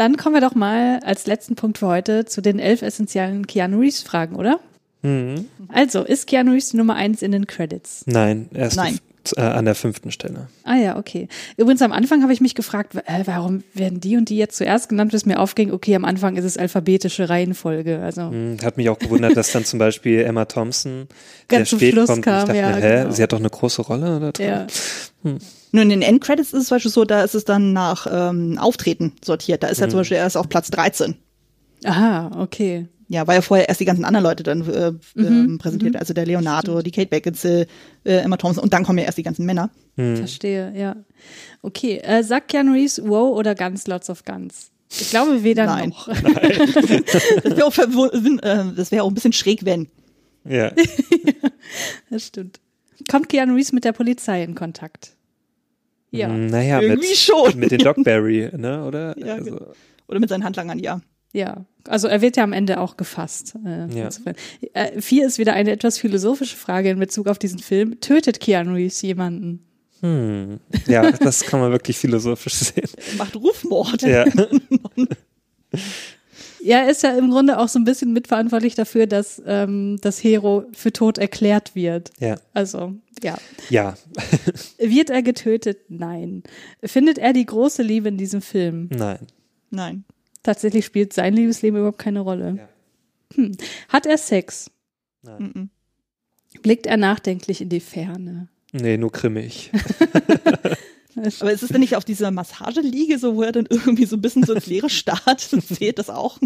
Dann kommen wir doch mal als letzten Punkt für heute zu den elf essentiellen Keanu Reeves Fragen, oder? Mhm. Also, ist Keanu Reeves die Nummer eins in den Credits? Nein, erst Nein. Äh, an der fünften Stelle. Ah ja, okay. Übrigens am Anfang habe ich mich gefragt, äh, warum werden die und die jetzt zuerst genannt, bis mir aufging, okay, am Anfang ist es alphabetische Reihenfolge. Also Hm, Hat mich auch gewundert, dass dann zum Beispiel Emma Thompson Ganz sehr spät Schluss kommt. kam, ich dachte ja, mir, hä, genau. sie hat doch eine große Rolle da drin. ja. Nur in den Endcredits ist es zum Beispiel so, da ist es dann nach ähm, Auftreten sortiert. Da ist er zum Beispiel erst auf Platz 13. Aha, okay. Ja, weil ja vorher erst die ganzen anderen Leute dann äh, Mhm, ähm, präsentiert, also der Leonardo, die Kate Beckinsale, äh, Emma Thompson und dann kommen ja erst die ganzen Männer. Verstehe, ja. Okay, äh, sagt Keanu Reeves wow oder Guns, lots of Guns? Ich glaube weder Nein. noch. Das wäre auch, äh, wär auch ein bisschen schräg, wenn. Ja. Das stimmt. Kommt Keanu Reeves mit der Polizei in Kontakt? Ja. Hm, Naja, Irgendwie mit, schon. mit den Dogberry, ne, oder? Ja, also, genau. Oder mit seinen Handlangern, ja. Ja, also er wird ja am Ende auch gefasst. Äh, Ja. Äh, vier ist wieder eine etwas philosophische Frage in Bezug auf diesen Film. Tötet Keanu Reeves jemanden? hm, ja, das kann man wirklich philosophisch sehen. Macht Rufmord. Ja. Ja, er ist ja im Grunde auch so ein bisschen mitverantwortlich dafür, dass ähm, das Hero für tot erklärt wird. Ja. Also, ja. Ja. Wird er getötet? Nein. Findet er die große Liebe in diesem Film? Nein. Nein. Tatsächlich spielt sein Liebesleben überhaupt keine Rolle. Hm. Hat er Sex? Mhm. Blickt er nachdenklich in die Ferne? Nee, nur grimmig. Aber ist es denn nicht auf dieser Massageliege, so wo er dann irgendwie so ein bisschen so ins Leere starrt? Zählt das auch?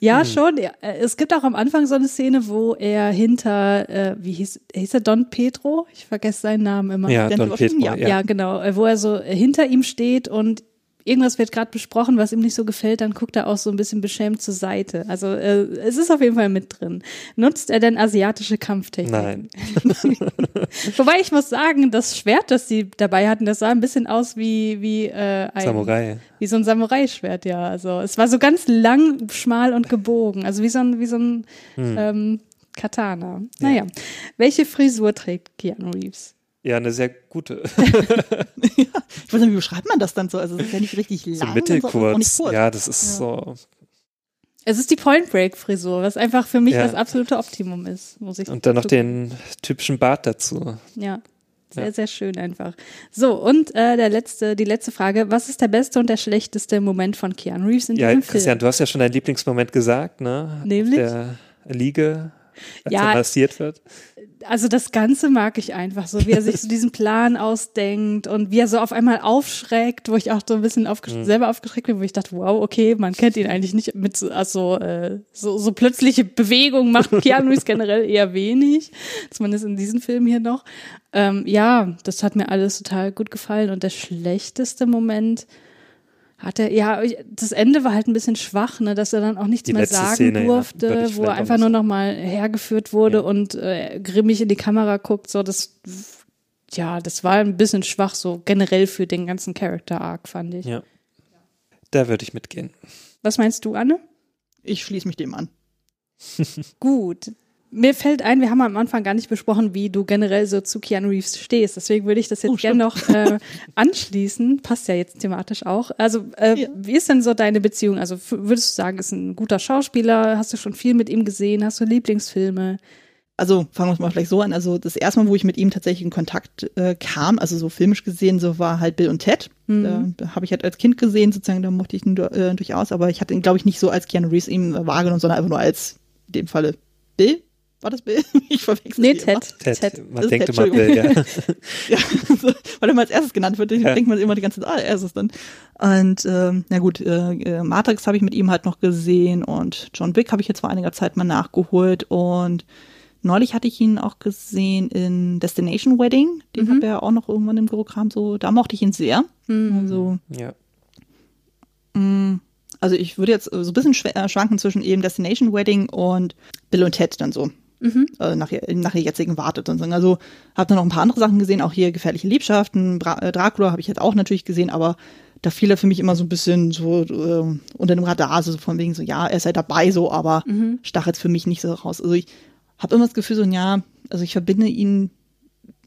Ja, schon. Ja. Äh, Es gibt auch am Anfang so eine Szene, wo er hinter, äh, wie hieß, hieß er Don Pedro? Ich vergesse seinen Namen immer. Ja, Don Pedro, ja. ja. Genau, wo er so hinter ihm steht und irgendwas wird gerade besprochen, was ihm nicht so gefällt, dann guckt er auch so ein bisschen beschämt zur Seite. Also äh, es ist auf jeden Fall mit drin. Nutzt er denn asiatische Kampftechniken? Nein. Wobei ich muss sagen, das Schwert, das sie dabei hatten, das sah ein bisschen aus wie wie äh, ein Samurai. wie so ein Samurai-Schwert, ja. Also es war so ganz lang, schmal und gebogen, also wie so ein wie so ein Hm. ähm, Katana. Naja, welche Frisur trägt Keanu Reeves? Ja, eine sehr gute. Ich weiß nicht, wie beschreibt man das dann so? Also, es ist ja nicht richtig lang. So mittelkurz. kurz. Ja, das ist so. Es ist die Point Break Frisur, was einfach für mich Ja. das absolute Optimum ist, muss ich Und dann noch den typischen Bart dazu. Ja. Sehr, Ja. sehr schön einfach. So, und äh, der letzte, die letzte Frage. Was ist der beste und der schlechteste Moment von Keanu Reeves in Ja, diesem Christian, Film? du hast ja schon deinen Lieblingsmoment gesagt, ne? Nämlich? Auf der Liege, als Ja. er massiert wird. Also das Ganze mag ich einfach so, wie er sich so diesen Plan ausdenkt und wie er so auf einmal aufschreckt, wo ich auch so ein bisschen aufgesch Mhm. selber aufgeschreckt bin, wo ich dachte, wow, okay, man kennt ihn eigentlich nicht mit so, also, äh, so, so plötzliche Bewegungen macht Keanu Reeves generell eher wenig, zumindest in diesem Film hier noch. Ähm, ja, das hat mir alles total gut gefallen und der schlechteste Moment hat er, ja, das Ende war halt ein bisschen schwach, ne, dass er dann auch nichts Die mehr sagen Szene, ja, durfte, ich wo er einfach nur noch mal hergeführt wurde Ja. und äh, grimmig in die Kamera guckt, so das ja, das war ein bisschen schwach so generell für den ganzen Character Arc, fand ich. Ja. Da würde ich mitgehen. Was meinst du, Anne? Ich schließe mich dem an. Gut. Mir fällt ein, wir haben am Anfang gar nicht besprochen, wie du generell so zu Keanu Reeves stehst. Deswegen würde ich das jetzt Oh, gerne noch äh, anschließen. Passt ja jetzt thematisch auch. Also, äh, Ja. wie ist denn so deine Beziehung? Also, würdest du sagen, ist ein guter Schauspieler? Hast du schon viel mit ihm gesehen? Hast du Lieblingsfilme? Also fangen wir es mal vielleicht so an. Also das erste Mal, wo ich mit ihm tatsächlich in Kontakt äh, kam, also so filmisch gesehen, so war halt Bill und Ted. Da, da habe ich halt als Kind gesehen, sozusagen, da mochte ich ihn äh, durchaus, aber ich hatte ihn, glaube ich, nicht so als Keanu Reeves ihm wahrgenommen, sondern einfach nur als, in dem Falle, Bill? War das Bill? Ich verwechsel Nee, immer. Ted. Ted, man denkt Ted, immer Bill, ja. Ja, so, weil er mal als erstes genannt wird, Ja. denkt man immer die ganze Zeit, ah, er ist es dann. Und ähm, na gut, äh, äh, Matrix habe ich mit ihm halt noch gesehen und John Wick habe ich jetzt vor einiger Zeit mal nachgeholt und neulich hatte ich ihn auch gesehen in Destination Wedding, den hat er ja auch noch irgendwann im Programm so, da mochte ich ihn sehr. Also, ja. mh, also ich würde jetzt so ein bisschen äh, schwanken zwischen eben Destination Wedding und Bill und Ted dann so. Äh, nach, nach der jetzigen Wartet und so. Also habe dann noch ein paar andere Sachen gesehen, auch hier Gefährliche Liebschaften, Bra äh, Dracula habe ich jetzt auch natürlich gesehen, aber da fiel er für mich immer so ein bisschen so äh, unter dem Radar, so von wegen so, ja, er sei dabei so, aber stach jetzt für mich nicht so raus. Also ich habe immer das Gefühl so, ja, also ich verbinde ihn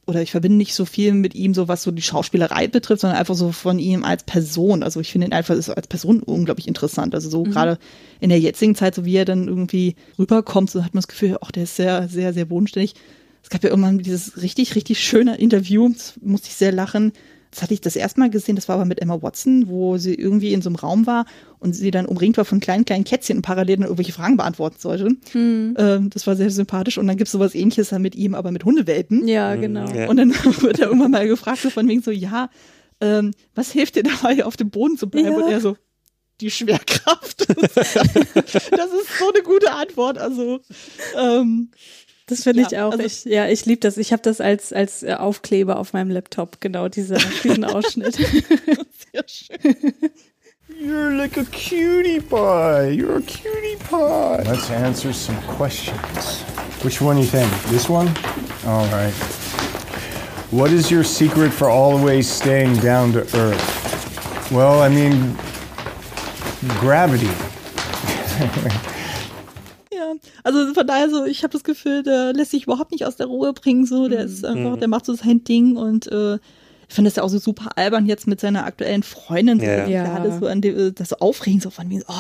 oder ich verbinde nicht so viel mit ihm, so was so die Schauspielerei betrifft, sondern einfach so von ihm als Person. Also ich finde ihn einfach als Person unglaublich interessant. Also so gerade in der jetzigen Zeit, so wie er dann irgendwie rüberkommt, so hat man das Gefühl, ach, der ist sehr, sehr, sehr bodenständig. Es gab ja irgendwann dieses richtig, richtig schöne Interview, das musste ich sehr lachen. Das hatte ich das erste Mal gesehen, das war aber mit Emma Watson, wo sie irgendwie in so einem Raum war und sie dann umringt war von kleinen, kleinen Kätzchen und parallel dann irgendwelche Fragen beantworten sollte. Ähm, das war sehr sympathisch. Und dann gibt es sowas ähnliches dann mit ihm, aber mit Hundewelpen. Ja, genau. Ja. Und dann wird er irgendwann mal gefragt, so von wegen so, ja, ähm, was hilft dir dabei, auf dem Boden zu bleiben? Ja. Und er so, die Schwerkraft. das ist so eine gute Antwort. Also, ähm, Das finde Ja, ich auch. also- ich, ja, ich liebe das. Ich habe das als, als äh, Aufkleber auf meinem Laptop, genau, diese, diesen Ausschnitt. sehr schön. You're like a cutie pie. You're a cutie pie. Let's answer some questions. Which one you think? This one? All right. What is your secret for always staying down to earth? Well, I mean, gravity. Also von daher so, ich habe das Gefühl, der lässt sich überhaupt nicht aus der Ruhe bringen. So, der ist einfach, der macht so sein Ding und äh, ich finde das ja auch so super albern jetzt mit seiner aktuellen Freundin, so, Ja. die Ja. gerade so an dem, äh, das so aufregen, so von mir, oh,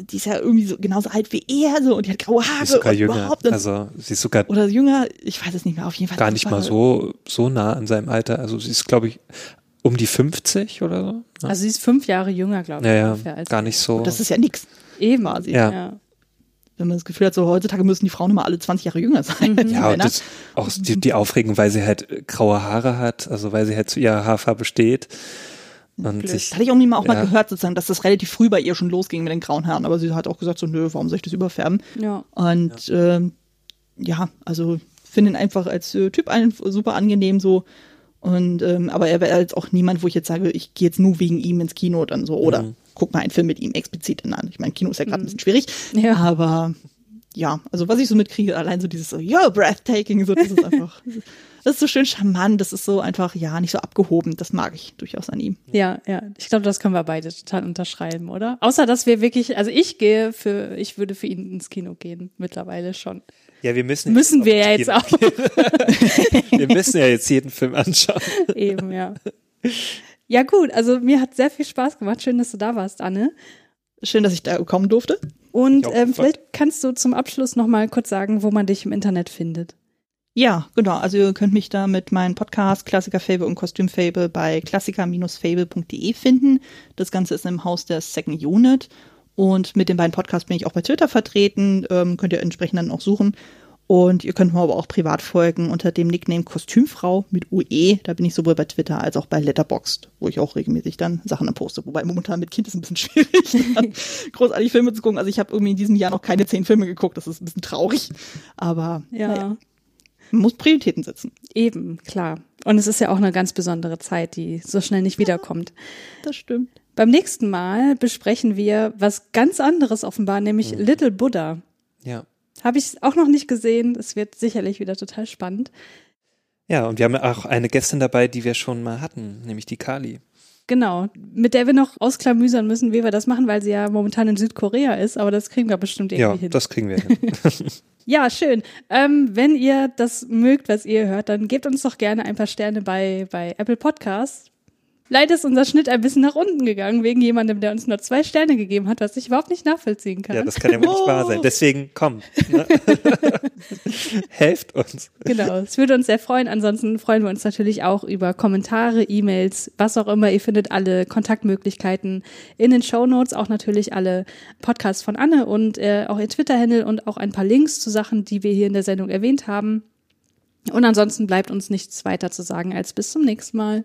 die ist ja irgendwie so genauso alt wie er, so und die hat graue Sie Haare ist sogar jünger. überhaupt und, Also sie ist sogar oder jünger, ich weiß es nicht mehr, auf jeden Fall. gar nicht super- mal so, so nah an seinem Alter. Also sie ist, glaube ich, um die 50 oder so. Ja, Also sie ist fünf Jahre jünger, glaube ich. ja, ja ungefähr als gar nicht so. Das ist ja nix. eben. quasi. Ja. ja. Wenn man das Gefühl hat, so heutzutage müssen die Frauen immer alle 20 Jahre jünger sein. die ja, und das, auch die, die Aufregung, weil sie halt graue Haare hat, also weil sie halt zu ihrer Haarfarbe steht. Und sich, Das hatte ich irgendwie mal auch mal Ja. gehört, sozusagen, dass das relativ früh bei ihr schon losging mit den grauen Haaren, aber sie hat auch gesagt, so, nö, warum soll ich das überfärben? Ja. Und ja, ähm, ja also finde ihn einfach als äh, Typ ein, super angenehm so. Und ähm, aber er wäre jetzt auch niemand, wo ich jetzt sage, ich gehe jetzt nur wegen ihm ins Kino dann so oder Mhm. Guck mal einen Film mit ihm explizit an. Ich meine, Kino ist ja gerade ein bisschen schwierig, Ja. aber ja, also was ich so mitkriege, allein so dieses so, yo, breathtaking, so das ist einfach, das ist so schön charmant, das ist so einfach, ja, nicht so abgehoben, das mag ich durchaus an ihm. Ja, ja. Ich glaube, das können wir beide total unterschreiben, oder? Außer, dass wir wirklich, also ich gehe für, ich würde für ihn ins Kino gehen, mittlerweile schon. Ja, wir müssen. Müssen wir ja jetzt auch. wir müssen ja jetzt jeden Film anschauen. Eben, ja. Ja, gut. Also mir hat sehr viel Spaß gemacht. Schön, dass du da warst, Anne. Schön, dass ich da kommen durfte. Und auch ähm, vielleicht kannst du zum Abschluss noch mal kurz sagen, wo man dich im Internet findet. Ja, genau. Also ihr könnt mich da mit meinem Podcast Klassiker Fable und Kostüm Fable bei klassiker-fable.de finden. Das Ganze ist im Haus der Second Unit. Und mit den beiden Podcasts bin ich auch bei Twitter vertreten. Ähm, könnt ihr entsprechend dann auch suchen. Und ihr könnt mir aber auch privat folgen unter dem Nickname Kostümfrau mit UE. Da bin ich sowohl bei Twitter als auch bei Letterboxd, wo ich auch regelmäßig dann Sachen poste. Wobei momentan mit Kind ist ein bisschen schwierig, großartig Filme zu gucken. Also ich habe irgendwie in diesem Jahr noch keine zehn Filme geguckt. Das ist ein bisschen traurig. Aber Ja, naja, man muss Prioritäten setzen. eben, klar. Und es ist ja auch eine ganz besondere Zeit, die so schnell nicht wiederkommt. Das stimmt. Beim nächsten Mal besprechen wir was ganz anderes offenbar, nämlich Little Buddha. Ja. Habe ich auch noch nicht gesehen. Es wird sicherlich wieder total spannend. Ja, und wir haben auch eine Gästin dabei, die wir schon mal hatten, nämlich die Kali. Genau, mit der wir noch ausklamüsern müssen, wie wir das machen, weil sie ja momentan in Südkorea ist, aber das kriegen wir bestimmt irgendwie Ja, hin. das kriegen wir hin. Ja, schön. Ähm, wenn ihr das mögt, was ihr hört, dann gebt uns doch gerne ein paar Sterne bei, bei Apple Podcasts. Leider ist unser Schnitt ein bisschen nach unten gegangen, wegen jemandem, der uns nur zwei Sterne gegeben hat, was ich überhaupt nicht nachvollziehen kann. Ja, das kann ja wohl nicht wahr sein. Deswegen kommt. Ne? Helft uns. Genau, es würde uns sehr freuen. Ansonsten freuen wir uns natürlich auch über Kommentare, E-Mails, was auch immer. Ihr findet alle Kontaktmöglichkeiten in den Show Notes, auch natürlich alle Podcasts von Anne und äh, auch ihr Twitter-Handle und auch ein paar Links zu Sachen, die wir hier in der Sendung erwähnt haben. Und ansonsten bleibt uns nichts weiter zu sagen als bis zum nächsten Mal.